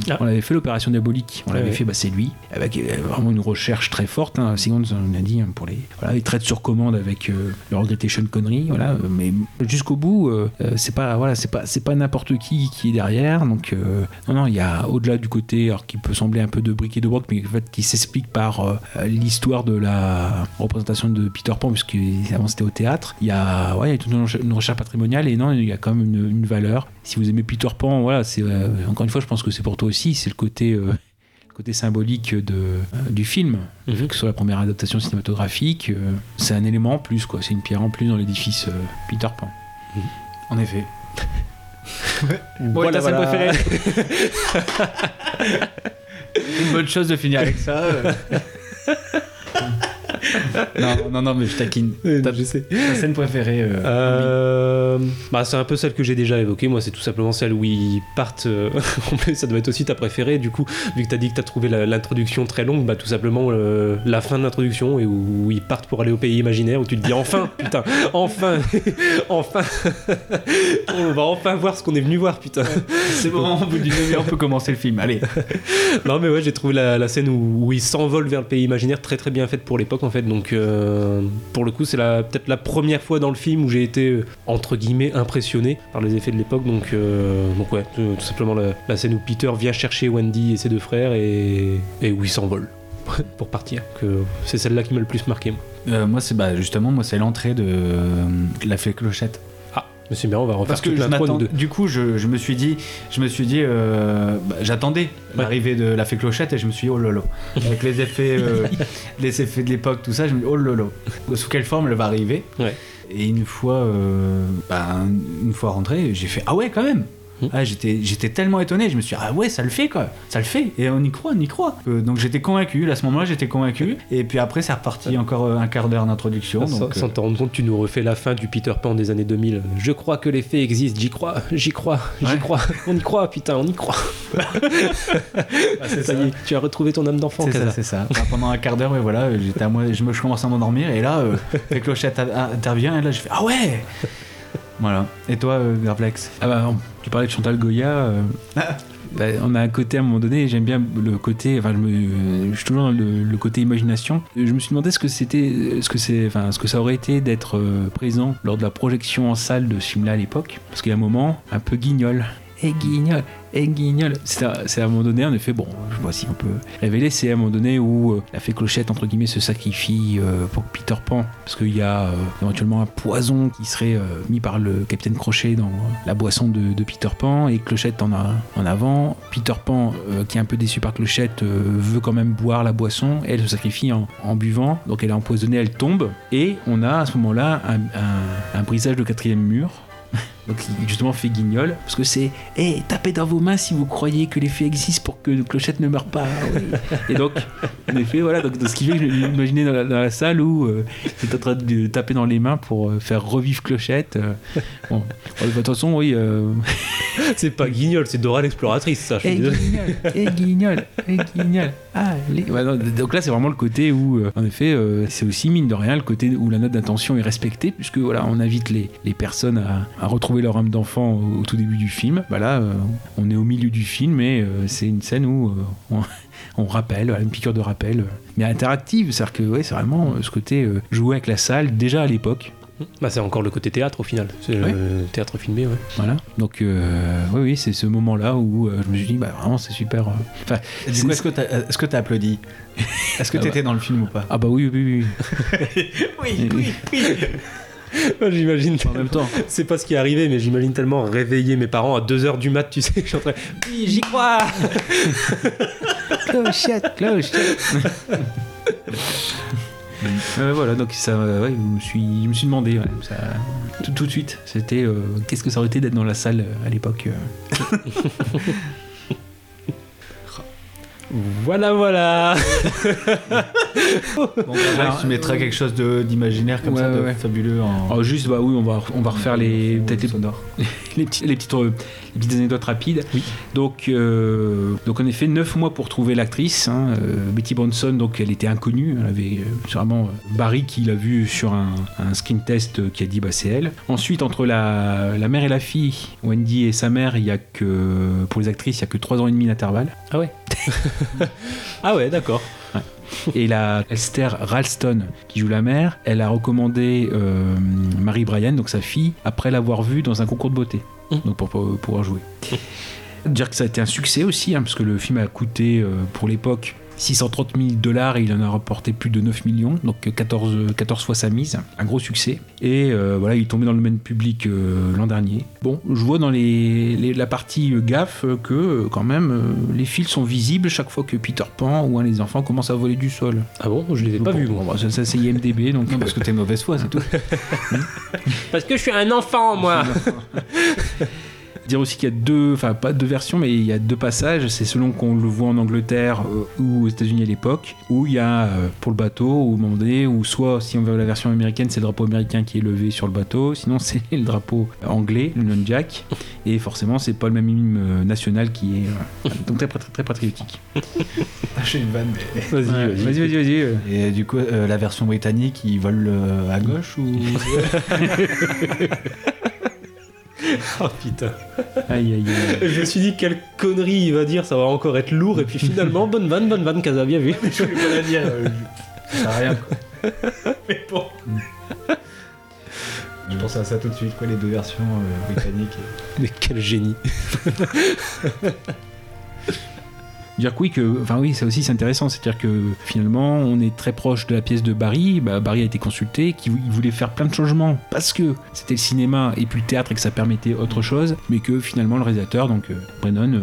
Ah. On avait fait l'opération diabolique. On Ouais, l'avait ouais. fait, bah, c'est lui, avec euh, vraiment une recherche très forte. Hein. On a dit hein, pour les, voilà, il traite sur commande avec euh, le regretté Sean Connery, voilà. Mais jusqu'au bout, euh, euh, c'est pas, voilà, c'est pas, c'est pas n'importe qui qui est derrière. Donc euh, non, non, il y a au-delà du côté, alors qui peut sembler un peu de briquet de broc, mais en fait qui s'explique par euh, l'histoire de la représentation de Peter Pan, puisque avant c'était au théâtre. Il y a, ouais, il y a toute une recherche- patrimoniale et non, il y a quand même une, une valeur. Si vous aimez Peter Pan, voilà, c'est encore une fois, je pense que c'est pour toi aussi. C'est le côté euh, le côté symbolique de, euh, du film, Mhm. que ce soit la première adaptation cinématographique, euh, c'est un élément en plus, quoi. C'est une pierre en plus dans l'édifice euh, Peter Pan. En effet. Bon, et ta scène préférée Une bonne chose de finir avec ça. non, non, non, mais je taquine. Ta, je sais. ta scène préférée euh, Euh, bah, c'est un peu celle que j'ai déjà évoquée. Moi, c'est tout simplement celle où ils partent. euh, en plus, ça doit être aussi ta préférée. Du coup, vu que tu as dit que tu as trouvé l'introduction très longue, bah, tout simplement euh, la fin de l'introduction et où, ils partent pour aller au pays imaginaire où tu te dis enfin, putain, enfin, enfin, on va enfin voir ce qu'on est venu voir, putain. C'est bon, au bout d'une demi-heure, on peut commencer le film. Allez. non mais ouais j'ai trouvé la, la scène où, où il s'envole vers le pays imaginaire très très bien faite pour l'époque en donc euh, pour le coup c'est peut-être la première fois dans le film où j'ai été euh, entre guillemets impressionné par les effets de l'époque donc, euh, donc ouais tout, simplement la, scène où Peter vient chercher Wendy et ses deux frères et, où il s'envole pour partir c'est celle-là qui m'a le plus marqué moi. C'est bah, justement, moi, c'est l'entrée de euh, la fée clochette. Mais c'est bien on va refaire Parce que toute je l'intro, nous m'attends- deux. du coup, je, je me suis dit, je me suis dit, euh, bah, j'attendais l'arrivée de la fée clochette et je me suis dit, oh lolo, avec les effets, euh, les effets de l'époque, tout ça, je me dis, oh lolo, sous quelle forme elle va arriver? Ouais. Et une fois, euh, bah, une fois rentré, j'ai fait, ah ouais, quand même. Hmm. Ah, j'étais, tellement étonné, je me suis dit, ah ouais, ça le fait quoi, ça le fait, et on y croit, on y croit. Euh, donc j'étais convaincu, à ce moment-là j'étais convaincu, et puis après c'est reparti encore euh, un quart d'heure d'introduction. Sans, euh, te rendre compte, tu nous refais la fin du Peter Pan des années 2000. Je crois que les faits existent, j'y crois, j'y crois, j'y Ouais. crois, on y croit, putain, on y croit. ça, y est, tu as retrouvé ton âme d'enfant, C'est ça, c'est ça. Enfin, pendant un quart d'heure, ouais, voilà, euh, j'étais à moi, je, me, je commence à m'endormir et là, euh, la clochette a- a- intervient et là, je fais ah ouais. Voilà. Et toi, euh, Ah bah, tu parlais de Chantal Goya. euh, bah, on a un côté à un moment donné, j'aime bien le côté, enfin, je, me, je suis toujours dans le, le côté imagination. Je me suis demandé ce que c'était, ce que c'est, enfin, ce que ça aurait été d'être euh, présent lors de la projection en salle de ce film-là à l'époque, parce qu'il y a un moment un peu guignol. Et guignol, guignol. C'est à, un moment donné, en effet, bon, je vois si on peut révéler, c'est à un moment donné où euh, la fée Clochette, entre guillemets, se sacrifie euh, pour Peter Pan, parce qu'il y a euh, éventuellement un poison qui serait mis par le capitaine Crochet dans la boisson de, Peter Pan, et Clochette en, a, en avant. Peter Pan, qui est un peu déçu par Clochette, veut quand même boire la boisson, elle se sacrifie en, buvant, donc elle est empoisonnée, elle tombe, et on a à ce moment-là un brisage de quatrième mur. Donc il justement fait guignol parce que c'est hé tapez dans vos mains si vous croyez que les faits existent pour que Clochette ne meure pas. oui. Et donc en effet voilà donc ce qui fait que je l'imaginais dans, la- dans la salle où euh, il est en train de taper dans les mains pour euh, faire revivre Clochette. euh. Bon, de toute façon oui. euh, C'est pas Guignol, c'est Dora l'exploratrice, ça. je désolé. guignol, guignol, et guignol. Allez. Ouais, non, donc là, c'est vraiment le côté où, en effet, c'est aussi mine de rien le côté où la note d'intention est respectée, puisque voilà, on invite les, les personnes à, à retrouver leur âme d'enfant au, au tout début du film. Bah là, euh, on est au milieu du film et euh, c'est une scène où euh, on, on rappelle, voilà, une piqûre de rappel, mais interactive, c'est-à-dire que ouais, c'est vraiment ce côté euh, jouer avec la salle déjà à l'époque. Bah, c'est encore le côté théâtre au final. C'est Ouais. le théâtre filmé, ouais. Voilà. Donc, euh, oui, oui, c'est ce moment-là où euh, je me suis dit, bah vraiment, c'est super. euh. Enfin, Et Du c'est- coup, est-ce que t'as est-ce que t'as applaudi? Est-ce que Ah t'étais bah. dans le film ou pas? Ah bah oui, oui, oui. Oui, oui, oui. J'imagine. En même temps. C'est pas ce qui est arrivé, mais j'imagine tellement réveiller mes parents à 2h du mat, tu sais. Je suis en train. Oui, j'y crois clochette, clochette. Euh, voilà, donc ça, euh, ouais, je me suis, je me suis demandé, ouais, ça, tout, tout de suite, c'était euh, qu'est-ce que ça aurait été d'être dans la salle euh, à l'époque. euh. Voilà, voilà. Bon, bah, tu mettras quelque chose de- d'imaginaire comme Ouais, ça, de ouais. fabuleux en. Oh, juste, bah oui, on va, on va refaire les, peut-être les, les, petits- les petites, euh, les petites anecdotes rapides. Donc, euh, donc, en effet, 9 mois pour trouver l'actrice. hein, euh, Betty Bronson, donc elle était inconnue. Elle avait euh, sûrement euh, Barry qui l'a vue sur un, un screen test qui a dit bah c'est elle. Ensuite, entre la, la mère et la fille, Wendy et sa mère, il y a que pour les actrices, il y a que 3 ans et demi d'intervalle. Ah ouais. ah ouais, d'accord. Et la Esther Ralston, qui joue la mère, elle a recommandé euh, Marie Bryan, donc sa fille, après l'avoir vue dans un concours de beauté, donc pour, pour pouvoir jouer. Dire que ça a été un succès aussi, hein, parce que le film a coûté euh, pour l'époque 630 000 dollars et il en a rapporté plus de 9 millions, donc 14, 14 fois sa mise, un gros succès. Et euh, voilà, il est tombé dans le domaine public euh, l'an dernier. Bon, je vois dans les, les- la partie euh, gaffe que quand même euh, les fils sont visibles chaque fois que Peter Pan ou un des enfants commence à voler du sol. Ah bon? Je les ai pas Bon, vus, bon, bah, ça, ça, c'est IMDB, donc Non, parce que t'es mauvaise foi, c'est tout. Parce que je suis un enfant, moi. Dire aussi qu'il y a deux, enfin pas deux versions, mais il y a deux passages. C'est selon qu'on le voit en Angleterre euh, ou aux États-Unis à l'époque, où il y a euh, pour le bateau, au moment donné, ou soit si on veut la version américaine, c'est le drapeau américain qui est levé sur le bateau, sinon c'est le drapeau anglais, le Jack, et forcément c'est pas le même hymne euh, national qui est euh, donc très, très, très patriotique. J'ai une vanne, mais. Vas-y, Ouais, vas-y. vas-y, vas-y, vas-y. euh. Et du coup, euh, la version britannique, ils volent euh, à gauche ou. Oh putain. Aïe, aïe, aïe. Je me suis dit, quelle connerie il va dire, ça va encore être lourd. Et puis finalement, bonne vanne, bonne vanne, Casa, bien vu. Je voulais pas la dire. euh, Ça sert à rien, quoi. Mais bon. Je pense à ça tout de suite, quoi, les deux versions euh, britanniques. Mais quel génie. Dire que oui, que, enfin oui, ça aussi c'est intéressant, c'est-à-dire que finalement on est très proche de la pièce de Barry. Bah, Barry a été consulté, qu'il il voulait faire plein de changements parce que c'était le cinéma et puis le théâtre et que ça permettait autre chose, mais que finalement le réalisateur, donc euh, Brennan, euh,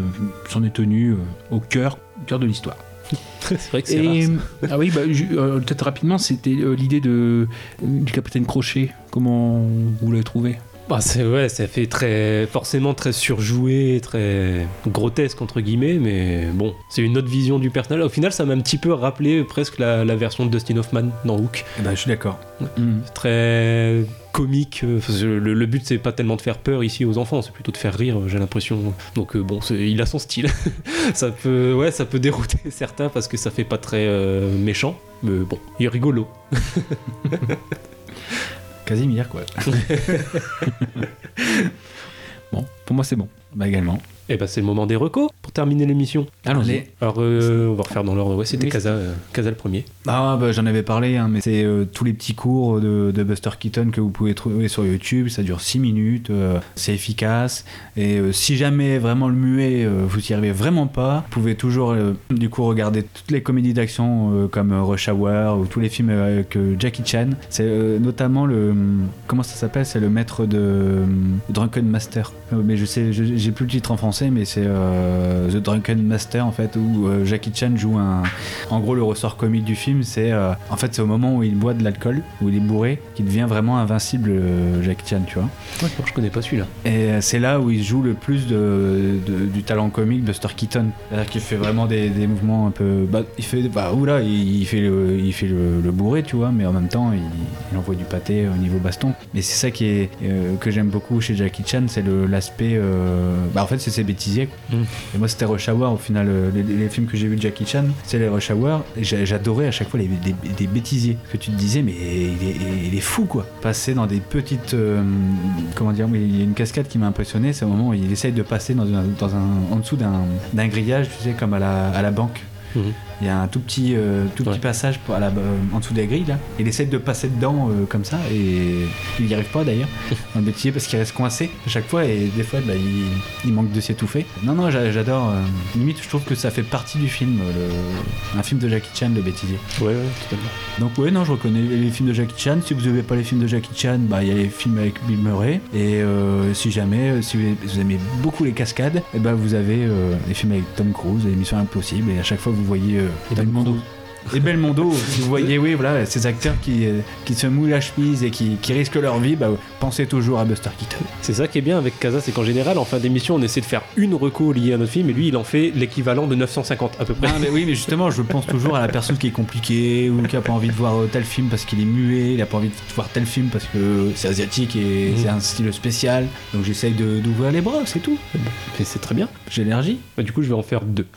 s'en est tenu euh, au cœur, au cœur de l'histoire. C'est vrai que c'est Et rare. ça. ah oui, bah, peut-être rapidement, c'était l'idée de du capitaine Crochet. Comment vous l'avez trouvé Bah, c'est ouais, ça fait très forcément très surjoué, très grotesque entre guillemets, mais bon, c'est une autre vision du personnage. Au final, ça m'a un petit peu rappelé presque la, la version de Dustin Hoffman dans Hook. Ben, je suis d'accord. Hmm. Très comique. euh, Le, le but c'est pas tellement de faire peur ici aux enfants, c'est plutôt de faire rire. J'ai l'impression. Donc euh, bon, il a son style. ça peut, ouais, ça peut dérouter certains parce que ça fait pas très euh, méchant, mais bon, il est rigolo. Casimir, quoi. Bon, pour moi c'est bon. Bah, également. Et bah c'est le moment des recos pour terminer l'émission. Allons-y. Alors euh, on va refaire dans l'ordre. Ouais, c'était Oui, Casa, euh, Casa le premier. Ah bah j'en avais parlé, hein, mais c'est euh, tous les petits cours de, Buster Keaton que vous pouvez trouver sur YouTube, ça dure 6 minutes, euh, c'est efficace, et euh, si jamais vraiment le muet, vous y arrivez vraiment pas, vous pouvez toujours du coup regarder toutes les comédies d'action comme Rush Hour ou tous les films avec Jackie Chan, c'est notamment le... comment ça s'appelle? C'est le maître de Drunken Master, mais je sais, j'ai plus le titre en français, mais c'est The Drunken Master en fait, où Jackie Chan joue un... En gros le ressort comique du film, c'est euh, en fait c'est au moment où il boit de l'alcool, où il est bourré, qu'il devient vraiment invincible, euh, Jackie Chan, tu vois. D'accord, je connais pas celui-là. Et euh, c'est là où il joue le plus de, de- du talent comique Buster Keaton. C'est-à-dire qu'il fait vraiment des, des mouvements un peu. Bah, il fait. Bah, oula, il, il fait, le, il fait le, le bourré, tu vois, mais en même temps, il, il envoie du pâté au niveau baston. Mais c'est ça qui est, euh, que j'aime beaucoup chez Jackie Chan, c'est l'aspect. euh, bah, en fait, c'est ses bêtisiers. Mm. Et moi, c'était Rush Hour, au final, euh, les, les films que j'ai vus de Jackie Chan, c'est les Rush Hour. J'adorais à chaque fois les, des bêtisiers. Que tu te disais, mais il est, il est fou, quoi. Passer dans des petites. euh, comment dire, il y a une cascade qui m'a impressionné, c'est au moment où il essaye de passer dans, dans un, en dessous d'un grillage, tu sais, comme à la, à la banque. Mhm. Il y a un tout petit, euh, tout petit Ouais. passage pour- à la, euh, en dessous des grilles là. Il essaie de passer dedans euh, comme ça et il n'y arrive pas d'ailleurs dans le bêtisier parce qu'il reste coincé à chaque fois et des fois bah, il, il manque de s'étouffer. Non non j'a- j'adore. limite je trouve que ça fait partie du film, le- un film de Jackie Chan le bêtisier. Ouais, ouais, totalement. Donc ouais non je reconnais les films de Jackie Chan. Si vous n'avez pas les films de Jackie Chan, bah il y a les films avec Bill Murray et euh, si jamais si vous, aimez beaucoup les cascades, et ben vous avez euh, les films avec Tom Cruise, et Mission Impossible et à chaque fois vous voyez euh, Et où- Et Belmondo, vous voyez, oui, voilà, ces acteurs qui, euh, qui se mouillent la chemise et qui, qui risquent leur vie, bah, pensez toujours à Buster Keaton. C'est ça qui est bien avec Casa, c'est qu'en général, en fin d'émission, on essaie de faire une reco liée à notre film, et lui, il en fait l'équivalent de 950 à peu près. Ah, mais oui, mais justement, je pense toujours à la personne qui est compliquée ou qui a pas envie de voir euh, tel film parce qu'il est muet, il a pas envie de voir tel film parce que c'est asiatique et Mhm. c'est un style spécial. Donc j'essaye de- d'ouvrir les bras, c'est tout. Et c'est très bien. J'ai l'énergie. Bah, du coup, je vais en faire deux.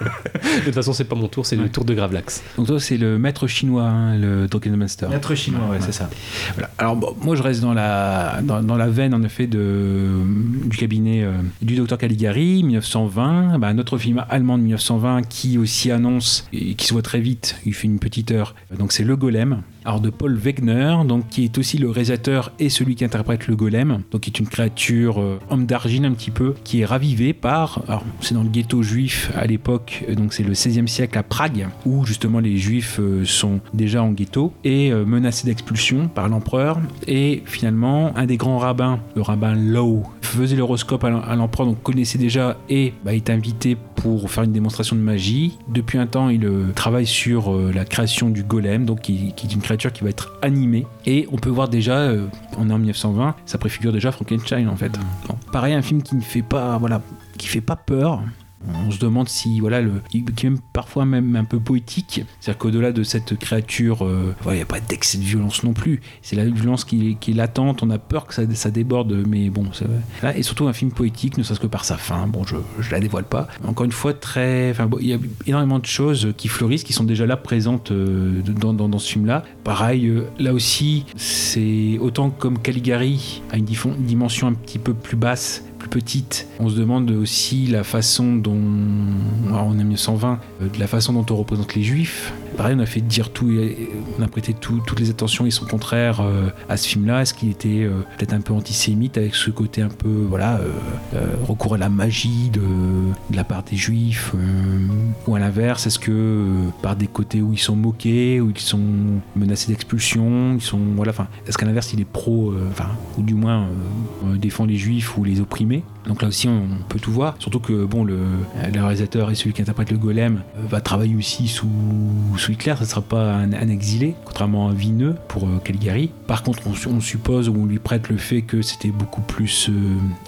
de toute façon, c'est pas mon tour, c'est le tour de Gravelax. Donc toi, c'est le maître chinois, hein, le Token Master. Maître chinois, ouais, c'est ça. Voilà. Alors bon, moi je reste dans la, dans, dans la veine en effet de, du cabinet euh, du docteur Caligari, 1920, bah, un autre film allemand de 1920 qui aussi annonce, et qui se voit très vite, il fait une petite heure, donc c'est Le Golem. Alors de Paul Wegener, donc qui est aussi le réalisateur et celui qui interprète le golem, donc qui est une créature euh, homme d'argile un petit peu, qui est ravivée par, alors c'est dans le ghetto juif à l'époque, euh, donc c'est le 16e siècle à Prague, où justement les juifs euh, sont déjà en ghetto et euh, menacés d'expulsion par l'empereur. Et finalement, un des grands rabbins, le rabbin Lowe, faisait l'horoscope à l'em- à l'empereur, donc connaissait déjà et bah, est invité pour faire une démonstration de magie. Depuis un temps, il travaille sur la création du golem, donc qui, qui est une créature qui va être animée. Et on peut voir déjà, on est en 1920, ça préfigure déjà Frankenstein en fait. Bon, pareil, un film qui ne fait pas, voilà, qui fait pas peur. On se demande si, voilà, le, qui est même parfois même un peu poétique. C'est-à-dire qu'au-delà de cette créature, euh, voilà, il n'y a pas d'excès de violence non plus. C'est la violence qui, qui est latente, on a peur que ça, ça déborde, mais bon, ça, voilà. Et surtout un film poétique, ne serait-ce que par sa fin. Bon, je, je la dévoile pas. Encore une fois, très, il y a énormément de choses qui fleurissent, qui sont déjà là présentes euh, dans, dans, ce film-là. Pareil, euh, là aussi, c'est autant comme Caligari a une dimension un petit peu plus basse plus petite. On se demande aussi la façon dont, alors on est en 1920, euh, la façon dont on représente les juifs. Pareil, on a fait dire tout, on a prêté tout- toutes les attentions et son contraire euh, à ce film-là. Est-ce qu'il était euh, peut-être un peu antisémite avec ce côté un peu, voilà, recours à la magie de, la part des juifs Ou à l'inverse, est-ce que par des côtés où ils sont moqués, où ils sont menacés d'expulsion, ils sont, voilà, enfin, est-ce qu'à l'inverse il est pro, enfin, ou du moins défend les juifs ou les opprimés? me. Donc là aussi, on peut tout voir. Surtout que bon, le, réalisateur et celui qui interprète le golem euh, va travailler aussi sous, sous Hitler. Ça ne sera pas un, exilé, contrairement à Vineux pour euh, Caligari. Par contre, on, su- on suppose ou on lui prête le fait que c'était beaucoup plus euh,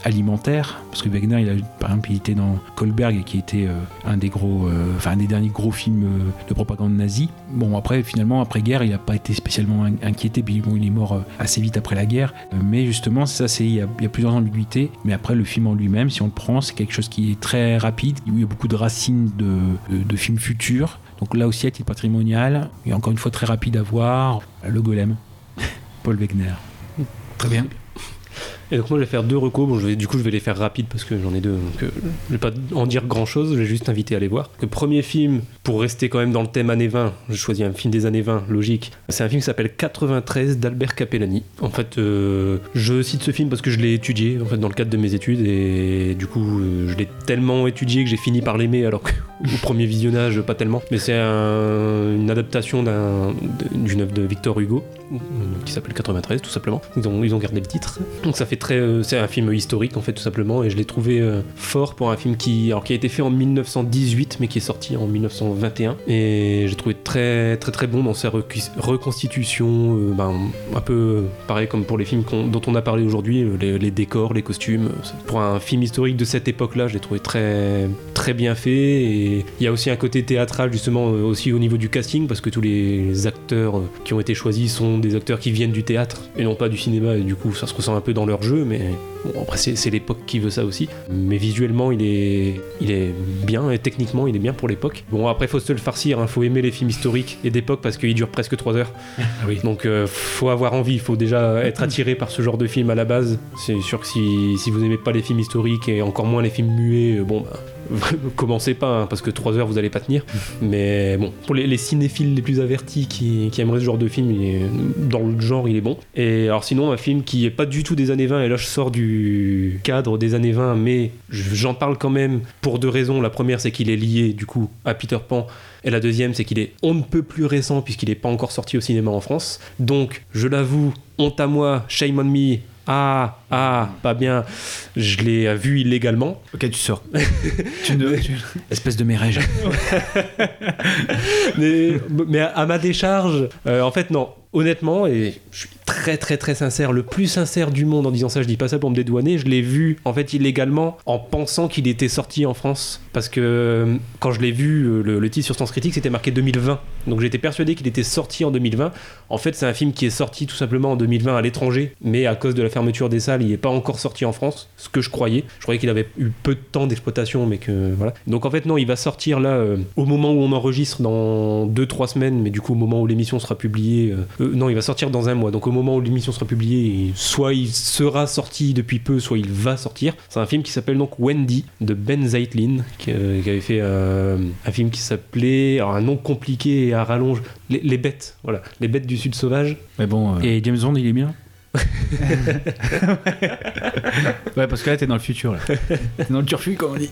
alimentaire, parce que Wegner, il a, par exemple, il était dans Kolberg, qui était un des gros, enfin des derniers gros films de propagande nazie. Bon, après, finalement, après guerre, il n'a pas été spécialement in- inquiété. Puis bon, il est mort assez vite après la guerre. Mais justement, ça, il y, y a plusieurs ambiguïtés. Mais après, le film lui-même, si on le prend, c'est quelque chose qui est très rapide, où il y a beaucoup de racines de, de, de films futurs. Donc là aussi, à titre patrimonial, et encore une fois très rapide à voir, le golem, Paul Wegner. Très bien. Et donc moi je vais faire deux recos, bon, je vais, du coup je vais les faire rapides parce que j'en ai deux, donc euh, je vais pas en dire grand chose, je vais juste inviter à les voir. Le premier film, pour rester quand même dans le thème années 20, j'ai choisi un film des années 20, logique, c'est un film qui s'appelle 93 d'Albert Capellani. En fait, euh, je cite ce film parce que je l'ai étudié en fait, dans le cadre de mes études et du coup euh, je l'ai tellement étudié que j'ai fini par l'aimer alors qu'au premier visionnage pas tellement. Mais c'est un- une adaptation d'un- d'une œuvre de Victor Hugo euh, qui s'appelle 93 tout simplement. Ils ont, ils ont gardé le titre. Donc ça fait euh, c'est un film historique en fait tout simplement et je l'ai trouvé euh, fort pour un film qui, alors qui a été fait en 1918 mais qui est sorti en 1921 et j'ai trouvé très très très bon dans sa reconstitution, euh, ben, un peu pareil comme pour les films dont on a parlé aujourd'hui, les, les décors, les costumes. Pour un film historique de cette époque-là, je l'ai trouvé très très bien fait et il y a aussi un côté théâtral justement aussi au niveau du casting parce que tous les acteurs qui ont été choisis sont des acteurs qui viennent du théâtre et non pas du cinéma et du coup ça se ressent un peu dans leur jeu mais bon, après c'est l'époque qui veut ça aussi. Mais visuellement il est il est bien et techniquement il est bien pour l'époque. Bon après faut se le farcir hein, faut aimer les films historiques et d'époque parce qu'ils durent presque 3 heures. Donc euh, faut avoir envie. Il faut déjà être attiré par ce genre de film à la base. C'est sûr que si, si vous aimez pas les films historiques et encore moins les films muets euh, bon bah commencez pas hein, parce que 3 heures vous allez pas tenir. Mais bon pour les, les cinéphiles les plus avertis qui, qui aimeraient ce genre de film il est- dans le genre il est bon. Et alors sinon un film qui est pas du tout des années 20 et là je sors du cadre des années 20 mais je- j'en parle quand même pour deux raisons la première c'est qu'il est lié du coup à Peter Pan et la deuxième c'est qu'il est on ne peut plus récent puisqu'il n'est pas encore sorti au cinéma en France donc je l'avoue honte à moi shame on me Ah, ah, pas bien. Je l'ai vu illégalement. Ok, tu sors. Tu ne- Espèce de mérège. mais, mais à ma décharge, euh, en fait, non. Honnêtement, et je suis très très très sincère, le plus sincère du monde en disant ça, je dis pas ça pour me dédouaner, je l'ai vu en fait illégalement en pensant qu'il était sorti en France. Parce que euh, quand je l'ai vu, euh, le, titre sur Sens Critique, c'était marqué 2020. Donc j'étais persuadé qu'il était sorti en 2020. En fait, c'est un film qui est sorti tout simplement en 2020 à l'étranger, mais à cause de la fermeture des salles, il n'est pas encore sorti en France, ce que je croyais. Je croyais qu'il avait eu peu de temps d'exploitation, mais que voilà. Donc en fait, non, il va sortir là euh, au moment où on enregistre dans 2-3 semaines, mais du coup, au moment où l'émission sera publiée, non, il va sortir dans un mois. Donc au moment où l'émission sera publiée, soit il sera sorti depuis peu, soit il va sortir. C'est un film qui s'appelle donc Wendy de Ben Zeitlin, qui, qui avait fait euh, un film qui s'appelait, alors un nom compliqué et à rallonge, les, Les bêtes, voilà, les bêtes du Sud sauvage. Mais bon. euh, Et James Bond, il est bien Ouais, parce que là, t'es dans le futur. Là. T'es dans le turfu, comme on dit.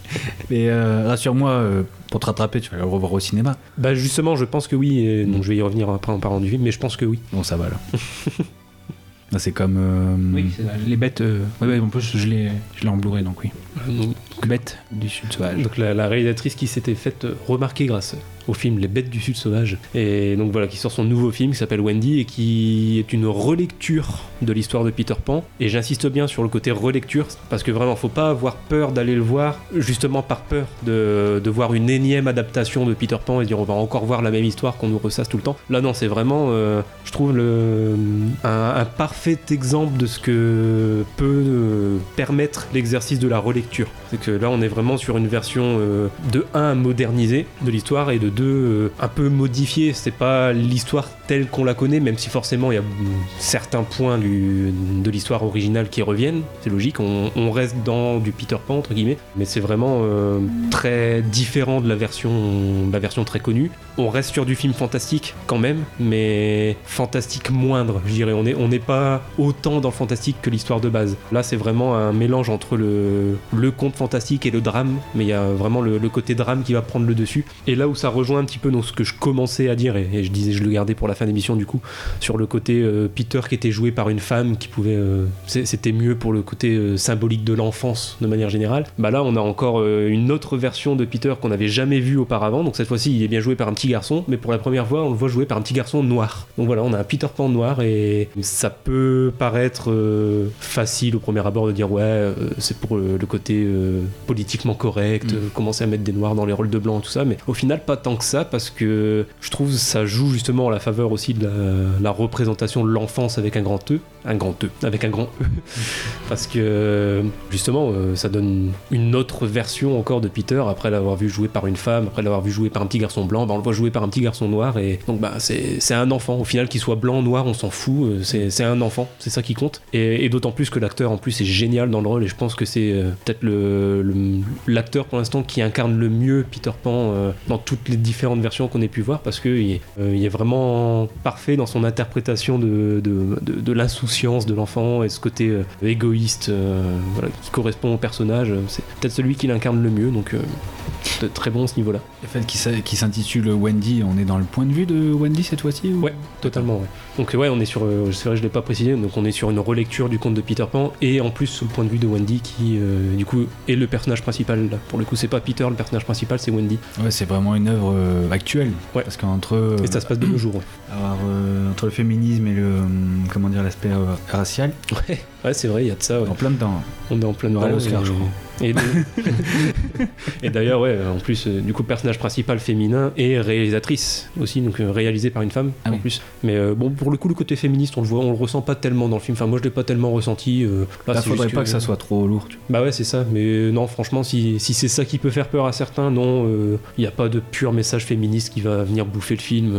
Mais euh, rassure-moi, euh, pour te rattraper, tu vas le revoir au cinéma. Bah justement, je pense que oui, et donc je vais y revenir après en parlant du film, mais je pense que oui. Bon, ça va là. Là, c'est comme. euh, Les bêtes, euh, ouais, ouais, en plus, je l'ai je l'ai en Blu-ray, donc oui. Donc, bêtes du Sud sauvage. donc la, réalisatrice qui s'était faite remarquer grâce au film Les Bêtes du Sud Sauvage, et donc voilà, qui sort son nouveau film qui s'appelle Wendy et qui est une relecture de l'histoire de Peter Pan. Et j'insiste bien sur le côté relecture parce que vraiment, faut pas avoir peur d'aller le voir, justement par peur de, de voir une énième adaptation de Peter Pan et dire on va encore voir la même histoire qu'on nous ressasse tout le temps. Là, non, c'est vraiment, euh, je trouve, un, parfait exemple de ce que peut euh, permettre l'exercice de la relecture. C'est là, on est vraiment sur une version euh, de 1 modernisée de l'histoire et de 2 euh, un peu modifiée. C'est pas l'histoire telle qu'on la connaît, même si forcément il y a certains points de l'histoire originale qui reviennent. C'est logique, on, reste dans du Peter Pan, entre guillemets, mais c'est vraiment euh, très différent de la version, la version très connue. On reste sur du film fantastique quand même, mais fantastique moindre, je dirais. On n'est pas autant dans le fantastique que l'histoire de base. Là, c'est vraiment un mélange entre le, conte fantastique et le drame, mais il y a vraiment le, côté drame qui va prendre le dessus. Et là où ça rejoint un petit peu dans ce que je commençais à dire, et, je disais, je le gardais pour la fin d'émission du coup, sur le côté euh, Peter qui était joué par une femme qui pouvait. euh, C'était mieux pour le côté euh, symbolique de l'enfance de manière générale. Bah là, on a encore une autre version de Peter qu'on n'avait jamais vue auparavant. Donc cette fois-ci, il est bien joué par un petit garçon, mais pour la première fois, on le voit jouer par un petit garçon noir. Donc voilà, on a un Peter Pan noir et ça peut paraître euh, facile au premier abord de dire ouais, euh, c'est pour euh, le côté euh, politiquement correct, euh, commencer à mettre des noirs dans les rôles de blanc, tout ça. Mais au final, pas tant que ça parce que je trouve ça joue justement à la faveur aussi de la, la représentation de l'enfance avec un grand E, un grand E, avec un grand E, parce que justement, euh, ça donne une autre version encore de Peter après l'avoir vu jouer par une femme, après l'avoir vu jouer par un petit garçon blanc, bah, on le voit jouer par un petit garçon noir et donc bah c'est un enfant. Au final, qu'il soit blanc, noir, on s'en fout, euh, c'est un enfant, c'est ça qui compte. Et, d'autant plus que l'acteur en plus est génial dans le rôle. Et je pense que c'est euh, peut-être l'acteur pour l'instant qui incarne le mieux Peter Pan dans toutes les différentes versions qu'on ait pu voir. Parce qu'il est, vraiment parfait dans son interprétation de, de, de- de l'insouciance de l'enfant et ce côté euh, égoïste euh, qui correspond au personnage. C'est peut-être celui qui l'incarne le mieux donc peut-être très bon à ce niveau-là. Le fait qu'il qu'il s'intitule Wendy, on est dans le point de vue de Wendy cette fois-ci ou- Ouais, totalement. Ouais. Donc ouais, on est sur, euh, c'est vrai, je l'ai pas précisé, donc on est sur une relecture du conte de Peter Pan et en plus sous le point de vue de Wendy qui, euh, du coup, est le personnage principal. Là. Pour le coup, c'est pas Peter le personnage principal, c'est Wendy. Ouais, c'est vraiment une œuvre euh, actuelle. Ouais. Parce qu'entre euh, Et ça se passe de nos jours. Ouais, alors, entre le féminisme et le euh, comment dire l'aspect racial, ouais, ouais, c'est vrai, il y a de ça. en plein dedans. On est en plein dedans, l'Oscar, et- je crois. Et, d'ailleurs, ouais, en plus, euh, du coup, personnage principal féminin et réalisatrice aussi, donc euh, réalisé par une femme Ah en oui. plus. Mais euh, bon, pour le coup, le côté féministe, on le voit, on le ressent pas tellement dans le film. Enfin, moi, je l'ai pas tellement ressenti. là, c'est faudrait pas que ça soit trop lourd. tu. Bah ouais, c'est ça. Mais non, franchement, si, si c'est ça qui peut faire peur à certains, non, il n'y a pas de pur message féministe qui va venir bouffer le film.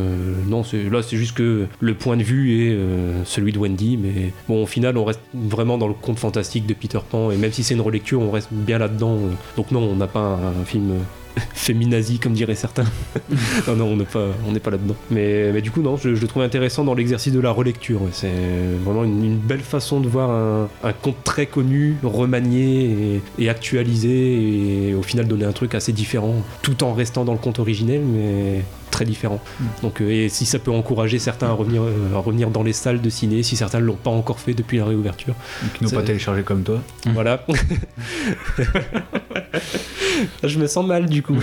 non, là, c'est juste que le point de vue est celui de Wendy. Mais bon, au final, on reste vraiment dans le conte fantastique de Peter Pan. Et même si c'est une relecture, on reste bien là-dedans. donc non, on n'a pas un, un film féminazie, comme diraient certains. non, non, on n'est pas, on n'est pas là-dedans. Mais, mais du coup, non, je, je le trouve intéressant dans l'exercice de la relecture. ouais. C'est vraiment une, une belle façon de voir un, un conte très connu, remanié et, et actualisé, et au final donner un truc assez différent, tout en restant dans le conte originel, mais très différent. Donc, euh, et si ça peut encourager certains à revenir, euh, à revenir dans les salles de ciné, si certains ne l'ont pas encore fait depuis la réouverture. Qui n'ont pas téléchargé comme toi. Voilà. je me sens mal du coup.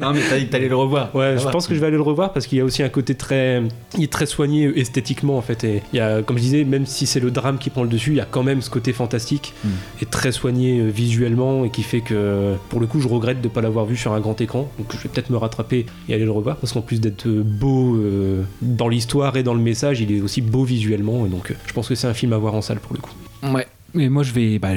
non, mais t'as dit que t'allais le revoir. Ouais, je pense que je vais aller le revoir parce qu'il y a aussi un côté très, il est très soigné euh, esthétiquement en fait. Et il y a, comme je disais, même si c'est le drame qui prend le dessus, il y a quand même ce côté fantastique Mm. et très soigné visuellement et qui fait que, pour le coup, je regrette de ne pas l'avoir vu sur un grand écran. Donc je vais peut-être me rattraper et aller le revoir parce qu'en plus d'être euh, beau euh, dans l'histoire et dans le message, il est aussi beau visuellement. Et donc, euh, je pense que c'est un film à voir en salle pour le coup. Ouais. Mais moi, je vais. Bah.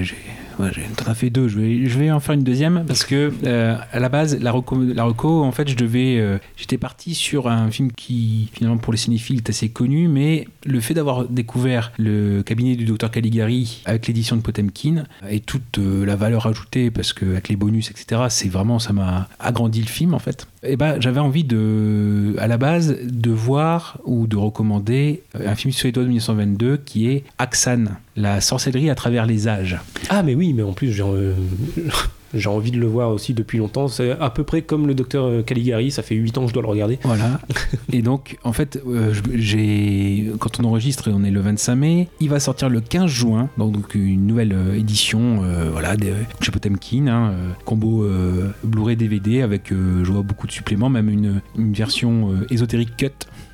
Ouais, j'ai t'en as fait deux. Je vais, en faire une deuxième parce que euh, à la base, la reco, la reco, en fait, je devais. euh, J'étais parti sur un film qui, finalement, pour les cinéphiles, est assez connu, mais le fait d'avoir découvert le cabinet du docteur Caligari avec l'édition de Potemkin et toute euh, la valeur ajoutée, parce que avec les bonus, etc., c'est vraiment ça m'a agrandi le film en fait. Et ben, j'avais envie de, à la base, de voir ou de recommander un film suédois de 1922 qui est Aksan, la sorcellerie à travers les âges. Ah mais oui, mais en plus j'ai euh, j'ai envie de le voir aussi depuis longtemps. C'est à peu près comme le docteur euh, Caligari, ça fait 8 ans que je dois le regarder. Voilà. Et donc, en fait, euh, j'ai quand on enregistre, on est le 25 mai, il va sortir le 15 juin, donc, une nouvelle édition, euh, voilà, de chez Potemkin, hein, combo Blu-ray DVD avec, je vois beaucoup de suppléments, même une, une version ésotérique cut.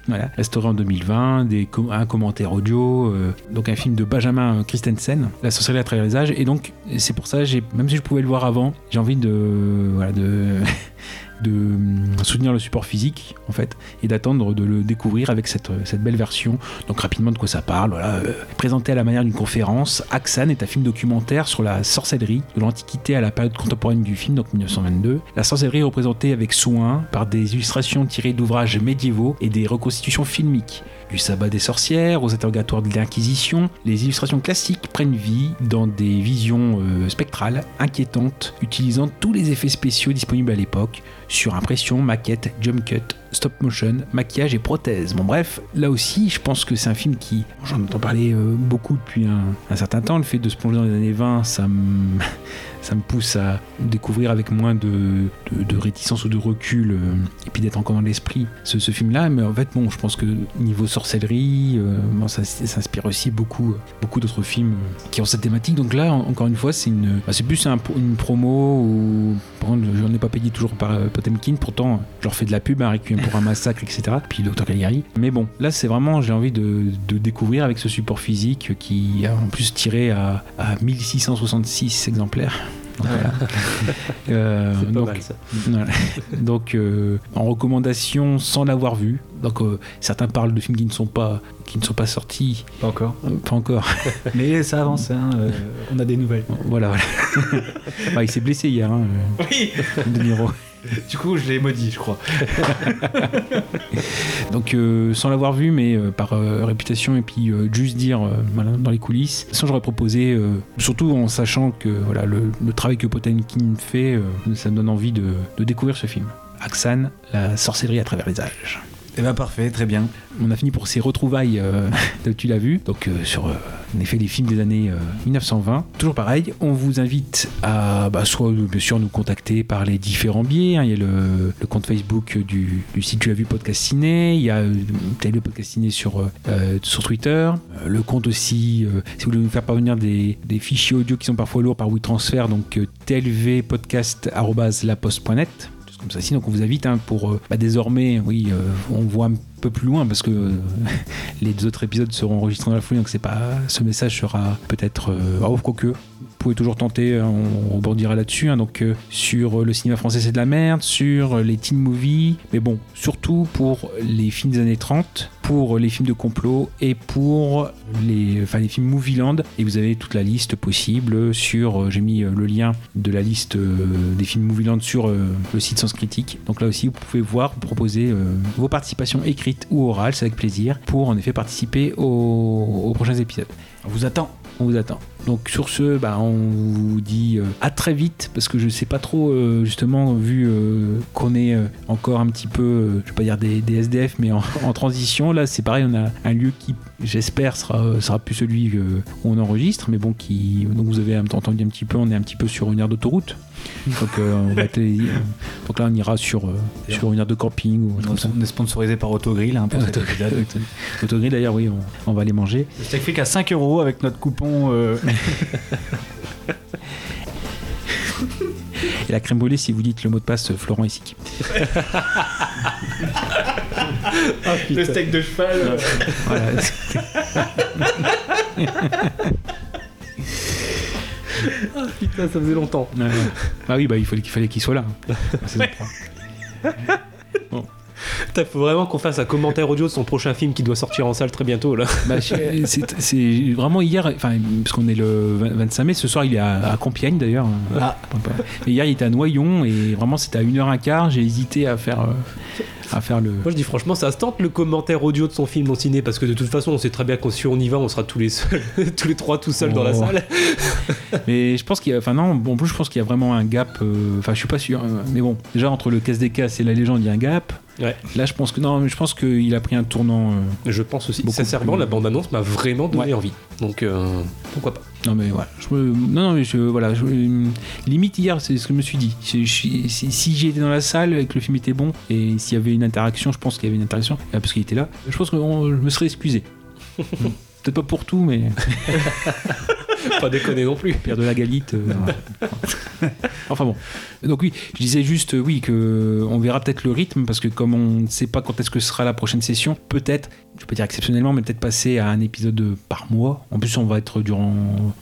Voilà, restauré en 2020, des com- un commentaire audio, euh, donc un film de Benjamin Christensen, La sorcellerie à travers les âges. Et donc, c'est pour ça, même si je pouvais le voir avant, j'ai envie de, voilà, de, de hum, soutenir le support physique en fait et d'attendre de le découvrir avec cette, cette belle version. Donc rapidement de quoi ça parle voilà euh, présenté à la manière d'une conférence. Aksan est un film documentaire sur la sorcellerie de l'antiquité à la période contemporaine du film donc 1922 la sorcellerie est représentée avec soin par des illustrations tirées d'ouvrages médiévaux et des reconstitutions filmiques du sabbat des sorcières aux interrogatoires de l'Inquisition, les illustrations classiques prennent vie dans des visions euh, spectrales, inquiétantes, utilisant tous les effets spéciaux disponibles à l'époque, sur impression, maquette, jump cut, stop motion, maquillage et prothèses. Bon bref, là aussi, je pense que c'est un film qui, j'en entends parler euh, beaucoup depuis un, un certain temps, le fait de se plonger dans les années 20, ça me, ça me pousse à découvrir avec moins de, de, réticence ou de recul, euh, et puis d'être encore dans l'esprit ce, film-là, mais en fait, bon, je pense que niveau sorcellerie, euh, ça, s'inspire aussi beaucoup, beaucoup d'autres films qui ont cette thématique. Donc là, en- encore une fois, c'est une, bah, c'est plus un- une promo ou j'en ai pas payé toujours par euh, Potemkin. Pourtant, je leur fais de la pub, un Requiem pour un massacre, etc. Puis Dr Caligari. Mais bon, là, c'est vraiment, j'ai envie de, de découvrir avec ce support physique qui a en plus tiré à, à 1666 exemplaires. Donc, voilà. Euh, C'est pas donc, mal ça. voilà. Donc, euh, en recommandation sans l'avoir vu. Donc, euh, certains parlent de films qui ne sont pas, qui ne sont pas sortis. Pas encore. Pas encore. Mais ça avance, hein, on a des nouvelles. voilà, voilà. Ah, il s'est blessé hier, hein, Oui De Niro. Du coup, je l'ai maudit, je crois. Donc, euh, sans l'avoir vu, mais euh, par euh, réputation et puis juste dire voilà, dans les coulisses. Ça, j'aurais proposé, surtout en sachant que voilà, le, travail que Potemkin fait, ça me donne envie de, de découvrir ce film. Aksan, la sorcellerie à travers les âges. Eh ben parfait, très bien. On a fini pour ces retrouvailles, euh, tu l'as vu, donc euh, sur euh, en effet les films des années euh, 1920. Toujours pareil, on vous invite à bah, soit euh, bien sûr nous contacter par les différents biais. hein. Il y a le, le compte Facebook du, site Tu as vu Podcast Ciné, il y a euh, TLV Podcast Ciné sur, euh, euh, sur Twitter, Euh, le compte aussi, euh, si vous voulez nous faire parvenir des, fichiers audio qui sont parfois lourds par WeTransfer, donc euh, tlvpodcast.laposte.net comme ça. Sinon, on vous invite hein, pour euh, bah, désormais, oui, euh, on voit un peu plus loin parce que euh, les autres épisodes seront enregistrés dans la foulée, donc c'est pas, ce message sera peut-être, oh, quoique, pouvez toujours tenter, hein, on rebondira là-dessus. hein, donc euh, sur le cinéma français, c'est de la merde, sur les teen movies, mais bon, surtout pour les films des années 30, pour les films de complot et pour les, enfin, les films Movieland. Et vous avez toute la liste possible sur, euh, j'ai mis euh, le lien de la liste euh, des films Movieland sur euh, le site Sens Critique. Donc là aussi, vous pouvez voir, proposer euh, vos participations écrites ou orales, c'est avec plaisir, pour en effet participer aux, aux prochains épisodes. On vous attend. on vous attend. Donc sur ce, bah, on vous dit euh, à très vite parce que je sais pas trop euh, justement vu euh, qu'on est encore un petit peu, je vais pas dire des, des SDF, mais en, en transition. Là, c'est pareil, on a un lieu qui, j'espère, sera sera plus celui où on enregistre, mais bon, qui donc vous avez entendu un petit peu, on est un petit peu sur une aire d'autoroute. Donc, on va être- donc là, on ira sur sur une aire de camping ou. On est sponsorisé par Autogrill hein, pour. Autogrill d'ailleurs, oui, on, on va aller manger. Le steak frites à 5 euros avec notre coupon. Et la crème brûlée, si vous dites le mot de passe, euh, Florent et Siki. Le steak de cheval. Voilà. Putain, ça faisait longtemps. Ouais, ouais. Ah oui, bah, il fallait qu'il fallait qu'il soit là. C'est Putain, faut vraiment qu'on fasse un commentaire audio de son prochain film qui doit sortir en salle très bientôt là. Bah, c'est vraiment hier, enfin, parce qu'on est le 20 25 mai, ce soir il est à, à Compiègne d'ailleurs. Ah. Et hier il était à Noyon et vraiment c'était à 1h15, j'ai hésité à faire, euh, à faire le. Moi je dis franchement, ça se tente le commentaire audio de son film au ciné parce que de toute façon, on sait très bien que si on y va, on sera tous les seuls, tous les trois tout seuls dans la Oh. salle. Mais je pense qu'il y a, enfin non, bon, plus je pense qu'il y a vraiment un gap, euh, enfin je suis pas sûr, euh, mais bon, déjà entre le casse des casses et la légende il y a un gap. Ouais. Là je pense que non, mais je pense qu'il a pris un tournant. euh, Je pense aussi. Sincèrement, plus- la bande-annonce m'a vraiment donné Ouais. envie. Donc euh, pourquoi pas. Non mais voilà, je non non mais je voilà, je- euh, limite hier c'est ce que je me suis dit. Je- si si j'y étais dans la salle et que le film était bon et s'il y avait une interaction, je pense qu'il y avait une interaction parce qu'il était là. Je pense que on- je me serais excusé. Peut-être pas pour tout, mais Pas déconner non plus. Pierre de la Galite. euh, enfin bon. Donc oui, je disais juste euh, oui que on verra peut-être le rythme parce que comme on ne sait pas quand est-ce que sera la prochaine session, peut-être, je peux dire exceptionnellement, mais peut-être passer à un épisode par mois. En plus, on va être durant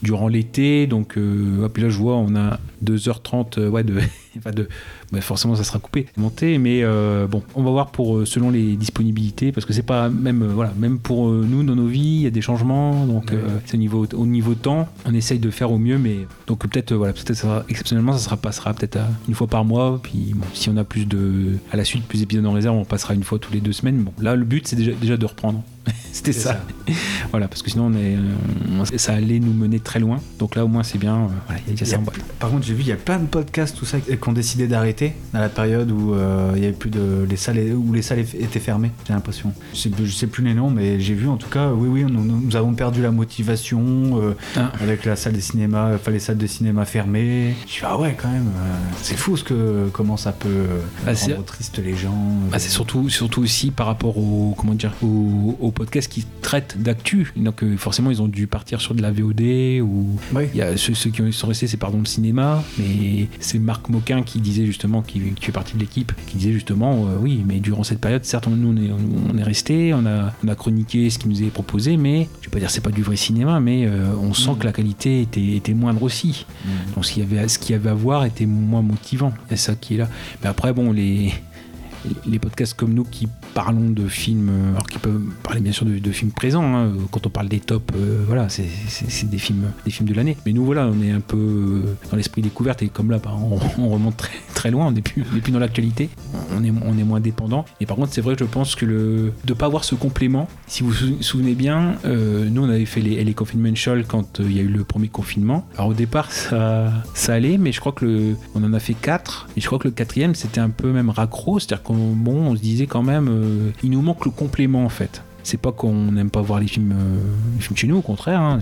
durant l'été, donc euh, et là je vois on a 2h30 euh, ouais de enfin de bah, forcément ça sera coupé, monté, mais euh, bon, on va voir pour euh, selon les disponibilités parce que c'est pas même euh, voilà même pour euh, nous dans nos vies il y a des changements donc euh, c'est au niveau au niveau temps on essaye de faire au mieux mais donc peut-être euh, voilà exceptionnellement ça sera passera peut-être à une fois par mois puis bon, si on a plus de à la suite plus d'épisodes en réserve on passera une fois tous les deux semaines. Bon là le but c'est déjà de reprendre c'était ça, voilà parce que sinon on est euh, on- ça allait nous mener très loin donc là au moins c'est bien euh, voilà il y a en boîte Par contre, j'ai vu, il y a plein de podcasts, tout ça, qui ont décidé d'arrêter à la période où euh, il y avait plus de les salles où les salles étaient fermées. J'ai l'impression. Je sais, je sais plus les noms, mais j'ai vu en tout cas. Oui, oui, nous, nous avons perdu la motivation euh, Ah. avec la salle des cinémas, enfin les salles de cinéma fermées. Je suis ah ouais, quand même. c'est fou ce que comment ça peut Bah, rendre triste les gens. Bah, c'est surtout, surtout aussi par rapport au comment dire au, au podcast qui traite d'actu. Donc euh, forcément ils ont dû partir sur de la VOD ou il y a ceux, ceux qui sont restés c'est pardon le cinéma. Mais c'est Marc Moquin qui disait justement qui, qui fait partie de l'équipe qui disait justement euh, oui mais durant cette période certes nous on est, on est resté on a on a chroniqué ce qui nous est proposé mais je vais pas dire c'est pas du vrai cinéma mais euh, on sent que la qualité était, était moindre aussi. Donc ce qu'il y avait ce qu'il y avait à voir était moins motivant. Et ça qui est là. Mais après bon les les podcasts comme nous qui parlons de films, alors qui peuvent parler bien sûr de, films présents, hein, quand on parle des tops, euh, voilà, c'est des films, des films de l'année. Mais nous voilà, on est un peu euh, dans l'esprit découverte et comme là, bah, on, on remonte très, très loin, on n'est plus, plus dans l'actualité, on est, on est moins dépendant. Et par contre, c'est vrai je pense que le, de pas avoir ce complément, si vous vous souvenez bien, euh, nous on avait fait les, les Confidential quand il y a eu le premier confinement. Alors au départ, ça, ça allait, mais je crois que on en a fait quatre, et je crois que le quatrième c'était un peu même raccro, c'est-à-dire qu'on bon, on se disait quand même, euh, il nous manque le complément en fait. C'est pas qu'on n'aime pas voir les films, euh, films chez nous, au contraire, hein,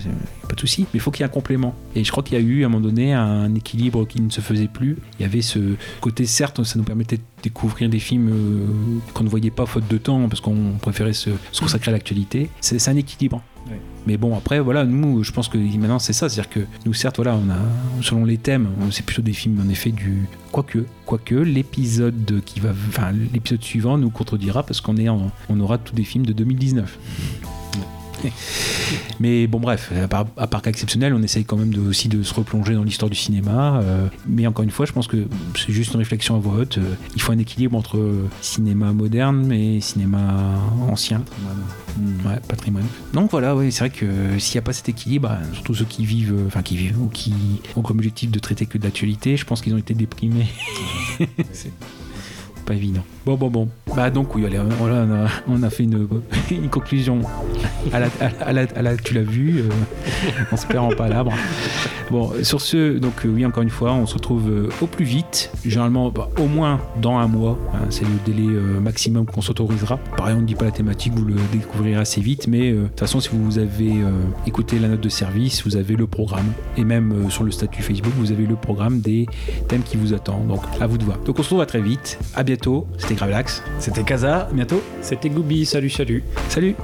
pas de souci. Mais il faut qu'il y ait un complément. Et je crois qu'il y a eu à un moment donné un équilibre qui ne se faisait plus. Il y avait ce côté, certes, ça nous permettait de découvrir des films euh, qu'on ne voyait pas faute de temps, parce qu'on préférait se, consacrer à l'actualité. C'est un équilibre. Mais bon, après, voilà, nous, je pense que maintenant c'est ça, c'est-à-dire que nous, certes, voilà, on a, selon les thèmes, c'est plutôt des films, en effet, du. Quoique, quoique, l'épisode qui va. Enfin, l'épisode suivant nous contredira parce qu'on est en- on aura tous des films de 2019. Mais bon, bref, à part, à part cas exceptionnel, on essaye quand même de, aussi de se replonger dans l'histoire du cinéma. euh, mais encore une fois, je pense que c'est juste une réflexion à voix haute. euh, il faut un équilibre entre euh, cinéma moderne et cinéma ancien. Hmm. Ouais, patrimoine. Donc voilà, oui, c'est vrai que s'il n'y a pas cet équilibre, bah, surtout ceux qui vivent, enfin qui vivent ou qui ont comme objectif de traiter que de l'actualité, je pense qu'ils ont été déprimés. Pas évident. Bon, bon, bon. Bah donc oui, allez, on, on a, on a fait une, conclusion à la, à la- tu l'as vu, euh, en se perd en palabres. Bon, sur ce, donc euh, oui, encore une fois, on se retrouve euh, au plus vite, généralement bah, au moins dans un mois, hein, c'est le délai maximum qu'on s'autorisera. Pareil, on ne dit pas la thématique, vous le découvrirez assez vite, mais de toute façon, si vous avez écouté la note de service, vous avez le programme, et même sur le statut Facebook, vous avez le programme des thèmes qui vous attendent, donc à vous de voir. Donc on se retrouve à très vite, à bientôt, c'était Gravelax, C'était Kaza, bientôt. C'était Gooby, salut, salut. salut